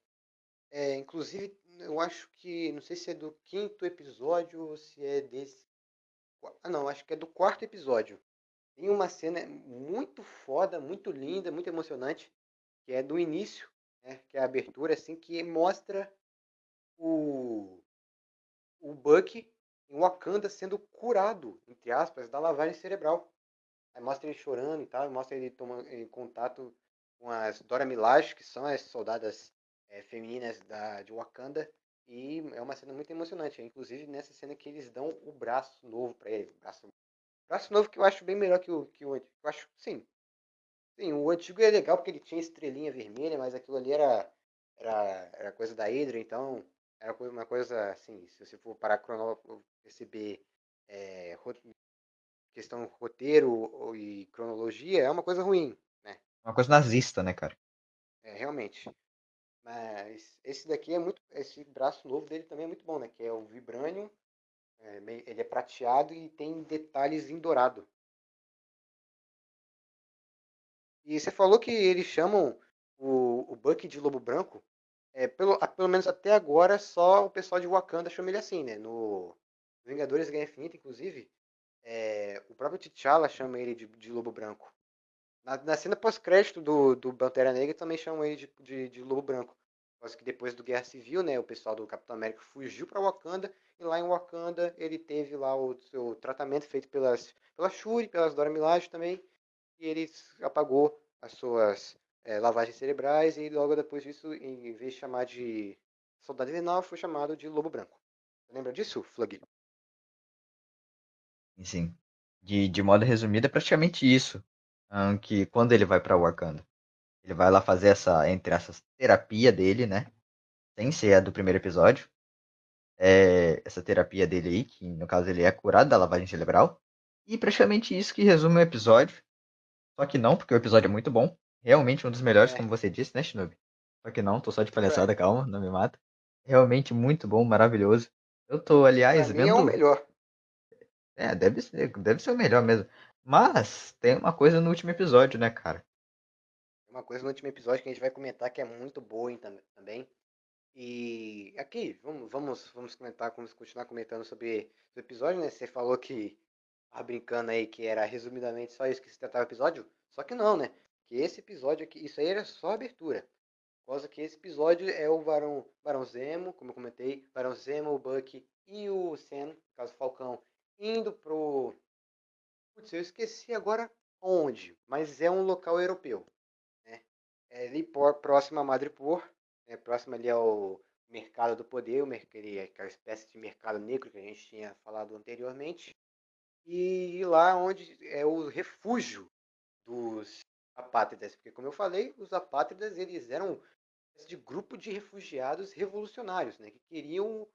é, inclusive, eu acho que, não sei se é do quinto episódio ou se é desse. Ah, não, acho que é do quarto episódio. Tem uma cena muito foda, muito linda, muito emocionante, que é do início, né, que é a abertura, assim, que mostra o, o Buck em Wakanda sendo curado, entre aspas, da lavagem cerebral. Aí mostra ele chorando e tal, mostra ele tomando em contato com as Dora Milaje, que são as soldadas é, femininas da, de Wakanda, e é uma cena muito emocionante. Inclusive nessa cena que eles dão o braço novo para ele. Braço, braço novo que eu acho bem melhor que o, que o antigo. Eu acho, sim. Sim, o antigo é legal porque ele tinha estrelinha vermelha, mas aquilo ali era, era, era coisa da Hydra, então era uma coisa assim, se você for parar crono, receber é, questão roteiro e cronologia, é uma coisa ruim. Uma coisa nazista, né, cara? É, realmente. Mas esse daqui é muito. Esse braço novo dele também é muito bom, né? Que é o Vibranium. É, ele é prateado e tem detalhes em dourado. E você falou que eles chamam o, o Buck de Lobo Branco. É, pelo, pelo menos até agora, só o pessoal de Wakanda chama ele assim, né? No Vingadores Guerra Infinita, inclusive, é, o próprio T'Challa chama ele de, de Lobo Branco. Na, na cena pós-crédito do, do Pantera Negra também chamam ele de, de, de Lobo Branco. Por que depois do Guerra Civil, né, o pessoal do Capitão América fugiu para Wakanda e lá em Wakanda ele teve lá o seu tratamento feito pelas pela Shuri, pelas Dora Milaje também, e ele apagou as suas é, lavagens cerebrais e logo depois disso, em vez de chamar de Soldado Invernal, foi chamado de Lobo Branco. Lembra disso, Flug? Sim. De, de modo resumido, é praticamente isso. Que quando ele vai pra Wakanda, ele vai lá fazer essa, entre essas, terapia dele, né? Sem ser a do primeiro episódio. É, essa terapia dele aí, que no caso ele é curado da lavagem cerebral. E praticamente isso que resume o episódio. Só que não, porque o episódio é muito bom. Realmente um dos melhores, É. como você disse, né, Shinobi? Só que não, tô só de palhaçada, calma, não me mata. realmente muito bom, maravilhoso. Eu tô, Pra aliás, mim é o vendo. melhor. É, deve ser, deve ser o melhor mesmo. Mas tem uma coisa no último episódio, né, cara? Uma coisa no último episódio que a gente vai comentar que é muito boa também. E aqui, vamos, vamos, vamos comentar, vamos continuar comentando sobre o episódio, né? Você falou que, ah, brincando aí, que era resumidamente só isso que se tratava o episódio. Só que não, né? Que esse episódio aqui, isso aí era só abertura. Por causa que esse episódio é o Barão, Barão Zemo, como eu comentei, Barão Zemo, o Bucky e o no caso Falcão, indo pro. Putz, eu esqueci agora onde, mas é um local europeu. Né? É ali por- próximo a Madripoor, né? próximo ali ao mercado do poder, o mer- aquele- aquela espécie de mercado negro que a gente tinha falado anteriormente. E lá onde é o refúgio dos apátridas, porque como eu falei, os apátridas eles eram de grupo de refugiados revolucionários, né, que queriam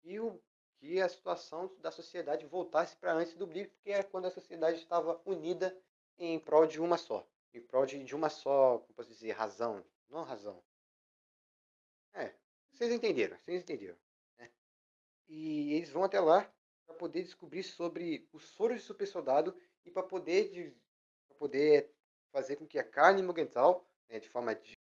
que, o, que a situação da sociedade voltasse para antes do Blip, porque era quando a sociedade estava unida em prol de uma só, em prol de, de uma só, como posso dizer, razão, não razão. É, vocês entenderam, vocês entenderam. Né? E eles vão até lá para poder descobrir sobre o soro de super soldado e para poder, poder fazer com que a carne Mugental, né, de forma de,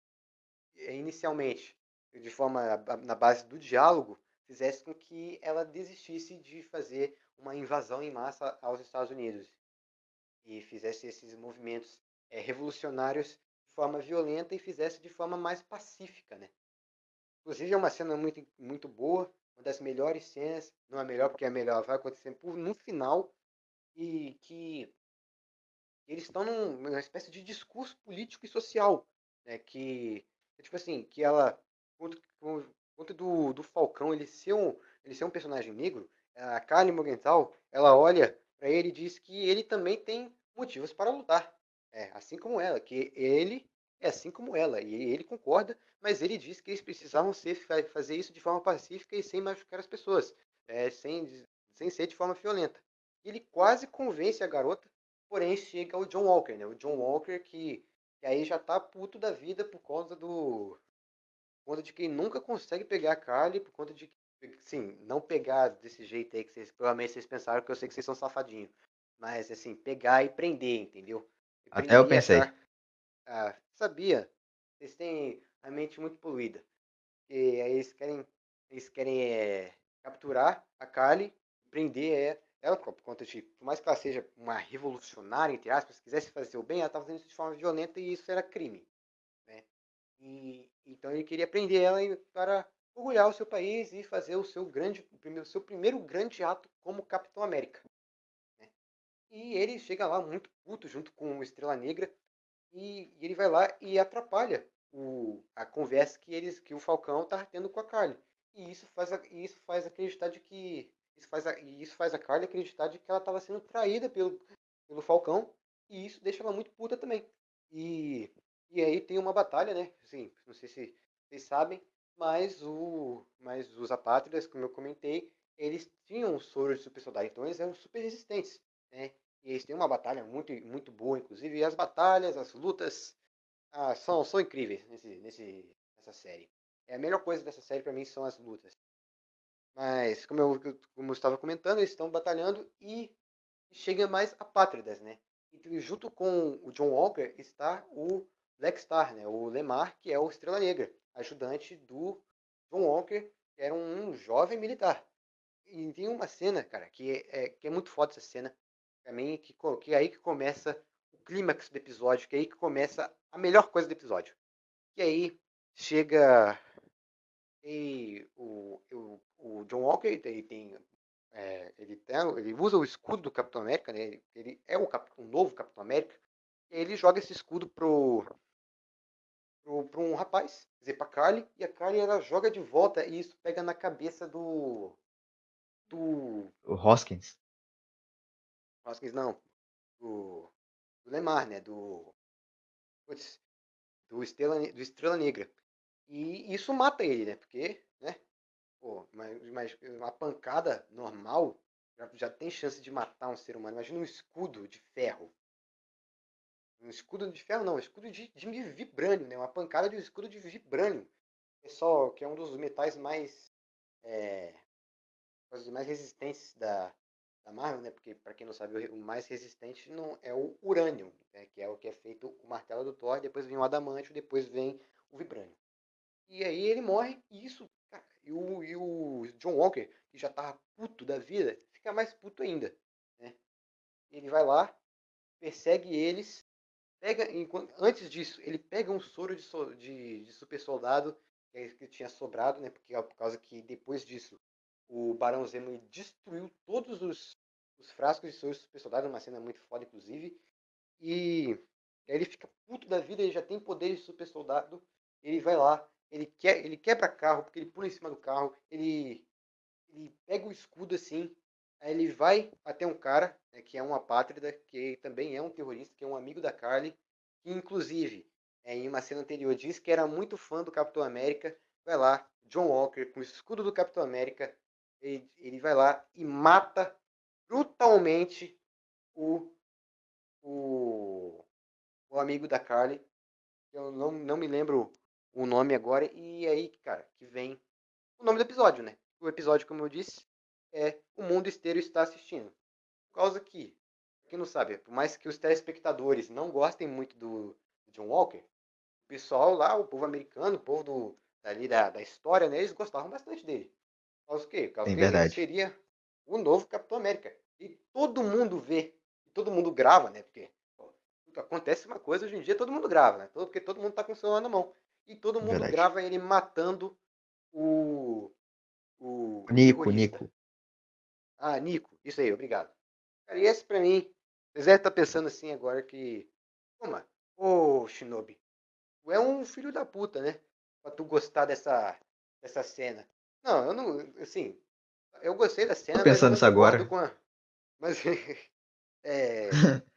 eh, inicialmente, de forma na base do diálogo, fizesse com que ela desistisse de fazer uma invasão em massa aos Estados Unidos e fizesse esses movimentos eh, revolucionários de forma violenta e fizesse de forma mais pacífica, né? Inclusive é uma cena muito, muito boa, uma das melhores cenas, não é melhor porque é melhor, vai acontecer no final e que eles estão num- numa espécie de discurso político e social, né? Que é tipo assim, que ela conta do, do Falcão ele ser um ele ser um personagem negro, a Kali Morgenthau, ela olha para ele e diz que ele também tem motivos para lutar, é, assim como ela, que ele é assim como ela e ele concorda, mas ele diz que eles precisavam ser fa- fazer isso de forma pacífica e sem machucar as pessoas, é, sem sem ser de forma violenta. Ele quase convence a garota Porém, chega o John Walker, né? O John Walker que, que aí já tá puto da vida por conta do. Por conta de que nunca consegue pegar a Carly, por conta de sim, não pegar desse jeito aí que vocês provavelmente vocês pensaram que eu sei que vocês são safadinhos. Mas assim, pegar e prender, entendeu? E Até eu prenderia a pensei. Ah, sabia? Vocês têm a mente muito poluída. E aí eles querem, eles querem é, capturar a Carly, prender é, ela, por conta de, por mais que ela seja uma revolucionária, entre aspas, quisesse fazer o bem, ela estava fazendo isso de forma violenta e isso era crime. Né? E, então ele queria prender ela para orgulhar o seu país e fazer o seu grande, o primeiro, seu primeiro grande ato como Capitão América. né? E ele chega lá muito puto junto com o Estrela Negra e, e ele vai lá e atrapalha o, a conversa que eles que o Falcão tá tendo com a Carly. E isso faz isso faz acreditar de que isso faz a, isso faz a Carly acreditar de que ela estava sendo traída pelo, pelo Falcão e isso deixa ela muito puta também. E, e aí tem uma batalha, né? Assim, não sei se vocês sabem, mas o mas os apátridas, como eu comentei, eles tinham um soro de super soldado, então eles eram super resistentes, né? E eles têm uma batalha muito muito boa, inclusive, e as batalhas, as lutas ah, são, são incríveis nesse, nesse, nessa série. É a melhor coisa dessa série pra mim são as lutas. Mas, como eu, como eu estava comentando, eles estão batalhando e chega mais apátridas, né? E junto com o John Walker está o Black Star, né? O Lemar, que é o Estrela Negra, ajudante do John Walker, que era um jovem militar. E tem uma cena, cara, que é, que é muito foda essa cena. Pra mim, que, que é aí que começa o clímax do episódio, que é aí que começa a melhor coisa do episódio. E aí chega e o, o, o John Walker ele tem é, ele, tem, ele usa o escudo do Capitão América, né? Ele, ele é o, cap, um novo Capitão América. E ele joga esse escudo pro, pro um rapaz, quer dizer, pra Carly, e a Carly ela joga de volta e isso pega na cabeça do. Do. O Hoskins. Hoskins não. Do. Do Lemar, né? Do. Putz, do Estrela, do Estrela Negra. E isso mata ele, né? Porque, né? Pô, mas, mas uma pancada normal já, já tem chance de matar um ser humano. Imagina um escudo de ferro. Um escudo de ferro não, um escudo de, de vibrânio, né? Uma pancada de um escudo de vibrânio. só que é um dos metais mais é, mais resistentes da, da Marvel, né? Porque para quem não sabe, o mais resistente não é o urânio, né? que é o que é feito o martelo do Thor, depois vem o adamantio, depois vem o vibrânio. E aí ele morre e isso, cara, e o, e o John Walker, que já tava puto da vida, fica mais puto ainda, né? Ele vai lá, persegue eles, pega, enquanto, antes disso, ele pega um soro de, so- de, de super soldado que, que tinha sobrado, né? Porque por causa que depois disso o Barão Zemo destruiu todos os, os frascos de soro de super soldado, uma cena muito foda, inclusive. E aí ele fica puto da vida, ele já tem poderes de super soldado. Ele vai lá, ele, quer, ele quebra carro, porque ele pula em cima do carro, ele, ele pega o escudo assim, aí ele vai até um cara, né, que é um apátrida, que também é um terrorista, que é um amigo da Carly, que inclusive, é, em uma cena anterior, disse que era muito fã do Capitão América. Vai lá, John Walker, com o escudo do Capitão América, ele, ele vai lá e mata brutalmente o, o, o amigo da Carly. Eu não, não me lembro o nome agora. E aí, cara, que vem o nome do episódio, né? O episódio, como eu disse, é O Mundo Inteiro Está Assistindo. Por causa que, quem não sabe, por mais que os telespectadores não gostem muito do, do John Walker, o pessoal lá, o povo americano, o povo do, dali da, da história, né? Eles gostavam bastante dele. Por causa do quê? Por causa Sim, que ele seria o novo Capitão América. E todo mundo vê, e todo mundo grava, né? Porque acontece uma coisa hoje em dia, todo mundo grava, né? Porque todo mundo tá com o celular na mão. E todo mundo Verdade. grava ele matando o. O, O Nico, terrorista. Nico. Ah, Nico, isso aí, obrigado. Cara, e esse pra mim, vocês devem estar pensando assim agora que. Mano, ô Shinobi, tu é um filho da puta, né? Pra tu gostar dessa, dessa cena. Não, eu não. Assim, eu gostei da cena, pensando mas nisso agora. a. Mas. é,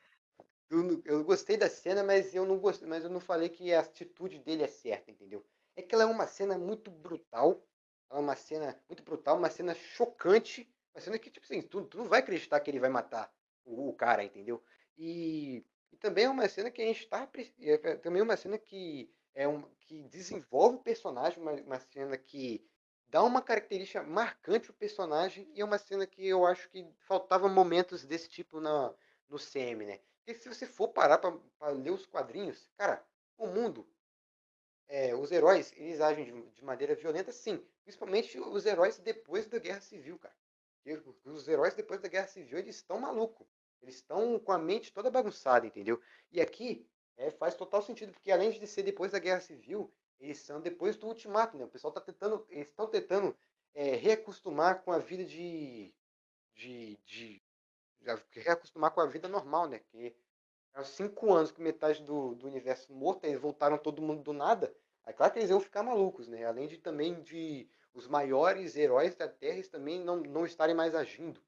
eu, eu gostei da cena, mas eu não gostei, mas eu não falei que a atitude dele é certa, entendeu? É que ela é uma cena muito brutal. Ela é uma cena muito brutal, uma cena chocante. Uma cena que, tipo assim, tu, tu não vai acreditar que ele vai matar o, o cara, entendeu? E, e também é uma cena que a gente tá. pre- é também uma cena que é um, que desenvolve o personagem, uma, uma cena que dá uma característica marcante pro personagem e é uma cena que eu acho que faltava momentos desse tipo na, no CM, né? Porque se você for parar pra ler os quadrinhos, cara, o mundo, é, os heróis, eles agem de, de maneira violenta, sim. Principalmente os heróis depois da Guerra Civil, cara. Os heróis depois da Guerra Civil, eles estão malucos. Eles estão com a mente toda bagunçada, entendeu? E aqui é, faz total sentido, porque além de ser depois da Guerra Civil, eles são depois do Ultimato, né? O pessoal tá tentando, eles estão tentando é, reacostumar com a vida de, de, de, reacostumar com a vida normal, né? Que há cinco anos que metade do, do universo morto, eles voltaram todo mundo do nada. É claro que eles iam ficar malucos, né? Além de também de os maiores heróis da Terra também não, não estarem mais agindo.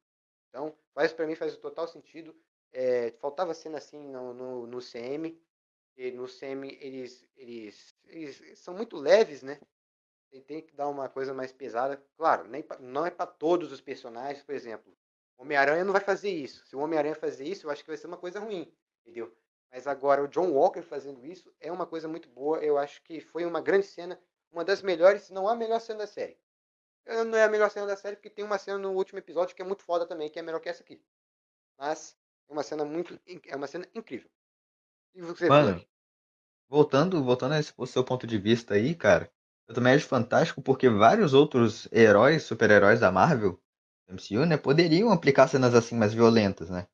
Então, faz para mim faz total sentido. É, faltava cena assim no, no, no CM. E no CM eles, eles, eles são muito leves, né? E tem que dar uma coisa mais pesada. Claro, nem pra- não é para todos os personagens, por exemplo. O Homem-Aranha não vai fazer isso. Se o Homem-Aranha fazer isso, eu acho que vai ser uma coisa ruim, entendeu? Mas agora o John Walker fazendo isso é uma coisa muito boa. Eu acho que foi uma grande cena, uma das melhores, se não a melhor cena da série. Não é a melhor cena da série, porque tem uma cena no último episódio que é muito foda também, que é melhor que essa aqui. Mas é uma cena muito. É uma cena incrível. E você, Mano, voltando, voltando a esse seu ponto de vista aí, cara, eu também acho fantástico porque vários outros heróis, super-heróis da Marvel, MCU, né, poderiam aplicar cenas assim mais violentas, né?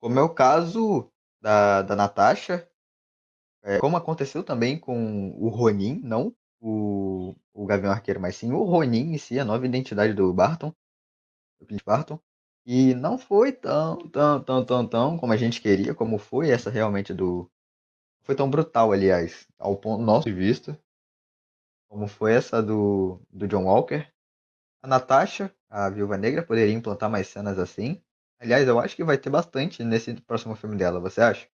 Como é o caso da, da Natasha, é, como aconteceu também com o Ronin, não o, o Gavião Arqueiro, mas sim o Ronin em si, a nova identidade do Barton, do Clint Barton. E não foi tão, tão, tão, tão, tão como a gente queria, como foi essa realmente do. Foi tão brutal, aliás, ao ponto nosso de vista, como foi essa do, do John Walker. A Natasha, a Viúva Negra, poderia implantar mais cenas assim. Aliás, eu acho que vai ter bastante nesse próximo filme dela, você acha?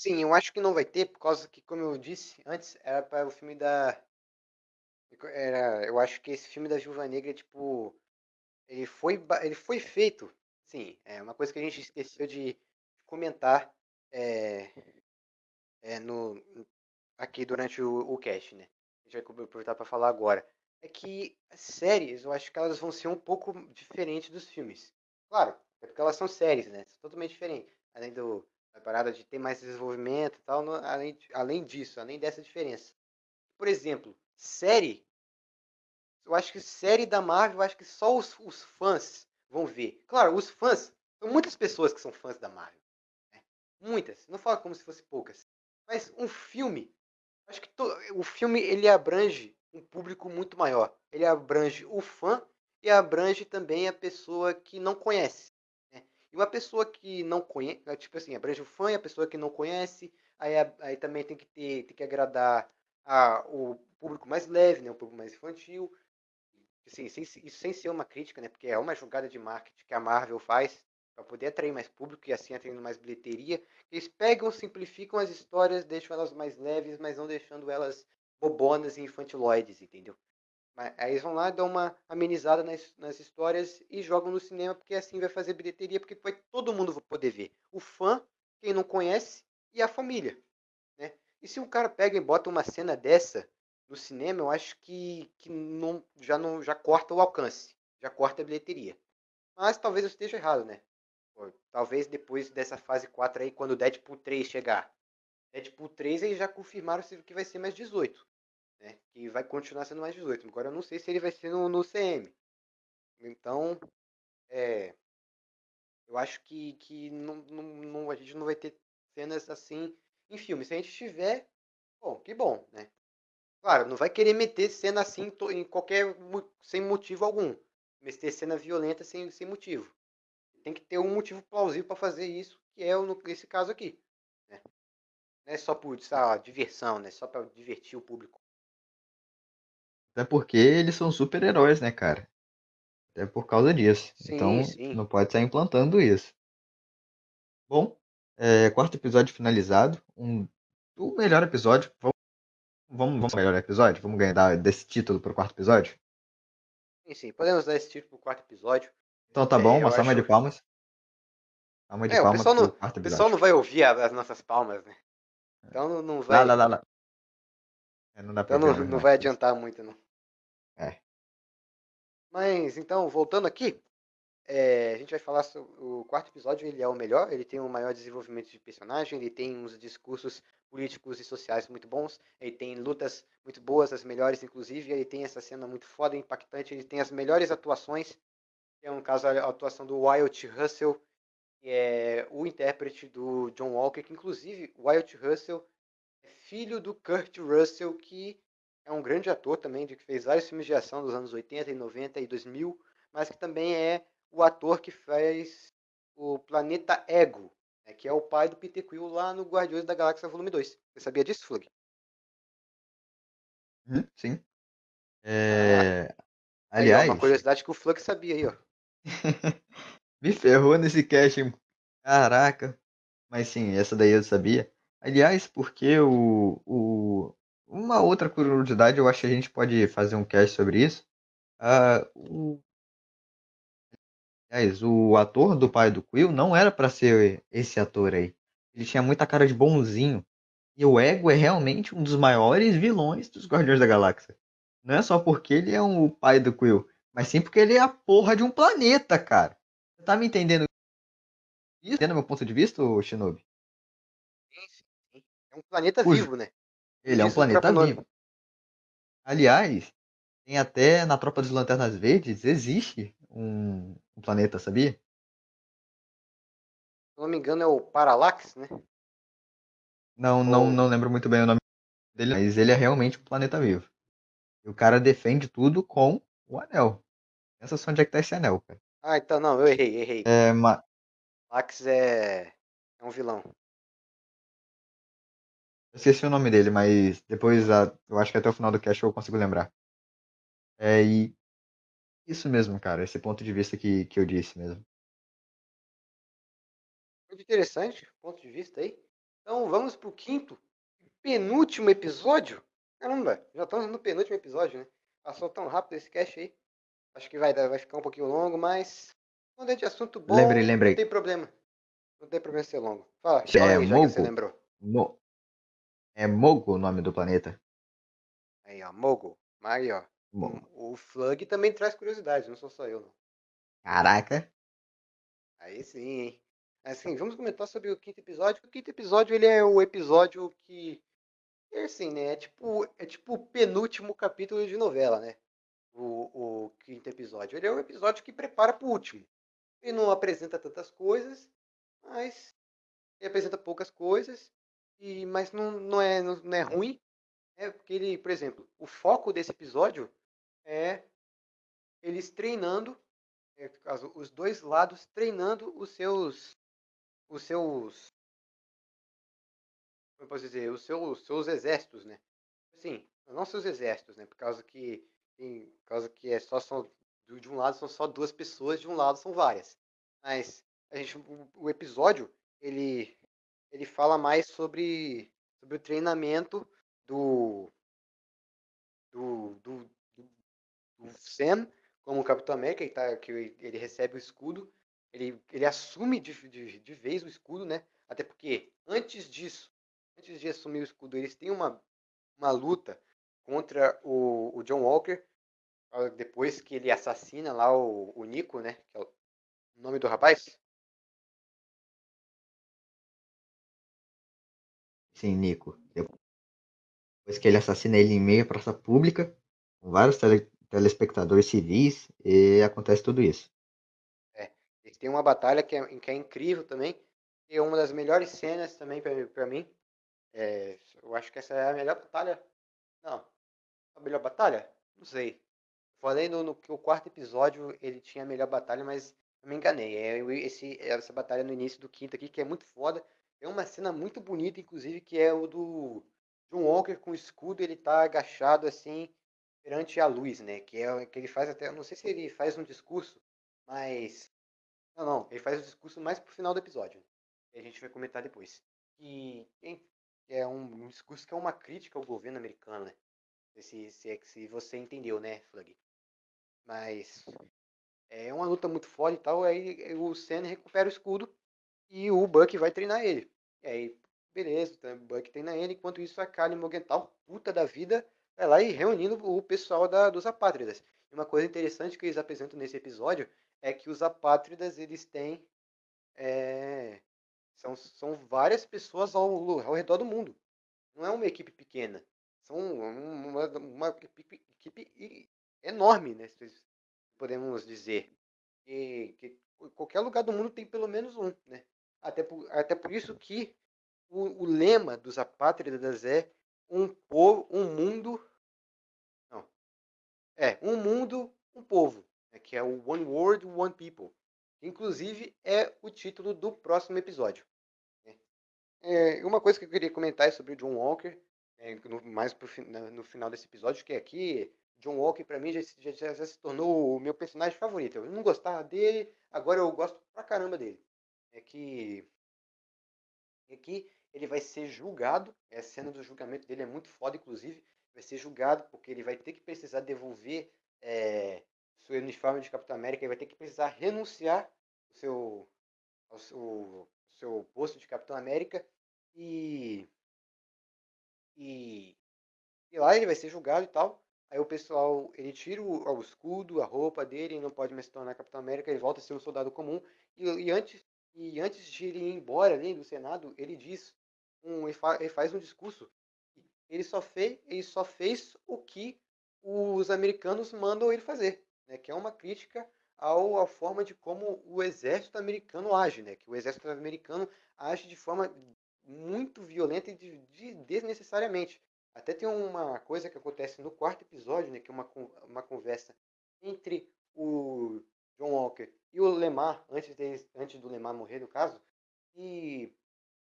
Sim, eu acho que não vai ter, por causa que, como eu disse antes, era para o filme da. Era, eu acho que esse filme da Viúva Negra, tipo. Ele foi, ele foi feito. Sim, é uma coisa que a gente esqueceu de comentar é, é, no, aqui durante o, o cast, né? A gente vai aproveitar para falar agora. É que as séries, eu acho que elas vão ser um pouco diferentes dos filmes. Claro, é porque elas são séries, né? São totalmente diferentes. Além do, da parada de ter mais desenvolvimento e tal, no- além, além disso, além dessa diferença. Por exemplo, série. Eu acho que série da Marvel, eu acho que só os, os fãs vão ver. Claro, os fãs, são muitas pessoas que são fãs da Marvel. né? Muitas. Não falo como se fosse poucas. Mas um filme, acho que to- o filme ele abrange um público muito maior. Ele abrange o fã e abrange também a pessoa que não conhece. E uma pessoa que não conhece, tipo assim, abrange o fã e a pessoa que não conhece, aí, a- aí também tem que ter, tem que agradar a, o público mais leve, né? o público mais infantil. Assim, sem, isso sem ser uma crítica, né? Porque é uma jogada de marketing que a Marvel faz para poder atrair mais público e assim atraindo mais bilheteria. Eles pegam, simplificam as histórias, deixam elas mais leves, mas não deixando elas bobonas e infantiloides, entendeu? Mas aí eles vão lá, dão uma amenizada nas, nas histórias e jogam no cinema, porque assim vai fazer bilheteria, porque vai todo mundo poder ver. O fã, quem não conhece, e a família. Né? E se um cara pega e bota uma cena dessa no cinema, eu acho que, que não, já, não, já corta o alcance, já corta a bilheteria. Mas talvez eu esteja errado, né? Talvez depois dessa fase 4 aí, quando o Deadpool 3 chegar. Deadpool 3 eles já confirmaram que vai ser mais 18. Né? Que vai continuar sendo mais 18. Agora eu não sei se ele vai ser no, no CM. Então, é, eu acho que, que não, não, não- a gente não vai ter cenas assim em filme. Se a gente tiver, bom, que bom, né? Claro, não vai querer meter cena assim em qualquer sem motivo algum. Meter cena violenta sem, sem motivo. Tem que ter um motivo plausível para fazer isso, que é o- esse caso aqui. Né? Não é só por diversão, né? Só para divertir o público. Até porque eles são super-heróis, né, cara? Até por causa disso. Sim, então, sim. não pode sair implantando isso. Bom, é, quarto episódio finalizado. Um, o melhor episódio. Vamos, vamos, vamos melhor episódio? Vamos ganhar dar- desse título pro quarto episódio? Sim, sim. Podemos dar esse título pro quarto episódio. Então tá É, bom, eu uma salva acho- de palmas. Salva de É, o palmas pessoal pro não- O pessoal não vai ouvir as nossas palmas, né? Então não, não vai, Lá, lá, lá, lá. É, não então não, não vai adiantar muito, não. É. Mas então, voltando aqui, é, a gente vai falar sobre o quarto episódio, ele é o melhor, ele tem um maior desenvolvimento de personagem, ele tem uns discursos políticos e sociais muito bons, ele tem lutas muito boas, as melhores inclusive, ele tem essa cena muito foda, impactante, ele tem as melhores atuações, é um caso a atuação do Wyatt Russell, que é o intérprete do John Walker, que inclusive Wyatt Russell é filho do Kurt Russell, que é um grande ator também, de que fez vários filmes de ação dos anos 80 e 90 e 2000, mas que também é o ator que fez o Planeta Ego, né, que é o pai do Peter Quill lá no Guardiões da Galáxia Volume 2. Você sabia disso, Flug? Uhum, sim. É, Aí, ó, Aliás, uma curiosidade que o Flug sabia aí, ó. me ferrou nesse cast, hein? Caraca. Mas sim, essa daí eu sabia. Aliás, porque o, o... Uma outra curiosidade, eu acho que a gente pode fazer um cast sobre isso. Ah, o... Aliás, o ator do pai do Quill não era pra ser esse ator aí. Ele tinha muita cara de bonzinho. E o Ego é realmente um dos maiores vilões dos Guardiões da Galáxia. Não é só porque ele é um- o pai do Quill, mas sim porque ele é a porra de um planeta, cara. Você tá me entendendo isso? Entendendo meu ponto de vista, Shinobi? É um planeta vivo, né? Ele é um planeta vivo. Aliás, tem até na Tropa dos Lanternas Verdes, existe um, um planeta, sabia? Se não me engano, é o Parallax, né? Não, não, não lembro muito bem o nome dele, mas ele é realmente um planeta vivo. E o cara defende tudo com o anel. Pensa só onde é que tá esse anel, cara. Ah, então não, eu errei, errei. É, ma- Parallax é, é um vilão. Esqueci o nome dele, mas depois, a- eu acho que até o final do cast eu consigo lembrar. É, e isso mesmo, cara, esse ponto de vista que, que eu disse mesmo. Muito interessante, ponto de vista aí. Então vamos pro quinto penúltimo episódio. Caramba, já estamos no penúltimo episódio, né? Passou tão rápido esse cast aí. Acho que vai, vai ficar um pouquinho longo, mas quando é de assunto bom, Lembrei, lembrei. não tem problema. Não tem problema ser longo. Fala, fala É, aí, já que você Mogo. lembrou. Mo- É Mogo o nome do planeta. Aí, ó, Mogo. Aí, ó. Mogo. O Flug também traz curiosidades, não sou só eu, não. Caraca. Aí sim, hein? Assim, vamos comentar sobre o quinto episódio. O quinto episódio, ele é o episódio que... É assim, né? É tipo, é tipo o penúltimo capítulo de novela, né? O, o quinto episódio. Ele é o episódio que prepara pro último. Ele não apresenta tantas coisas, mas ele apresenta poucas coisas, e mas não, não, é, não, é ruim. É porque ele, por exemplo, o foco desse episódio é eles treinando, é, caso, os dois lados treinando os seus, os seus, como eu posso dizer, os seus, seus exércitos, né? Assim, não seus exércitos, né? Por causa que, em, por causa que é só são de um lado são só duas pessoas, de um lado são várias. Mas a gente, o episódio ele ele fala mais sobre sobre o treinamento do do, do, do, Sam como Capitão América, que, tá, que ele recebe o escudo, ele, ele assume de, de, de vez o escudo, né? Até porque antes disso, antes de assumir o escudo, eles têm uma, uma luta contra o, o John Walker, ah, depois que ele assassina lá o, o Nico, né? Que é o nome do rapaz. Sim, Nico. Depois que ele assassina ele em meio à praça pública, com vários tele- telespectadores civis, e acontece tudo isso. Eles têm uma batalha que é, que é incrível também. E é uma das melhores cenas também pra mim. É, eu acho que essa é a melhor batalha. Não. A melhor batalha? Não sei. Falei no, no que o quarto episódio ele tinha a melhor batalha, mas me enganei. É esse, essa batalha no início do quinto aqui, que é muito foda. É uma cena muito bonita, inclusive, que é o do John Walker com o escudo, ele tá agachado assim perante a luz, né? Que é que ele faz até. Não sei se ele faz um discurso, mas. Não, não. Ele faz o discurso mais pro final do episódio. Que a gente vai comentar depois. E é um, um discurso que é uma crítica ao governo americano, né? Se, se, é se você entendeu, né, Flug? Mas é uma luta muito foda e tal. Aí o Sam recupera o escudo e o Buck vai treinar ele. E aí, beleza, então o Buck treina ele. Enquanto isso, a Kali Morgenthau, puta da vida, vai lá e reunindo o pessoal da, dos apátridas. E uma coisa interessante que eles apresentam nesse episódio é que os apátridas, eles têm... é, são, são várias pessoas ao, ao redor do mundo. Não é uma equipe pequena. São um- uma, uma equipe, equipe enorme, né? Podemos dizer. E, que qualquer lugar do mundo tem pelo menos um, né? Até por, até por isso que o, o lema dos apátridas é um povo, um mundo. Não. É, um mundo, um povo. né, que é o One World, One People. Inclusive é o título do próximo episódio. né. É, uma coisa que eu queria comentar é sobre o John Walker, é, no- mais pro, no final desse episódio, que aqui John Walker pra mim já- já- já se tornou o meu personagem favorito. Eu não gostava dele, agora eu gosto pra caramba dele. É que aqui ele vai ser julgado, a cena do julgamento dele é muito foda, inclusive, vai ser julgado porque ele vai ter que precisar devolver é, seu uniforme de Capitão América, ele vai ter que precisar renunciar o seu, ao seu, ao seu posto de Capitão América e, e, e lá ele vai ser julgado e tal. Aí o pessoal, ele tira o, o escudo, a roupa dele, ele não pode mais se tornar Capitão América, ele volta a ser um soldado comum. E, e antes, e antes de ele ir embora ali do Senado, ele diz, um, ele, fa- ele faz um discurso. Ele só fez, ele só fez o que os americanos mandam ele fazer, né? Que é uma crítica ao, à forma de como o exército americano age, né? Que o exército americano age de forma muito violenta e de, de- desnecessariamente. Até tem uma coisa que acontece no quarto episódio, né? Que é uma, uma conversa entre o John Walker e o Lemar, antes, deles, antes do Lemar morrer, no caso, e,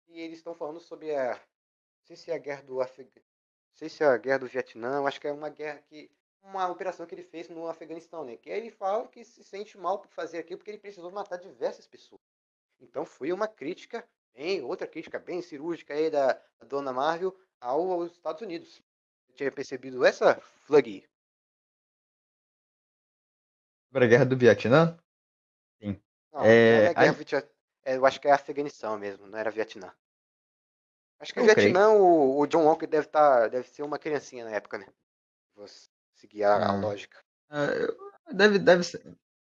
e eles estão falando sobre a. Não sei se é a guerra do Afeganistão. Não sei se é a guerra do Vietnã, eu acho que é uma guerra que. Uma operação que ele fez no Afeganistão, né? Que aí ele fala que se sente mal por fazer aquilo porque ele precisou matar diversas pessoas. Então foi uma crítica, bem, outra crítica bem cirúrgica aí da, da Dona Marvel ao, aos Estados Unidos. Você tinha percebido essa, Flug? Sobre a guerra do Vietnã? Não, É, não guerra a-. É, eu acho que é Afeganistão mesmo, não era Vietnã. Acho que o Eu creio. Vietnã, o, o John Walker deve, tá, deve ser uma criancinha na época, né? Vou seguir a, a lógica. Eu- Deve, deve ser.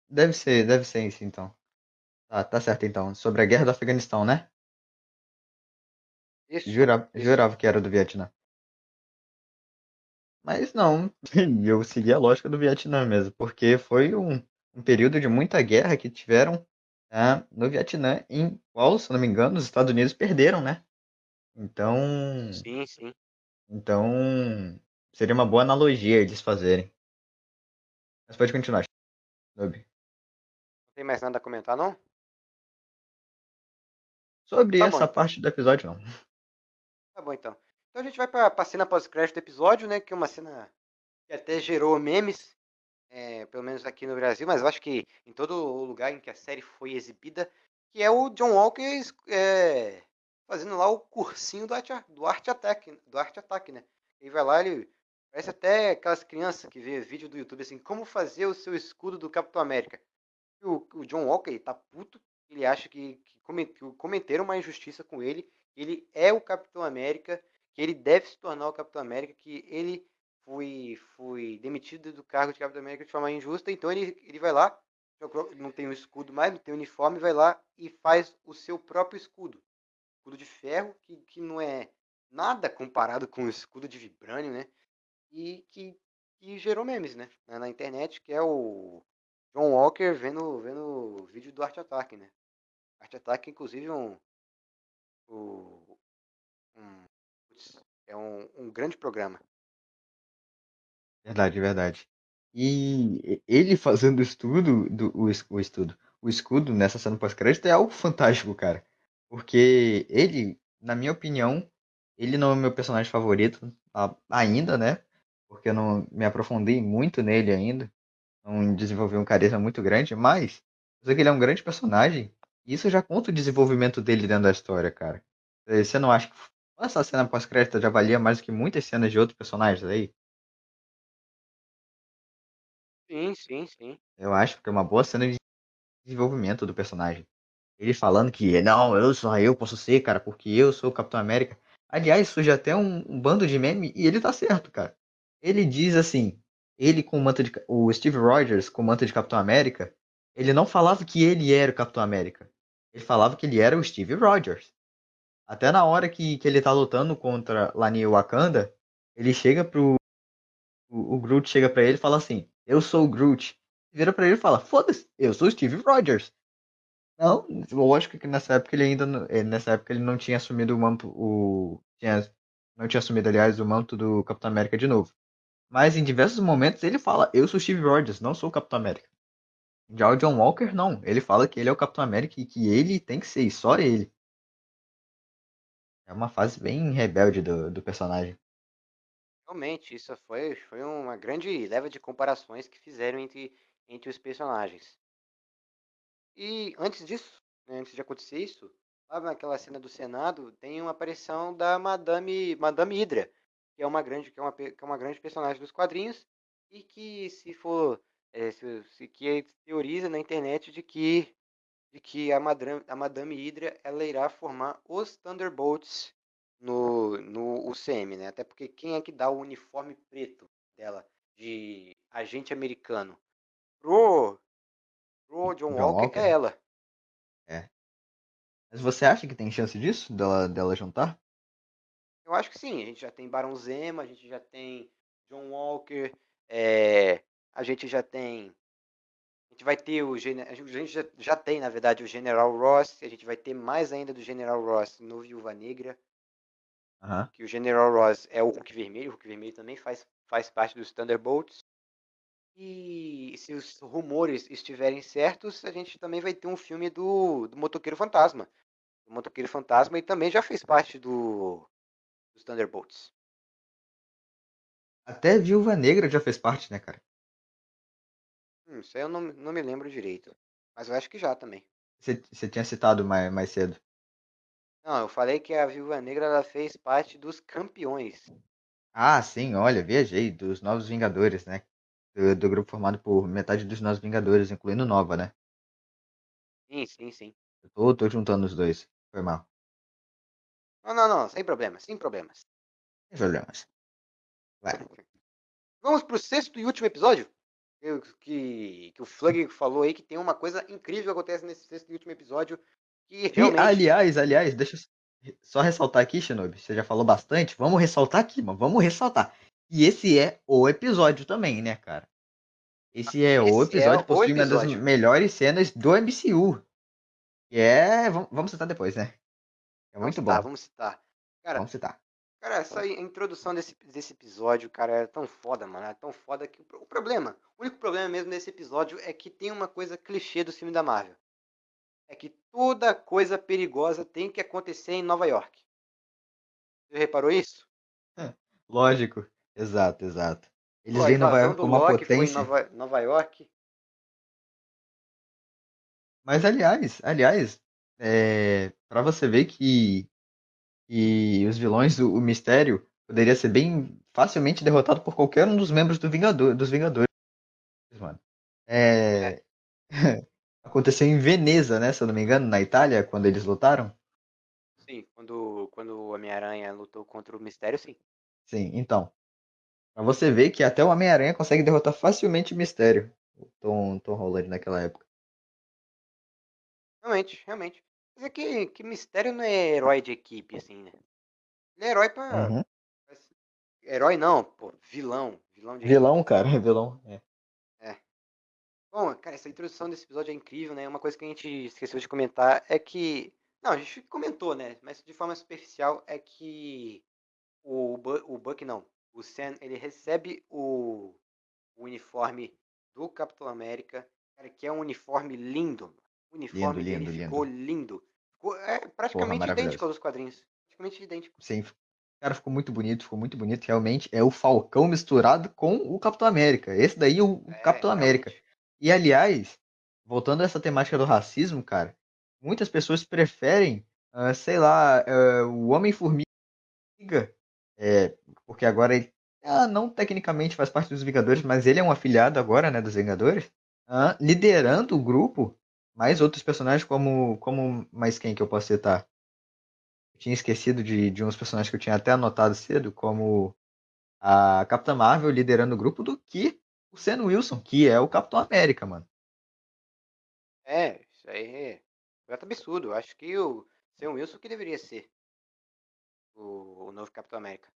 Deve ser, deve ser isso então. Tá, tá certo então. Sobre a guerra do Afeganistão, né? Isso. Jurava, isso. jurava que era do Vietnã. Mas não, eu segui a lógica do Vietnã mesmo, porque foi um, um período de muita guerra que tiveram né, no Vietnã, em qual, se não me engano, os Estados Unidos perderam, né? Então, Sim, sim. então seria uma boa analogia eles fazerem. Mas pode continuar, Shinobi. Não tem mais nada a comentar, não? Sobre Tá bom, essa então. parte do episódio, não. Tá bom, então. Então a gente vai pra, pra cena pós-crédito do episódio, né? Que é uma cena que até gerou memes, é, pelo menos aqui no Brasil, mas eu acho que em todo lugar em que a série foi exibida, que é o John Walker é, fazendo lá o cursinho do Art, do Art Attack, do Art Attack, né? Ele vai lá, ele parece até aquelas crianças que vê vídeo do YouTube assim, como fazer o seu escudo do Capitão América. E o, o John Walker ele tá puto, ele acha que, que, que cometeram uma injustiça com ele, ele é o Capitão América, que ele deve se tornar o Capitão América, que ele foi, foi demitido do cargo de Capitão América de forma injusta, então ele, ele vai lá, não tem um escudo mais, não tem uniforme, vai lá e faz o seu próprio escudo. Escudo de ferro, que, que não é nada comparado com o escudo de vibrânio, né? E que, que gerou memes, né? Na, na internet, que é o John Walker vendo, vendo o vídeo do Art Attack, né? Art Attack, inclusive, um, o- um, putz, é um, um grande programa. Verdade, verdade. E ele fazendo o estudo, do, o, o estudo, o escudo nessa cena pós-crédito é algo fantástico, cara. Porque ele, na minha opinião, ele não é meu personagem favorito ainda, né? Porque eu não me aprofundei muito nele ainda. Não desenvolvi um carisma muito grande, mas eu sei que ele é um grande personagem. E isso já conta o desenvolvimento dele dentro da história, cara. Eh, Você não acha que essa cena pós-crédito já valia mais do que muitas cenas de outros personagens aí? Sim, sim, sim. Eu acho que é uma boa cena de desenvolvimento do personagem. Ele falando que, não, eu só eu posso ser, cara, porque eu sou o Capitão América. Aliás, surge até um, um bando de meme e ele tá certo, cara. Ele diz assim, ele com o manto de. O Steve Rogers com o manto de Capitão América, ele não falava que ele era o Capitão América. Ele falava que ele era o Steve Rogers. Até na hora que, que ele tá lutando contra Lani Wakanda, ele chega pro. O, o Groot chega pra ele e fala assim: Eu sou o Groot. Vira pra ele e fala: Foda-se, eu sou o Steve Rogers. Não, lógico que nessa época ele ainda. eh, Nessa época ele não tinha assumido o manto. O, tinha, não tinha assumido, aliás, o manto do Capitão América de novo. Mas em diversos momentos ele fala: Eu sou o Steve Rogers, não sou o Capitão América. Já o John Walker, não. Ele fala que ele é o Capitão América e que ele tem que ser, só ele. É uma fase bem rebelde do, do personagem. Realmente, isso foi, foi uma grande leva de comparações que fizeram entre, entre os personagens. E antes disso, né, antes de acontecer isso, lá naquela cena do Senado, tem uma aparição da Madame, Madame Hydra, que é uma grande, que é uma, que é uma grande personagem dos quadrinhos e que se for, é, se, se- que teoriza na internet de que de que a Madame, a Madame Hydra ela irá formar os Thunderbolts no, no UCM, né? Até porque quem é que dá o uniforme preto dela de agente americano pro, pro John, John Walker, Walker? é ela. Mas você acha que tem chance disso? Dela, dela juntar? Eu acho que sim. A gente já tem Barão Zemo, a gente já tem John Walker, é, a gente já tem. A gente vai ter o. A gente já, já tem, na verdade, o General Ross. A gente vai ter mais ainda do General Ross no Viúva Negra. Aham. Que o General Ross é o Hulk Vermelho. O Hulk Vermelho também faz, faz parte dos Thunderbolts. E se os rumores estiverem certos, a gente também vai ter um filme do, do Motoqueiro Fantasma. O Motoqueiro Fantasma e também já fez parte do, dos Thunderbolts. Até Viúva Negra já fez parte, né, cara? Hum, isso aí eu não, não me lembro direito. Mas eu acho que já também. Você, tinha citado mais, mais cedo. Não, eu falei que a Viúva Negra ela fez parte dos campeões. Ah, sim, olha, viajei. Dos Novos Vingadores, né? Do, do grupo formado por metade dos Novos Vingadores, incluindo Nova, né? Sim, sim, sim. Eu tô, tô juntando os dois. Foi mal. Não, não, não, sem problemas, sem problemas. Sem problemas. Vai. Vamos pro sexto e último episódio? Que, que, o Flug falou aí que tem uma coisa incrível que acontece nesse sexto e último episódio. Que E, realmente. aliás, aliás, deixa eu só ressaltar aqui, Shinobi. Você já falou bastante. Vamos ressaltar aqui, mano. Vamos ressaltar. E esse é o episódio também, né, cara? Esse é o Esse é episódio, o possui uma das melhores cenas do MCU. Que é. Vamos, vamos citar depois, né? É vamos muito citar, bom. vamos citar. Cara, Vamos citar. Cara, essa introdução desse, desse episódio, cara, é tão foda, mano. É tão foda que o, pro- o problema, o único problema mesmo desse episódio é que tem uma coisa clichê do filme da Marvel. É que toda coisa perigosa tem que acontecer em Nova York. Você reparou isso? Lógico. Exato, exato. Eles Pô, a veem Nova York como uma Loki potência. Nova, Nova York. Mas aliás, aliás, é, para você ver que, que os vilões do o Mistério poderia ser bem facilmente derrotado por qualquer um dos membros do Vingador, dos Vingadores, mano. É, aconteceu em Veneza, né, se eu não me engano, na Itália, quando eles lutaram. Sim, quando, quando o Homem-Aranha lutou contra o Mistério, sim. Sim, então. Pra você ver que até o Homem-Aranha consegue derrotar facilmente o Mistério, o Tom, Tom Holland naquela época. Realmente, realmente. Mas é que, que Mistério não é herói de equipe, assim, né? Ele é herói pra. Uhum. Herói não, pô, vilão. Vilão de Vilão, cara, vilão. É. Bom, cara, essa introdução desse episódio é incrível, né? Uma coisa que a gente esqueceu de comentar é que. Não, a gente comentou, né? Mas de forma superficial é que o, Bu- o Buck não. O Sam, ele recebe o, o uniforme do Capitão América, cara, que é um uniforme lindo. O uniforme Lindo, dele lindo, ficou lindo. Ficou, é praticamente maravilhoso. idêntico aos quadrinhos. Praticamente idêntico. Sim, cara, ficou muito bonito, ficou muito bonito. Realmente é o Falcão misturado com o Capitão América. Esse daí é o É, Capitão América. realmente. E aliás, voltando a essa temática do racismo, cara, muitas pessoas preferem, ah, sei lá, ah, o Homem-Formiga, é, porque agora ele ah, não tecnicamente faz parte dos Vingadores, mas ele é um afiliado agora, né, dos Vingadores, liderando o grupo, mais outros personagens como, como mais quem que eu posso citar? Eu tinha esquecido de, de uns personagens que eu tinha até anotado cedo, como a Capitã Marvel liderando o grupo, do que o Sam Wilson, que é o Capitão América, mano. É, isso aí é completo absurdo. Eu acho que o Sam Wilson que deveria ser o, o novo Capitão América.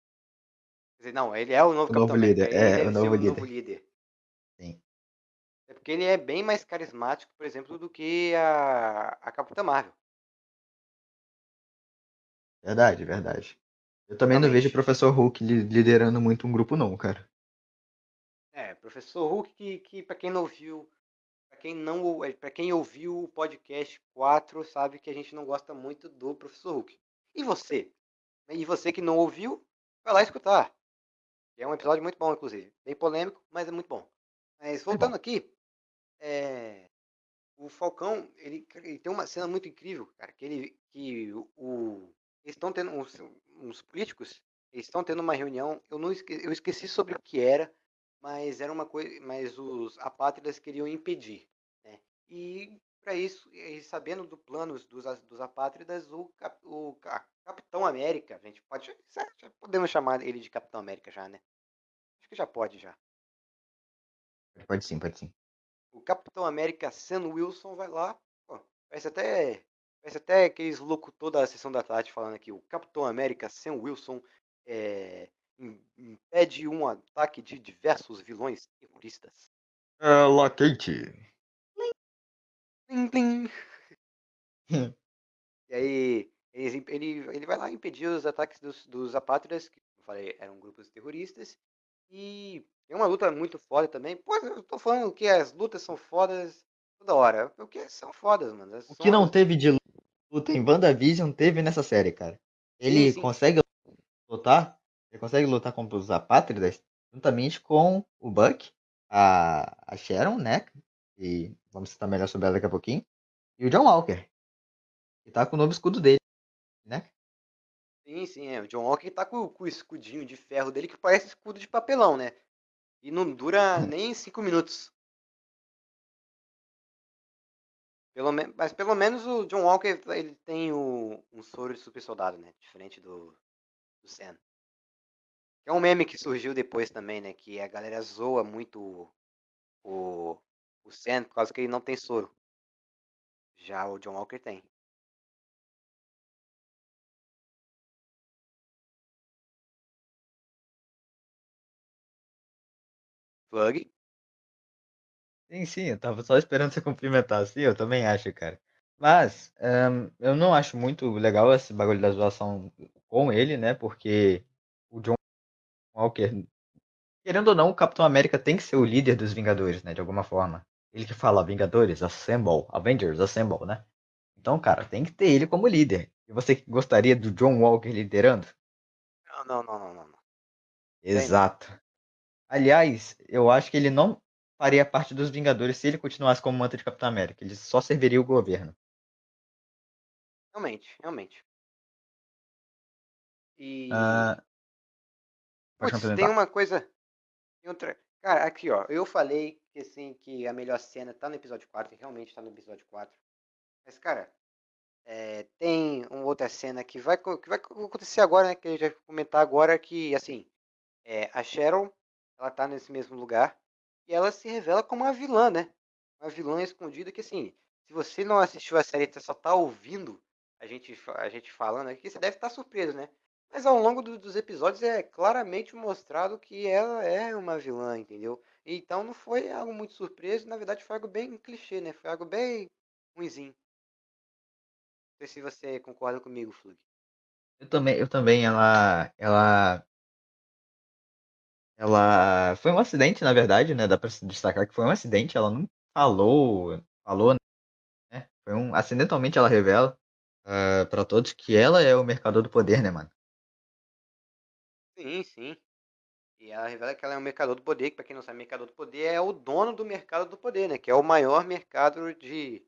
Quer dizer, não, ele é o novo O Capitão novo América. líder, é, o novo o novo líder. Sim. É porque ele é bem mais carismático, por exemplo, do que a, a Capitã Marvel. Verdade, verdade. Eu também não vejo o Realmente. Professor Hulk li- liderando muito um grupo, não, cara. É, Professor Hulk, que, que para quem não ouviu, para quem não, para quem ouviu o podcast 4, sabe que a gente não gosta muito do Professor Hulk. E você? E você que não ouviu, vai lá escutar. É um episódio muito bom, inclusive. Bem polêmico, mas é muito bom. Mas voltando aqui, é, o Falcão, ele, ele tem uma cena muito incrível, cara, que ele, que o, o- eles estão tendo uns, uns políticos, eles estão tendo uma reunião. Eu não esque, eu esqueci sobre o que era, mas era uma coisa, mas os apátridas queriam impedir, né? E para isso, e sabendo do plano dos, a- dos apátridas, o, cap- o ca- Capitão América, a gente pode, já já podemos chamar ele de Capitão América já, né? Acho que já pode já. Pode sim, pode sim. O Capitão América Sam Wilson vai lá, pô, parece até parece até aqueles locutor da sessão da tarde falando aqui, o Capitão América Sam Wilson é, im- impede um ataque de diversos vilões terroristas. Ela Kate. Plim, plim. E aí eles im- ele, ele vai lá impedir os ataques dos, dos apátridas, que eu falei, eram grupos terroristas. E é uma luta muito foda também. Pô, eu tô falando que as lutas são fodas toda hora. Porque são fodas, mano. O São que não teve de luta em WandaVision, teve nessa série, cara. Ele sim. consegue lutar, ele consegue lutar contra os apátridas juntamente com o Buck, a, a Sharon, né? E vamos citar melhor sobre ela daqui a pouquinho. E o John Walker, que tá com o novo escudo dele, né? Sim, sim, é. O John Walker tá com, com o escudinho de ferro dele que parece escudo de papelão, né? E não dura nem cinco minutos. Pelo mas pelo menos o John Walker ele tem o, um soro de super soldado, né? Diferente do, do Sam. É um meme que surgiu depois também, né? Que a galera zoa muito o, o, o Sam por causa que ele não tem soro. Já o John Walker tem. Plug. Sim, sim, eu tava só esperando você cumprimentar. Sim, eu também acho, cara. Mas, eu não acho muito legal esse bagulho da zoação com ele, né? Porque o John Walker, querendo ou não, o Capitão América tem que ser o líder dos Vingadores, né? De alguma forma. Ele que fala Vingadores, Assemble, Avengers, Assemble, né? Então, cara, tem que ter ele como líder. E você gostaria do John Walker liderando? Não, não, não, não, não. não. Exato. Aliás, eu acho que ele não faria parte dos Vingadores se ele continuasse como manto de Capitão América. Ele só serviria o governo. Realmente, realmente. E. Ah, pode Putz, tem uma coisa. Tem outra. Cara, aqui, ó. Eu falei que assim, que a melhor cena tá no episódio 4, e realmente tá no episódio 4. Mas, cara, é, tem uma outra cena que vai, que vai acontecer agora, né? Que a gente vai comentar agora que, assim, é, a Sharon, ela tá nesse mesmo lugar e ela se revela como uma vilã, né? Uma vilã escondida que, assim, se você não assistiu a série e só tá ouvindo a gente, a gente falando aqui, você deve estar surpreso, né? Mas ao longo do- dos episódios é claramente mostrado que ela é uma vilã, entendeu? Então não foi algo muito surpreso, na verdade foi algo bem clichê, né? Foi algo bem ruimzinho. Não sei se você concorda comigo, Flug. Eu também, eu também, ela, ela, ela foi um acidente, na verdade, né? Dá pra se destacar que foi um acidente. Ela não falou, falou, né? Foi um, acidentalmente ela revela ah, pra todos que ela é o mercador do poder, né, mano? Sim, sim. E ela revela que ela é um mercador do poder, que pra quem não sabe, mercador do poder é o dono do mercado do poder, né? Que é o maior mercado de.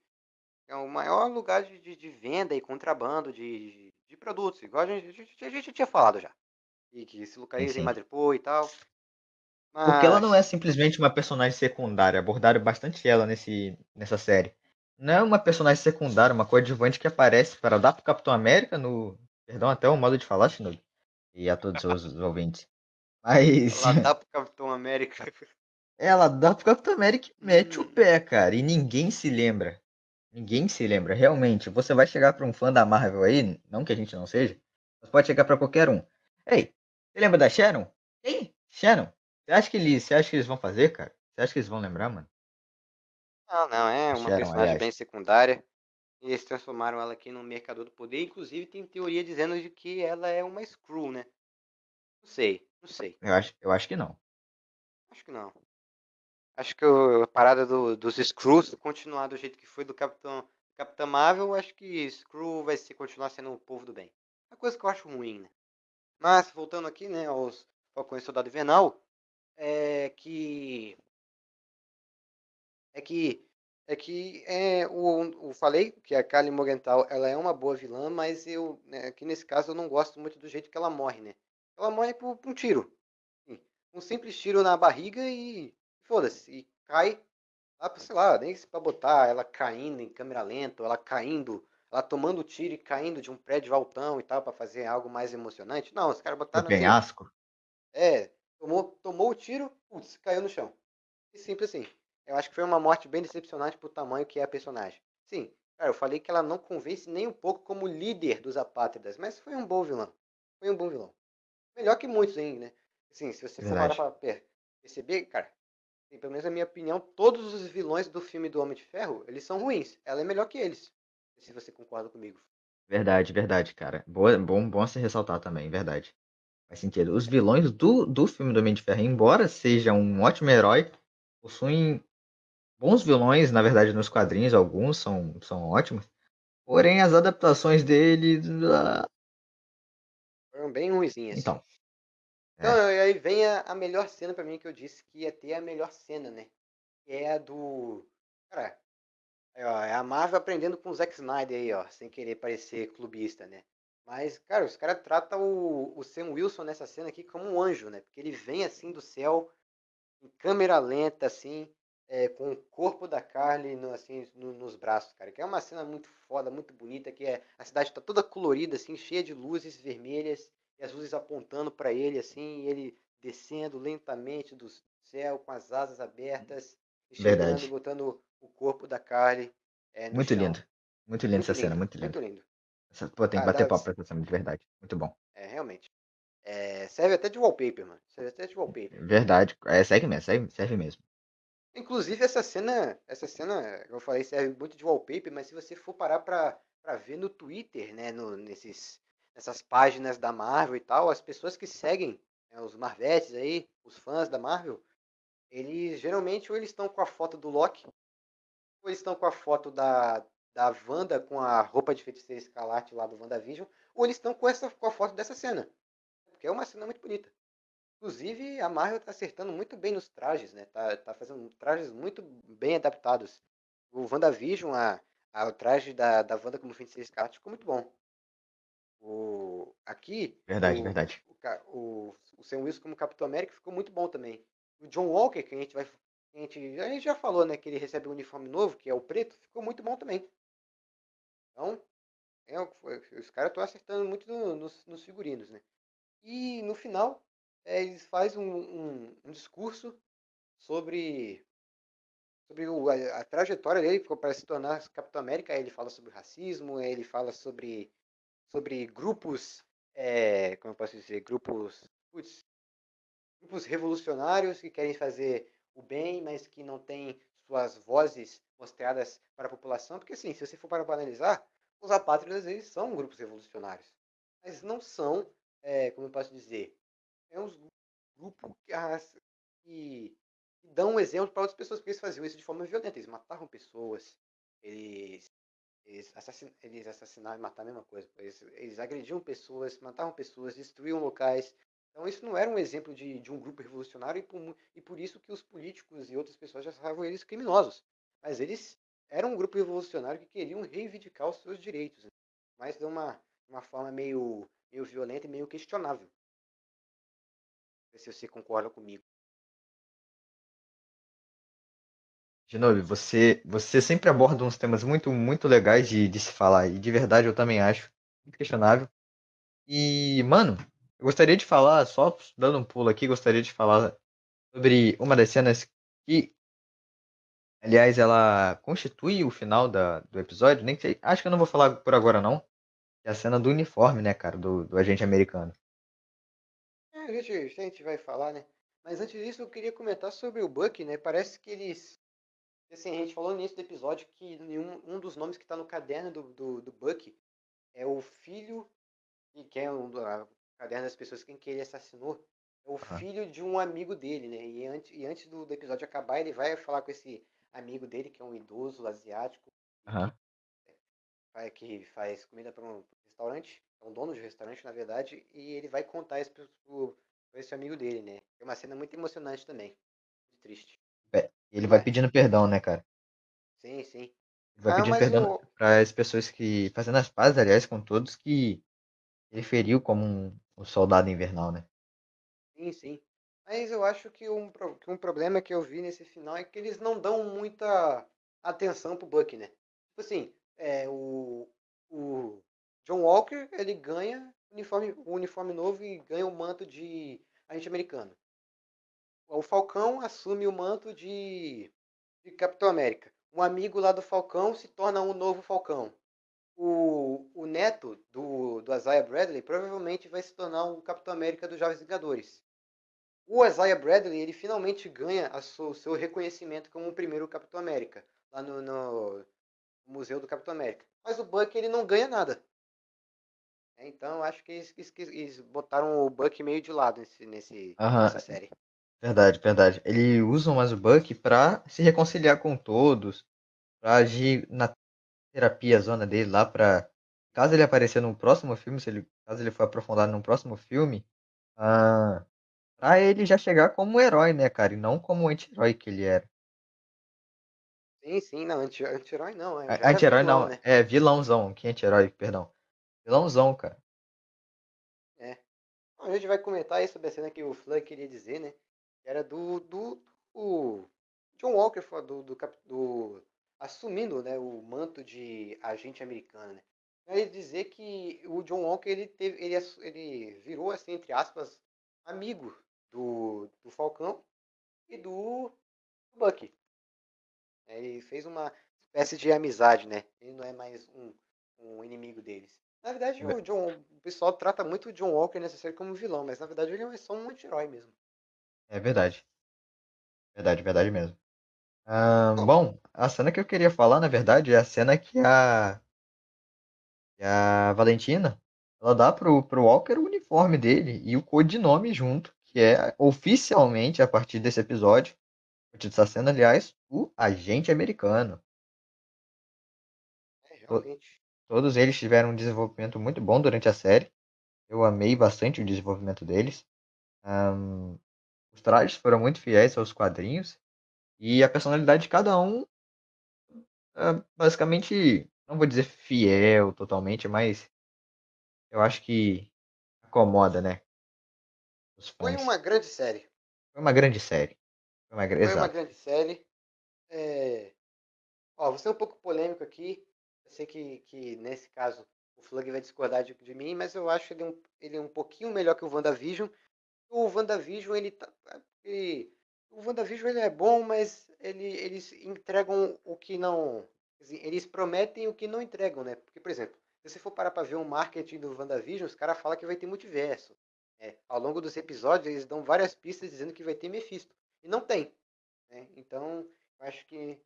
É o maior lugar de, de, de venda e contrabando de, de produtos, igual a gente, a gente, a gente tinha falado já. E que se localiza Sim, em. Madripoor e tal. Porque ela não é Mas. simplesmente uma personagem secundária, abordaram bastante ela nesse, nessa série. Não é uma personagem secundária, uma coadjuvante que aparece para dar pro Capitão América no. Perdão, até o modo de falar, Shinobi. E a todos os ouvintes. Mas Ela dá pro Capitão América. ela dá pro Capitão América e mete o Hum. pé, cara. E ninguém se lembra. Ninguém se lembra, realmente. Você vai chegar pra um fã da Marvel aí, não que a gente não seja, mas pode chegar pra qualquer um. Ei, você lembra da Sharon? Quem? Sharon? Você acha que eles, você acha que eles vão fazer, cara? Você acha que eles vão lembrar, mano? Não, não, é uma personagem aliás. bem secundária. E eles transformaram ela aqui no Mercador do Poder. Inclusive, tem teoria dizendo de que ela é uma Screw, né? Não sei, não sei. Eu acho, eu acho que não. Acho que não. Acho que a parada do- dos Screws continuar do jeito que foi do Capitão, Capitão Marvel, acho que Screw vai ser, continuar sendo o povo do bem. É uma coisa que eu acho ruim, né? Mas, voltando aqui, né, aos Falcões Soldado Invernal, é que... É que... É que é, o, o falei que a Kali Morgenthau ela é uma boa vilã, mas eu né, aqui nesse caso eu não gosto muito do jeito que ela morre, né? Ela morre por, por um tiro, um simples tiro na barriga e foda-se, e cai lá pra, sei lá, nem se pra botar ela caindo em câmera lenta, ela caindo, ela tomando tiro e caindo de um prédio altão e tal, pra fazer algo mais emocionante. Não, os caras botaram assim, penhasco? é, tomou, tomou o tiro, putz, caiu no chão. E simples assim. Eu acho que foi uma morte bem decepcionante pro tamanho que é a personagem. Sim, cara, eu falei que ela não convence nem um pouco como líder dos apátridas, mas foi um bom vilão. Foi um bom vilão. Melhor que muitos ainda, né? Assim, se você for parar pra per- perceber, cara, assim, pelo menos na minha opinião, todos os vilões do filme do Homem de Ferro, eles são ruins. Ela é melhor que eles. Se você concorda comigo. Verdade, verdade, cara. Boa, bom, bom se ressaltar também, verdade. Faz sentido. Os vilões do, do filme do Homem de Ferro, embora seja um ótimo herói, possuem bons vilões, na verdade, nos quadrinhos, alguns são, são ótimos. Porém, as adaptações dele. ah, Foram bem ruinzinhas. Então. Então, e aí vem a, a melhor cena pra mim que eu disse que ia ter a melhor cena, né? Que é a do. Cara, é a Marvel aprendendo com o Zack Snyder aí, ó, sem querer parecer clubista, né? Mas, cara, os caras tratam o, o Sam Wilson nessa cena aqui como um anjo, né? Porque ele vem assim do céu, em câmera lenta, assim, é, com o corpo da Carly no, assim, no- nos braços, cara. Que é uma cena muito foda, muito bonita, que é a cidade tá toda colorida, assim, cheia de luzes vermelhas, e as luzes apontando para ele, assim, e ele descendo lentamente do céu com as asas abertas, e chegando, botando o corpo da Carly é, Muito chão. lindo. Muito lindo Muito essa cena, lindo, muito lindo. muito lindo. Pô, tem que Ah, bater pau pra essa cena, de verdade. Muito bom. É, realmente. É, serve até de wallpaper, mano. Serve até de wallpaper. Verdade. É, segue mesmo, segue- serve mesmo. Inclusive, essa cena, essa cena, eu falei, serve muito de wallpaper, mas se você for parar pra, pra ver no Twitter, né, no, nesses, nessas páginas da Marvel e tal, as pessoas que seguem, né, os Marvetes aí, os fãs da Marvel, eles geralmente ou eles estão com a foto do Loki, ou eles estão com a foto da, da Wanda com a roupa de feiticeira escarlate lá do WandaVision, ou eles estão com, essa, com a foto dessa cena. Porque é uma cena muito bonita. Inclusive, a Marvel tá acertando muito bem nos trajes, né? Tá, tá fazendo trajes muito bem adaptados. O WandaVision, a, a, o traje da, da Wanda como feiticeira escarlate ficou muito bom. O, aqui, Verdade, o, verdade. o, o, o Sam Wilson como Capitão América ficou muito bom também. O John Walker, que a gente vai. A gente, a gente já falou, né? Que ele recebe um uniforme novo, que é o preto, ficou muito bom também. Então, é, os caras estão acertando muito no- nos, nos figurinos, né? E no final, é, eles fazem um, um, um discurso sobre, sobre o- a, a trajetória dele para se tornar Capitão América. Aí ele fala sobre racismo, ele fala sobre, sobre grupos, é, como eu posso dizer, grupos, putz, grupos revolucionários que querem fazer o bem, mas que não têm suas vozes mostradas para a população. Porque assim, se você for para analisar, os apátridas eles são grupos revolucionários, mas não são, é, como eu posso dizer, é um grupo que, as- que- que dão um exemplo para outras pessoas, porque eles faziam isso de forma violenta, eles matavam pessoas, eles eles, assassin, eles assassinavam e matavam a mesma coisa. Eles, eles agrediam pessoas, matavam pessoas, destruíam locais. Então isso não era um exemplo de, de um grupo revolucionário e por, e por isso que os políticos e outras pessoas já achavam eles criminosos. Mas eles eram um grupo revolucionário que queriam reivindicar os seus direitos, né? mas de uma, uma forma meio, meio violenta e meio questionável. Não sei se você concorda comigo. Shinobi, você, você sempre aborda uns temas muito, muito legais de, de se falar, e de verdade eu também acho muito questionável. E, mano, eu gostaria de falar, só dando um pulo aqui, gostaria de falar sobre uma das cenas que, aliás, ela constitui o final da, do episódio, nem sei, acho que eu não vou falar por agora não, é a cena do uniforme, né, cara, do, do agente americano. É, a gente, a gente vai falar, né? Mas antes disso, eu queria comentar sobre o Buck, né? Parece que eles. Assim, a gente falou no início do episódio que nenhum, um dos nomes que está no caderno do, do, do Buck é o filho, que é um caderno das pessoas quem que ele assassinou, é o Aham. filho de um amigo dele, né? E antes, e antes do, do episódio acabar, ele vai falar com esse amigo dele, que é um idoso asiático, vai- que faz comida para um restaurante, é um dono de restaurante, na verdade, e ele vai contar isso pra esse amigo dele, né? É uma cena muito emocionante também. Muito triste. Ele vai pedindo perdão, né, cara? Sim, sim. Ele vai Ah, pedindo perdão o- para as pessoas que. Fazendo as pazes, aliás, com todos que ele feriu como um, um soldado invernal, né? Sim, sim. Mas eu acho que um, que um problema que eu vi nesse final é que eles não dão muita atenção pro Buck, né? Tipo assim, é, o, o John Walker, ele ganha uniforme, o uniforme novo e ganha o manto de agente americano. O Falcão assume o manto de, de Capitão América. Um amigo lá do Falcão se torna um novo Falcão. O, o neto do, do Isaiah Bradley provavelmente vai se tornar o Capitão América dos Jovens Vingadores. O Isaiah Bradley, ele finalmente ganha o seu reconhecimento como o primeiro Capitão América, lá no, no Museu do Capitão América. Mas o Buck, ele não ganha nada. É, Então, acho que eles, eles- eles botaram o Buck meio de lado nesse, nesse, Aham. nessa série. Verdade, verdade. Eles usam mais o Buck pra se reconciliar com todos, pra agir na terapia zona dele lá pra. Caso ele aparecer no próximo filme, se ele, caso ele for aprofundado no próximo filme, ah, pra ele já chegar como herói, né, cara? E não como o anti-herói que ele era. Sim, sim, não, anti- anti-herói não, é, Anti-herói não, né? é vilãozão, que anti-herói, perdão. Vilãozão, cara. Bom, a gente vai comentar aí sobre a cena que o Flan queria dizer, né? Era do, do, do John Walker do, do, do- assumindo né, o manto de agente americano. Né? Quer dizer que o John Walker ele teve, ele, ele virou assim entre aspas amigo do, do Falcão e do Bucky. Ele fez uma espécie de amizade, né? Ele não é mais um, um inimigo deles. Na verdade, o, John, o pessoal trata muito o John Walker nessa série como vilão, mas na verdade ele é só um anti-herói mesmo. É verdade. Verdade, verdade mesmo. Ah, bom, a cena que eu queria falar, na verdade, é a cena que a, que a Valentina ela dá pro, pro Walker o uniforme dele e o codinome junto, que é oficialmente, a partir desse episódio, a partir dessa cena, aliás, o agente americano. É, realmente. Todos eles tiveram um desenvolvimento muito bom durante a série. Eu amei bastante o desenvolvimento deles. Ahn, os trajes foram muito fiéis aos quadrinhos. E a personalidade de cada um, basicamente, não vou dizer fiel totalmente, mas eu acho que acomoda, né? Foi uma grande série. Foi uma grande série. Foi uma, Foi uma grande série. É... Ó, vou ser um pouco polêmico aqui. Eu sei que, que nesse caso o Flug vai discordar de, de mim, mas eu acho ele um, ele um pouquinho melhor que o WandaVision. O WandaVision, ele tá. Ele, o WandaVision ele é bom, mas ele, eles entregam o que não. Eles prometem o que não entregam, né? Porque, por exemplo, se você for parar pra ver o marketing do WandaVision, os caras falam que vai ter multiverso. É, ao longo dos episódios, eles dão várias pistas dizendo que vai ter Mephisto. E não tem. né? Então, acho que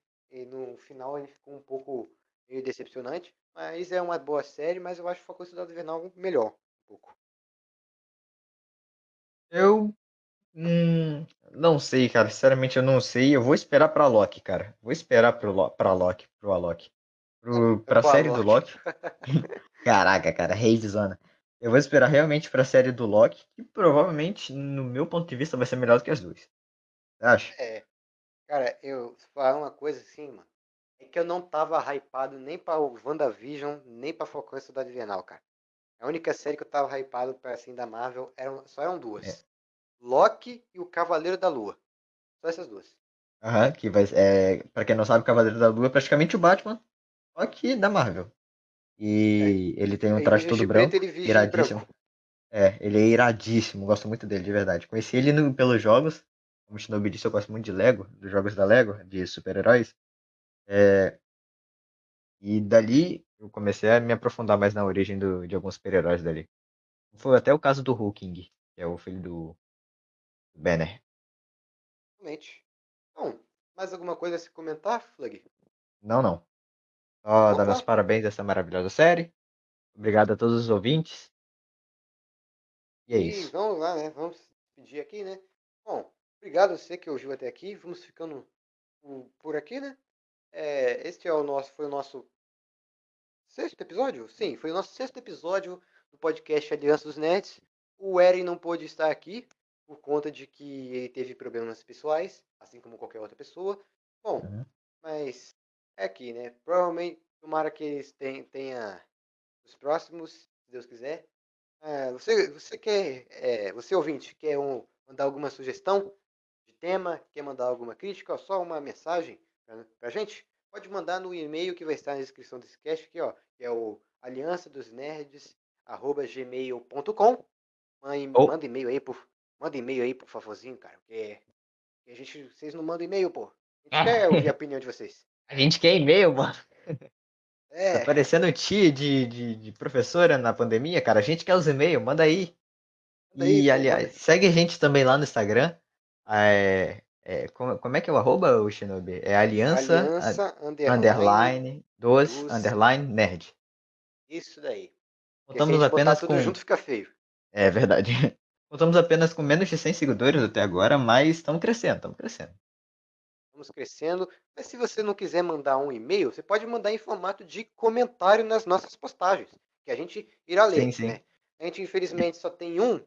no final ele ficou um pouco meio decepcionante. Mas é uma boa série, mas eu acho o Falcão e o Soldado Invernal melhor. Um pouco. Eu hum, não sei, cara. Sinceramente, eu não sei. Eu vou esperar pra Loki, cara. Vou esperar pro, Lo- pra Loki, pro Alok. Pro, pra Pro série do Alok. Loki. Caraca, cara, rei de zona. Eu vou esperar realmente pra série do Loki, que provavelmente, no meu ponto de vista, vai ser melhor do que as duas. Você acha? É, cara, eu falar uma coisa assim, mano. É que eu não tava hypado nem pra o WandaVision, nem pra Falcão e Soldado Invernal, cara. A única série que eu tava hypado pra assim da Marvel eram, só eram duas. É. Loki e o Cavaleiro da Lua. Só essas duas. Aham, que vai é, pra quem não sabe, Cavaleiro da Lua é praticamente o Batman, só que da Marvel. E ele tem um traje todo preto, branco, de iradíssimo. branco. É, ele é iradíssimo, gosto muito dele, de verdade. Conheci ele no- pelos jogos, como o Shinobi disse, eu gosto muito de Lego, dos jogos da Lego, de super-heróis. É, e dali eu comecei a me aprofundar mais na origem do- de alguns super-heróis dali. Foi até o caso do Hulking, que é o filho do Banner. Realmente. Bom, mais alguma coisa a se comentar, Flug? Não, não. Só dar meus parabéns a essa maravilhosa série. Obrigado a todos os ouvintes. E é E isso. vamos lá, né? Vamos pedir aqui, né? Bom, obrigado a você que ouviu até aqui. Vamos ficando por- por aqui, né? É, este é o nosso, foi o nosso sexto episódio? Sim, foi o nosso sexto episódio do podcast Aliança dos Nerds. O Eren não pôde estar aqui por conta de que ele teve problemas pessoais, assim como qualquer outra pessoa. Bom, Uhum. mas é aqui, né? Provavelmente, tomara que eles ten- tenha os próximos, se Deus quiser. Ah, você, você quer, é, você ouvinte, quer um- mandar alguma sugestão de tema, quer mandar alguma crítica, ó, só uma mensagem pra, pra gente? Pode mandar no e-mail que vai estar na descrição desse cast aqui, ó, que é o aliança dos nerds, arroba gmail.com. Manda, Ou- manda e-mail aí, por, manda e-mail aí, por favorzinho, cara, porque a gente, vocês não mandam e-mail, pô. A gente quer ouvir a opinião de vocês. A gente quer e-mail, mano. É, Tá parecendo tia de, de, de professora na pandemia, cara. A gente quer os e-mails, manda aí. Manda aí, E, pô, aliás, manda aí. segue a gente também lá no Instagram. É, é, como, como é que é o arroba, o Shinobi? É aliança, aliança, a- underline, underline, dos, dos- underline, nerd. isso daí. Contamos apenas tudo com... junto fica feio. É verdade. Contamos apenas com menos de 100 seguidores até agora, mas estamos crescendo, estamos crescendo. Estamos crescendo. Mas se você não quiser mandar um e-mail, você pode mandar em formato de comentário nas nossas postagens, que a gente irá ler. Sim, sim. né? A gente, infelizmente, só tem um,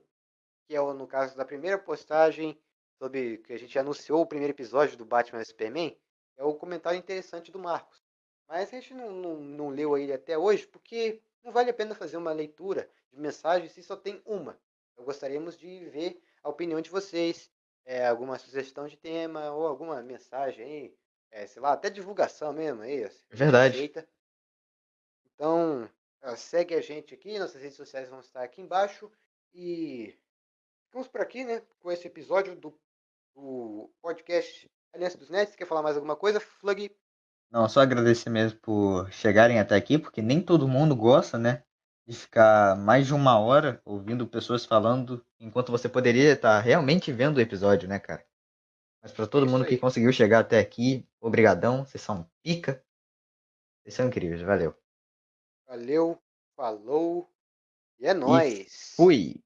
que é o, no caso da primeira postagem, sobre que a gente anunciou o primeiro episódio do Batman Superman, é o comentário interessante do Marcos. Mas a gente não, não, não leu ele até hoje, porque não vale a pena fazer uma leitura de mensagem se só tem uma. Gostaríamos de ver a opinião de vocês, é, alguma sugestão de tema ou alguma mensagem aí, é, sei lá, até divulgação mesmo, é isso. Verdade. Aceita. Então, ah, segue a gente aqui, nossas redes sociais vão estar aqui embaixo. E ficamos por aqui, né? Com esse episódio do, do podcast Aliança dos Nets. Quer falar mais alguma coisa? Flug, Não, só agradecer mesmo por chegarem até aqui, porque nem todo mundo gosta, né? De ficar mais de uma hora ouvindo pessoas falando, enquanto você poderia estar realmente vendo o episódio, né, cara? Mas para todo mundo que conseguiu chegar até aqui, obrigadão, vocês são pica. Vocês são incríveis, valeu. valeu, falou e é nóis. Fui!